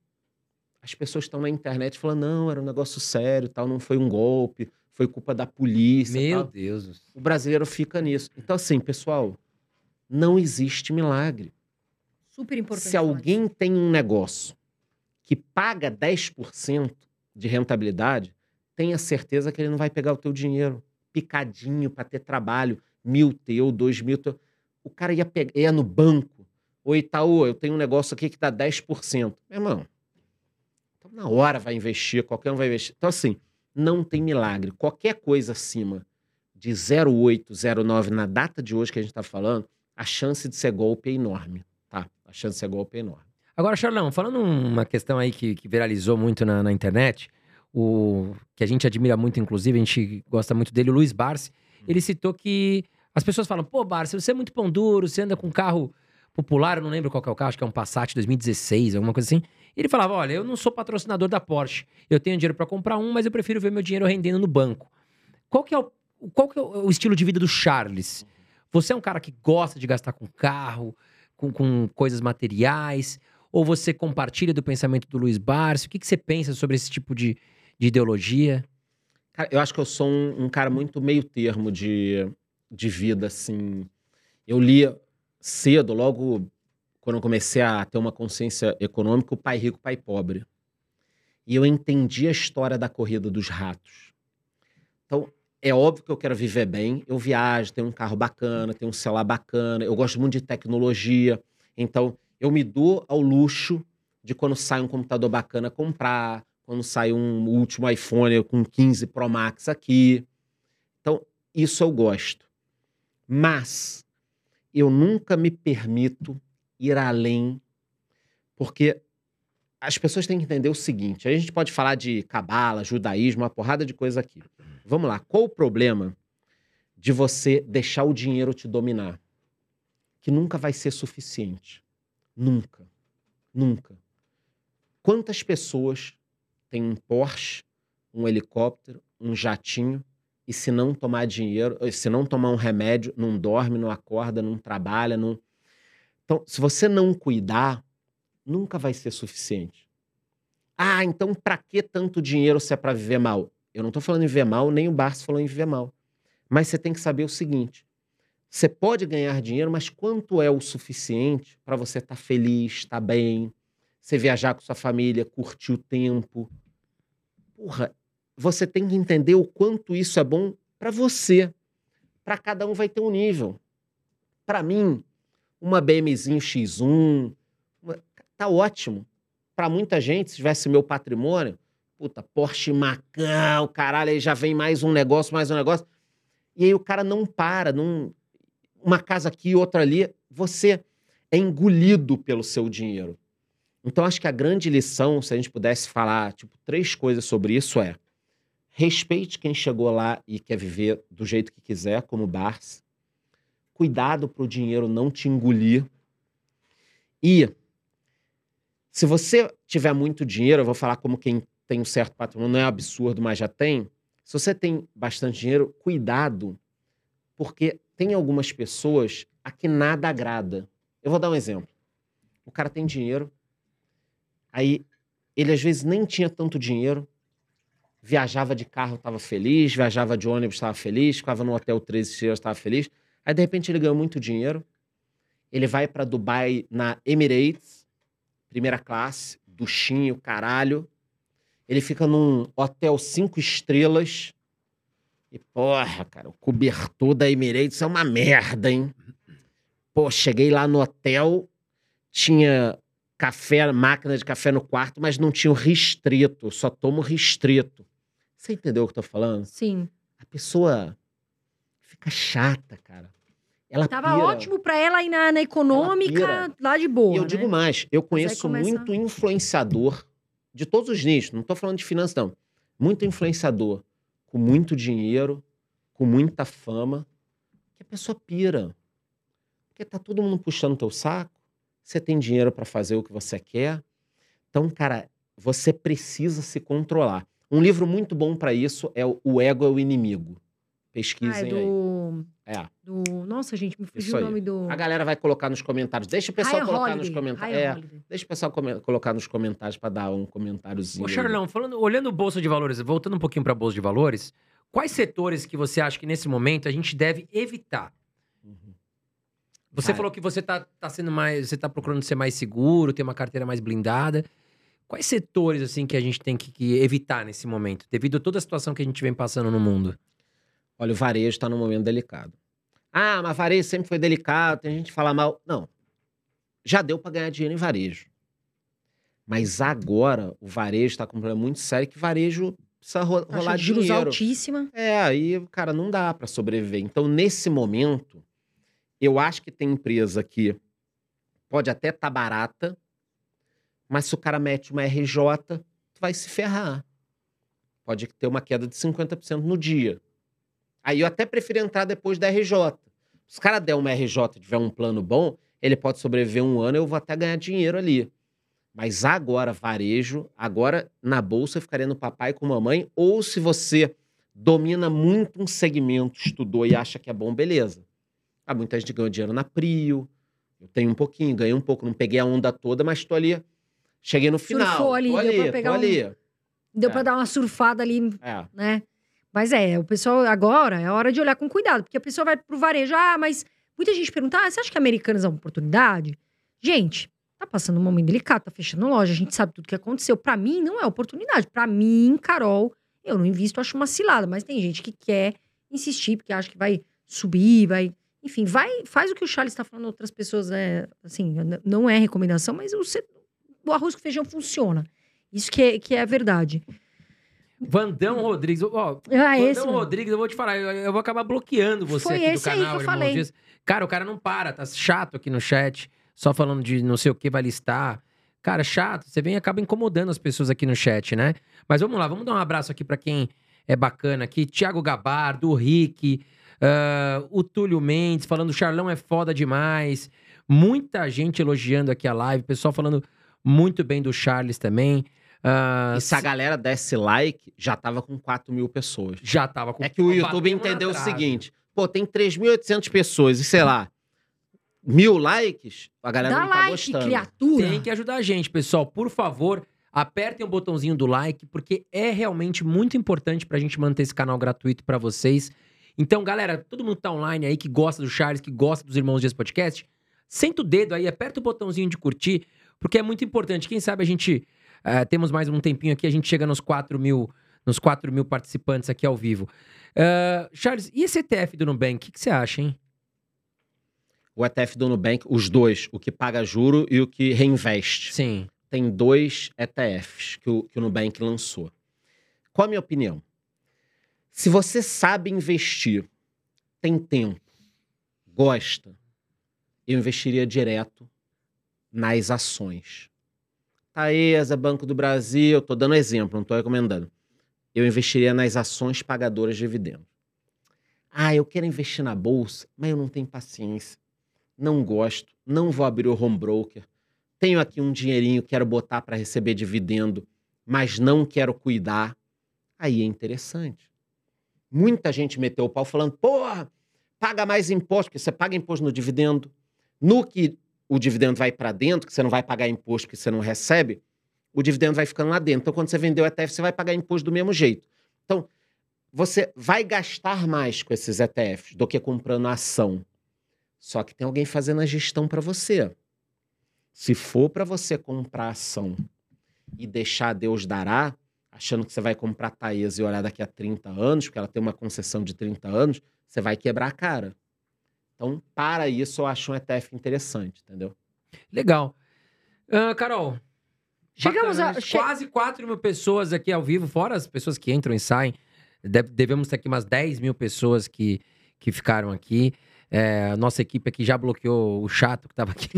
as pessoas estão na internet falando: não, era um negócio sério, tal, não foi um golpe, foi culpa da polícia.
Meu
tal.
Deus.
O brasileiro fica nisso. Então, assim, pessoal, não existe milagre.
Super importante.
Se alguém tem um negócio que paga 10% de rentabilidade, tenha certeza que ele não vai pegar o teu dinheiro picadinho para ter trabalho, mil teu, dois mil teu. O cara ia, pegar, ia no banco. Ô Itaú, eu tenho um negócio aqui que dá 10%. Meu irmão, então na hora vai investir, qualquer um vai investir. Então, assim, não tem milagre. Qualquer coisa acima de 0,8, 0,9 na data de hoje que a gente está falando, a chance de ser golpe é enorme, tá? A chance de ser golpe é enorme.
Agora, Charlão, falando uma questão aí que, que viralizou muito na, na internet, o que a gente admira muito, inclusive, a gente gosta muito dele, o Luiz Barsi, ele citou que as pessoas falam, pô, Barsi, você é muito pão duro, você anda com um carro popular, eu não lembro qual é o carro, acho que é um Passat 2016, alguma coisa assim. E ele falava, olha, eu não sou patrocinador da Porsche, eu tenho dinheiro para comprar um, mas eu prefiro ver meu dinheiro rendendo no banco. Qual que é o, qual que é o estilo de vida do Charles? Você é um cara que gosta de gastar com carro, com, com coisas materiais, ou você compartilha do pensamento do Luiz Barsi? O que, que você pensa sobre esse tipo de, de ideologia?
Cara, eu acho que eu sou um, um cara muito meio termo de, de vida, assim. Eu lia cedo, logo quando eu comecei a ter uma consciência econômica, o pai rico, pai pobre. E eu entendi a história da corrida dos ratos. Então, é óbvio que eu quero viver bem. Eu viajo, tenho um carro bacana, tenho um celular bacana, eu gosto muito de tecnologia. Então, eu me dou ao luxo de quando sai um computador bacana comprar, quando sai um último iPhone com 15 Pro Max aqui. Então, isso eu gosto. Mas eu nunca me permito ir além, porque as pessoas têm que entender o seguinte: a gente pode falar de cabala, judaísmo, uma porrada de coisa aqui. Vamos lá, qual o problema de você deixar o dinheiro te dominar? Que nunca vai ser suficiente. Nunca. Nunca. Quantas pessoas têm um Porsche, um helicóptero, um jatinho, e se não tomar dinheiro, se não tomar um remédio, não dorme, não acorda, não trabalha, não. Então, se você não cuidar, nunca vai ser suficiente. Ah, então para que tanto dinheiro se é para viver mal? Eu não estou falando em viver mal, nem o Barça falou em viver mal. Mas você tem que saber o seguinte: você pode ganhar dinheiro, mas quanto é o suficiente para você estar tá feliz, estar tá bem, você viajar com sua família, curtir o tempo? Porra, você tem que entender o quanto isso é bom para você. Para cada um vai ter um nível. Para mim, uma BMzinho X1 uma... tá ótimo. Para muita gente, se tivesse meu patrimônio, puta, Porsche Macan, caralho, aí já vem mais um negócio, mais um negócio. E aí o cara não para, não uma casa aqui, outra ali, você é engolido pelo seu dinheiro. Então acho que a grande lição, se a gente pudesse falar, tipo, três coisas sobre isso é: Respeite quem chegou lá e quer viver do jeito que quiser, como Barça. Cuidado para o dinheiro não te engolir. E Se você tiver muito dinheiro, eu vou falar como quem tem um certo patrimônio, não é absurdo, mas já tem. Se você tem bastante dinheiro, cuidado, porque tem algumas pessoas a que nada agrada. Eu vou dar um exemplo. O cara tem dinheiro, aí ele às vezes nem tinha tanto dinheiro, viajava de carro, estava feliz, viajava de ônibus, estava feliz, ficava no hotel 13 estrelas, estava feliz. Aí de repente ele ganhou muito dinheiro, ele vai para Dubai na Emirates, primeira classe, duchinho, caralho. Ele fica num hotel cinco estrelas. E, porra, cara, o cobertor da Emirates é uma merda, hein? Pô, cheguei lá no hotel, tinha café, máquina de café no quarto, mas não tinha o restrito. Só tomo restrito. Você entendeu o que eu tô falando?
Sim.
A pessoa fica chata, cara. Ela
Tava
pira.
ótimo pra ela ir na, na econômica, lá de boa.
E eu
né?
digo mais, eu conheço
começa-
muito influenciador de todos os nichos, não tô falando de finanças, não. Muito influenciador com muito dinheiro, com muita fama, que a pessoa pira. Porque tá todo mundo puxando teu saco, você tem dinheiro para fazer o que você quer. Então, cara, você precisa se controlar. Um livro muito bom para isso é o Ego é o Inimigo.
Ah, é
Pesquisem aí.
do,
É.
do. Nossa, gente, me fugiu o nome do.
A galera vai colocar nos comentários. Deixa o pessoal
Ryan
colocar
Holiday,
nos comentários. É,
Holiday.
deixa o pessoal come- colocar nos comentários para dar um comentáriozinho.
Ô. Charlão, falando, olhando o Bolsa de Valores, voltando um pouquinho para a Bolsa de Valores, quais setores que você acha que nesse momento a gente deve evitar?
Uhum.
Você
Cara.
falou que você tá, tá sendo mais. Você tá procurando ser mais seguro, ter uma carteira mais blindada. Quais setores, assim, que a gente tem que, que evitar nesse momento, devido a toda a situação que a gente vem passando no mundo?
Olha, o varejo está num momento delicado. Ah, mas varejo sempre foi delicado, tem gente que fala mal. Não. Já deu para ganhar dinheiro em varejo. Mas agora o varejo está com um problema muito sério que varejo precisa ro
Taxa
rolar
de juros
dinheiro.
altíssima.
É, aí, cara, não dá para sobreviver. Então, nesse momento, eu acho que tem empresa que pode até estar barata, mas se o cara mete uma RJ, tu vai se ferrar. Pode ter uma queda de 50% no dia. Aí eu até prefiro entrar depois da RJ. Se o cara der uma RJ e tiver um plano bom, ele pode sobreviver um ano, eu vou até ganhar dinheiro ali. Mas agora, varejo, agora na bolsa eu ficaria no papai com mamãe, ou se você domina muito um segmento, estudou e acha que é bom, beleza. Ah, muita gente ganhou dinheiro na Prio, eu tenho um pouquinho, ganhei um pouco, não peguei a onda toda, mas tô ali, cheguei no final.
Surfou ali,
tô
deu
ali,
pra pegar um-
ali.
Deu
É.
pra dar uma surfada ali,
É.
né? Mas é, o pessoal agora é hora de olhar com cuidado, porque a pessoa vai pro varejo. Ah, mas muita gente pergunta: ah, você acha que Americanas é uma oportunidade? Gente, tá passando um momento delicado, tá fechando loja, a gente sabe tudo que aconteceu. Pra mim, não é oportunidade. Pra mim, Carol, eu não invisto, acho uma cilada, mas tem gente que quer insistir, porque acha que vai subir, vai. Enfim, vai, faz o que o Charles tá falando, outras pessoas, é, assim, não é recomendação, mas o, o arroz com feijão funciona. Isso que é, que é a verdade.
Vandão Rodrigues, ó,
Ah,
Vandão
esse.
Rodrigues, eu vou te falar, eu, eu vou acabar bloqueando você
Foi
aqui do
esse aí
canal,
que eu
irmão
falei.
Dias. Cara, o cara não para, tá chato aqui no chat, só falando de não sei o que vai listar. Cara, chato, você vem e acaba incomodando as pessoas aqui no chat, né? Mas vamos lá, vamos dar um abraço aqui pra quem é bacana aqui. Tiago Gabardo, o Rick, ah, o Túlio Mendes, falando o Charlão é foda demais. Muita gente elogiando aqui a live, pessoal falando muito bem do Charles também. Ah,
E se a galera desse like, já tava com 4 mil pessoas.
já tava com
É que o YouTube entendeu o seguinte: pô, tem 3.800 pessoas e sei lá, mil likes, a galera
Dá
não tá
like,
gostando.
criatura.
Tem que ajudar a gente, pessoal. Por favor, apertem o botãozinho do like, porque é realmente muito importante pra gente manter esse canal gratuito pra vocês. Então, galera, todo mundo que tá online aí, que gosta do Charles, que gosta dos Irmãos Dias Podcast, senta o dedo aí, aperta o botãozinho de curtir, porque é muito importante. Quem sabe a gente, eh, temos mais um tempinho aqui, a gente chega nos 4 mil, nos 4 mil participantes aqui ao vivo. Ah, Charles, e esse ETF do Nubank, o que, que você acha, hein?
O ETF do Nubank, os dois, o que paga juro e o que reinveste.
Sim.
Tem dois ETFs que o, que o Nubank lançou. Qual a minha opinião? Se você sabe investir, tem tempo, gosta, eu investiria direto nas ações. Taesa, Banco do Brasil, estou dando exemplo, não estou recomendando. Eu investiria nas ações pagadoras de dividendos. Ah, eu quero investir na bolsa, mas eu não tenho paciência. Não gosto, não vou abrir o home broker. tenho aqui um dinheirinho, quero botar para receber dividendo, mas não quero cuidar, aí é interessante. Muita gente meteu o pau falando, porra, paga mais imposto, porque você paga imposto no dividendo. No que o dividendo vai para dentro, que você não vai pagar imposto que você não recebe, o dividendo vai ficando lá dentro. Então, quando você vendeu o ETF, você vai pagar imposto do mesmo jeito. Então, você vai gastar mais com esses ETFs do que comprando a ação. Só que tem alguém fazendo a gestão para você. Se for para você comprar ação e deixar Deus dará, achando que você vai comprar Taesa e olhar daqui a 30 anos, porque ela tem uma concessão de 30 anos, você vai quebrar a cara. Então, para isso, eu acho um ETF interessante, entendeu?
Legal. Ah, Carol.
Chegamos
bacana,
a- che-
Quase 4 mil pessoas aqui ao vivo, fora as pessoas que entram e saem. Deve- devemos ter aqui umas 10 mil pessoas que, que ficaram aqui. É, a nossa equipe aqui já bloqueou o chato que tava aqui.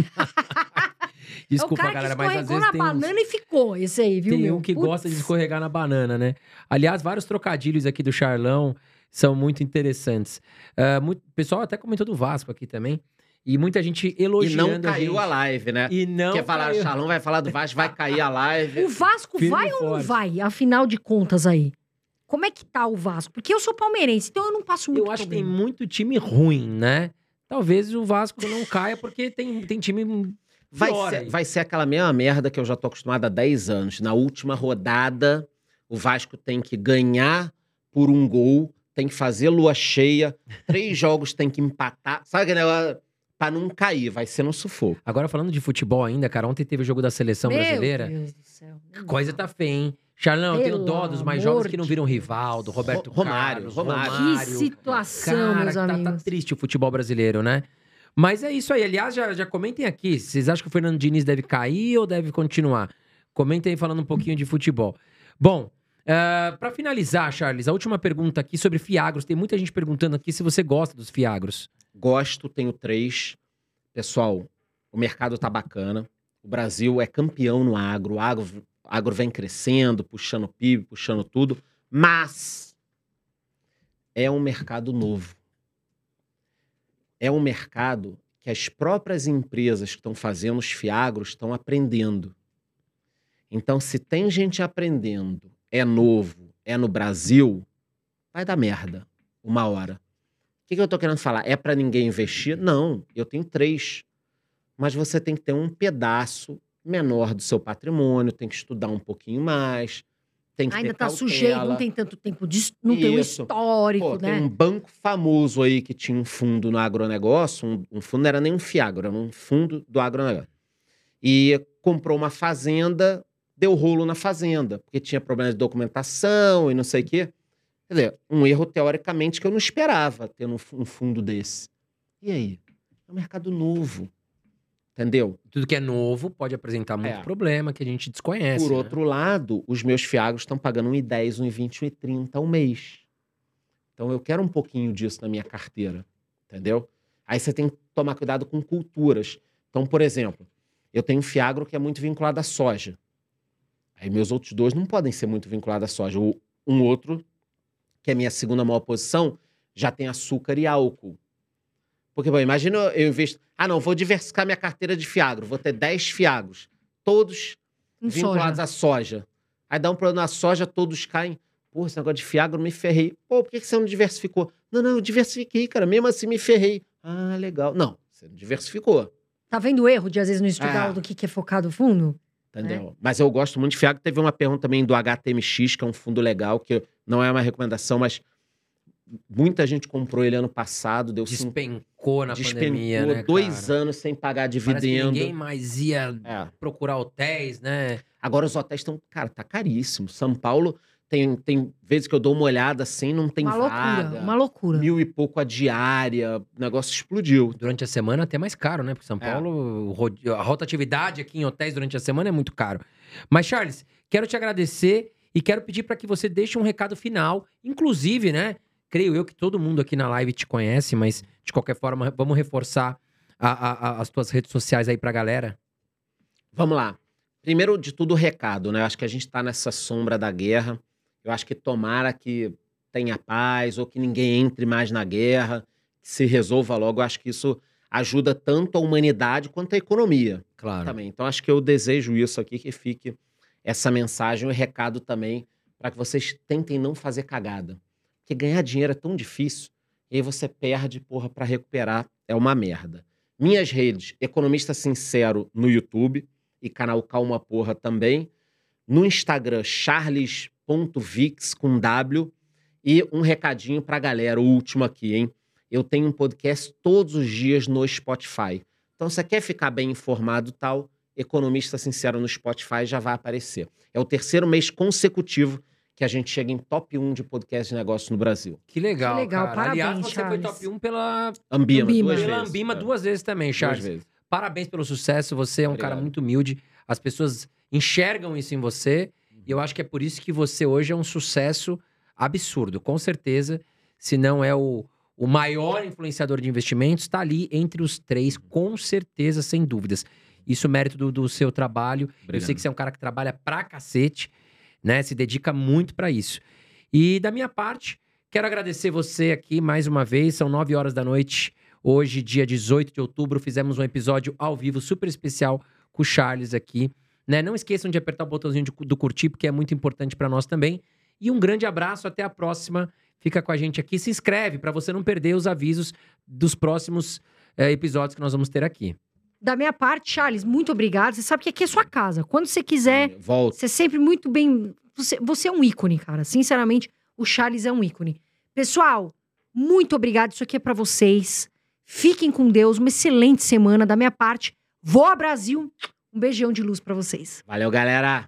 Desculpa, [LAUGHS]
é o cara
galera,
que
mas às
escorregou
vezes
na
uns-
banana e ficou. Esse aí, viu,
Tem
meu?
um que
Putz.
gosta de escorregar na banana, né? Aliás, vários trocadilhos aqui do Charlão são muito interessantes. Ah, muito- o pessoal até comentou do Vasco aqui também. E muita gente
E
elogiando
não caiu
gente.
a live, né?
E não
Quer falar,
caiu.
Charlão vai falar do Vasco, vai cair a live. [LAUGHS]
O Vasco
Firme
vai
e
ou não vai? Afinal de contas aí. Como é que tá o Vasco? Porque eu sou palmeirense, então eu não passo muito
Eu acho que tem muito time ruim, né? Talvez o Vasco não caia porque tem, tem time
Vai ser,
aí.
vai ser aquela mesma merda que eu já tô acostumado há 10 anos. Na última rodada, o Vasco tem que ganhar por um gol, tem que fazer lua cheia, três [LAUGHS] jogos tem que empatar. Sabe aquele negócio? Pra não cair, vai ser no sufoco.
Agora, falando de futebol ainda, cara, ontem teve o jogo da seleção
Meu
brasileira.
Deus do céu.
Coisa tá feia, hein? Charlão, eu tenho dó dos mais jovens que não viram. Rivaldo, Roberto
Ro- Romário,
Carlos,
Romário.
Que situação,
Cara,
meus
tá, tá
amigos.
triste o futebol brasileiro, né? Mas é isso aí. Aliás, já, já comentem aqui. Vocês acham que o Fernando Diniz deve cair ou deve continuar? Comentem aí falando um pouquinho de futebol. Bom, uh, para finalizar, Charles, a última pergunta aqui sobre Fiagros. Tem muita gente perguntando aqui se você gosta dos Fiagros.
Gosto, tenho três. Pessoal, o mercado tá bacana. O Brasil é campeão no agro. O agro, agro vem crescendo, puxando PIB, puxando tudo. Mas é um mercado novo. É um mercado que as próprias empresas que estão fazendo os fiagros estão aprendendo. Então, se tem gente aprendendo, é novo, é no Brasil, vai dar merda uma hora. O que, que eu tô querendo falar? É para ninguém investir? Não, eu tenho três. Mas você tem que ter um pedaço menor do seu patrimônio, tem que estudar um pouquinho mais, tem que
Ainda
ter
tá
cautela.
sujeito, não tem tanto tempo de. Não tem um
Isso.
histórico,
Pô,
né?
tem um banco famoso aí que tinha um fundo no agronegócio, um, um fundo não era nem um fiagro, era um fundo do agronegócio. E comprou uma fazenda, deu rolo na fazenda, porque tinha problema de documentação e não sei o quê. Quer dizer, um erro teoricamente que eu não esperava ter um fu- um fundo desse. E aí? É um mercado novo. Entendeu?
Tudo que é novo pode apresentar muito
É.
problema que a gente desconhece.
Por
né?
outro lado, os meus fiagros estão pagando 1,10, 1,20, 1,30 ao mês. Então eu quero um pouquinho disso na minha carteira, entendeu? Aí você tem que tomar cuidado com culturas. Então, por exemplo, eu tenho um fiagro que é muito vinculado à soja. Aí meus outros dois não podem ser muito vinculados à soja. O- Um outro, que é a minha segunda maior posição, já tem açúcar e álcool. Porque, bom, imagina eu- investo. Ah, não, vou diversificar minha carteira de fiagro. Vou ter 10 fiagros. Todos
Em
vinculados
soja.
à soja. Aí dá um problema na soja, todos caem. Pô, esse negócio de fiagro, me ferrei. Pô, por que que você não diversificou? Não, não, eu diversifiquei, cara. Mesmo assim, me ferrei. Ah, legal. Não, você não diversificou,
Tá vendo o erro de às vezes não estudar
É.
do que, que é focado fundo?
Entendeu? Mas eu gosto muito de fiagro. Teve uma pergunta também do HTMX, que é um fundo legal, que não é uma recomendação, mas muita gente comprou ele ano passado, deu cinco,
Despencou na
despencou
pandemia, né,
dois
cara?
anos sem pagar dividendo.
ninguém mais ia
É.
procurar hotéis, né?
Agora os hotéis estão, cara, tá caríssimo. São Paulo tem, tem vezes que eu dou uma olhada assim, não tem
uma loucura,
vaga.
uma loucura.
Mil e pouco a diária, o negócio explodiu.
Durante a semana até mais caro, né? Porque São
É.
Paulo, a rotatividade aqui em hotéis durante a semana é muito caro. Mas, Charles, quero te agradecer e quero pedir para que você deixe um recado final. Inclusive, né? Creio eu que todo mundo aqui na live te conhece, mas de qualquer forma, vamos reforçar a- a- a- as tuas redes sociais aí pra galera.
Vamos lá. Primeiro de tudo, o recado, né? Eu acho que a gente tá nessa sombra da guerra. Eu acho que tomara que tenha paz ou que ninguém entre mais na guerra, que se resolva logo. Eu acho que isso ajuda tanto a humanidade quanto a economia
Claro.
também. Então acho que eu desejo isso aqui, que fique essa mensagem, o recado também, para que vocês tentem não fazer cagada. Porque ganhar dinheiro é tão difícil, e aí você perde, porra, para recuperar é uma merda. Minhas redes, Economista Sincero no YouTube e canal Calma Porra também. No Instagram, charles.vix com W. E um recadinho pra galera, o último aqui, hein? Eu tenho um podcast todos os dias no Spotify. Então, se você quer ficar bem informado tal, Economista Sincero no Spotify já vai aparecer. É o terceiro mês consecutivo que a gente chega em top 1 de podcast de negócio no Brasil.
Que legal.
Que legal,
cara.
parabéns,
Aliás, você
Charles.
foi top 1 pela,
Ambima,
Ambima.
duas
pela
vezes.
Ambima
É,
duas vezes também, Charles.
Duas vezes.
Parabéns pelo sucesso. Você é um
Obrigado.
cara muito humilde. As pessoas enxergam isso em você. E eu acho que é por isso que você hoje é um sucesso absurdo. Com certeza, se não é o, o maior influenciador de investimentos, está ali entre os três, com certeza, sem dúvidas. Isso é mérito do, do seu trabalho. Eu
Obrigado.
sei que você é um cara que trabalha pra cacete, né? Se dedica muito pra isso. E da minha parte, quero agradecer você aqui mais uma vez. São nove horas da noite. Hoje, dia 18 de outubro, fizemos um episódio ao vivo super especial com o Charles aqui. Né? Não esqueçam de apertar o botãozinho de- do curtir, porque é muito importante pra nós também. E um grande abraço, até a próxima. Fica com a gente aqui. Se inscreve pra você não perder os avisos dos próximos eh, episódios que nós vamos ter aqui.
Da minha parte, Charles, muito obrigado. Você sabe que aqui é sua casa. Quando você quiser,
Volta.
você é sempre muito bem. Você, você é um ícone, cara. Sinceramente, o Charles é um ícone. Pessoal, muito obrigado. Isso aqui é pra vocês. Fiquem com Deus. Uma excelente semana da minha parte. Vou a Brasil. Um beijão de luz pra vocês.
Valeu, galera.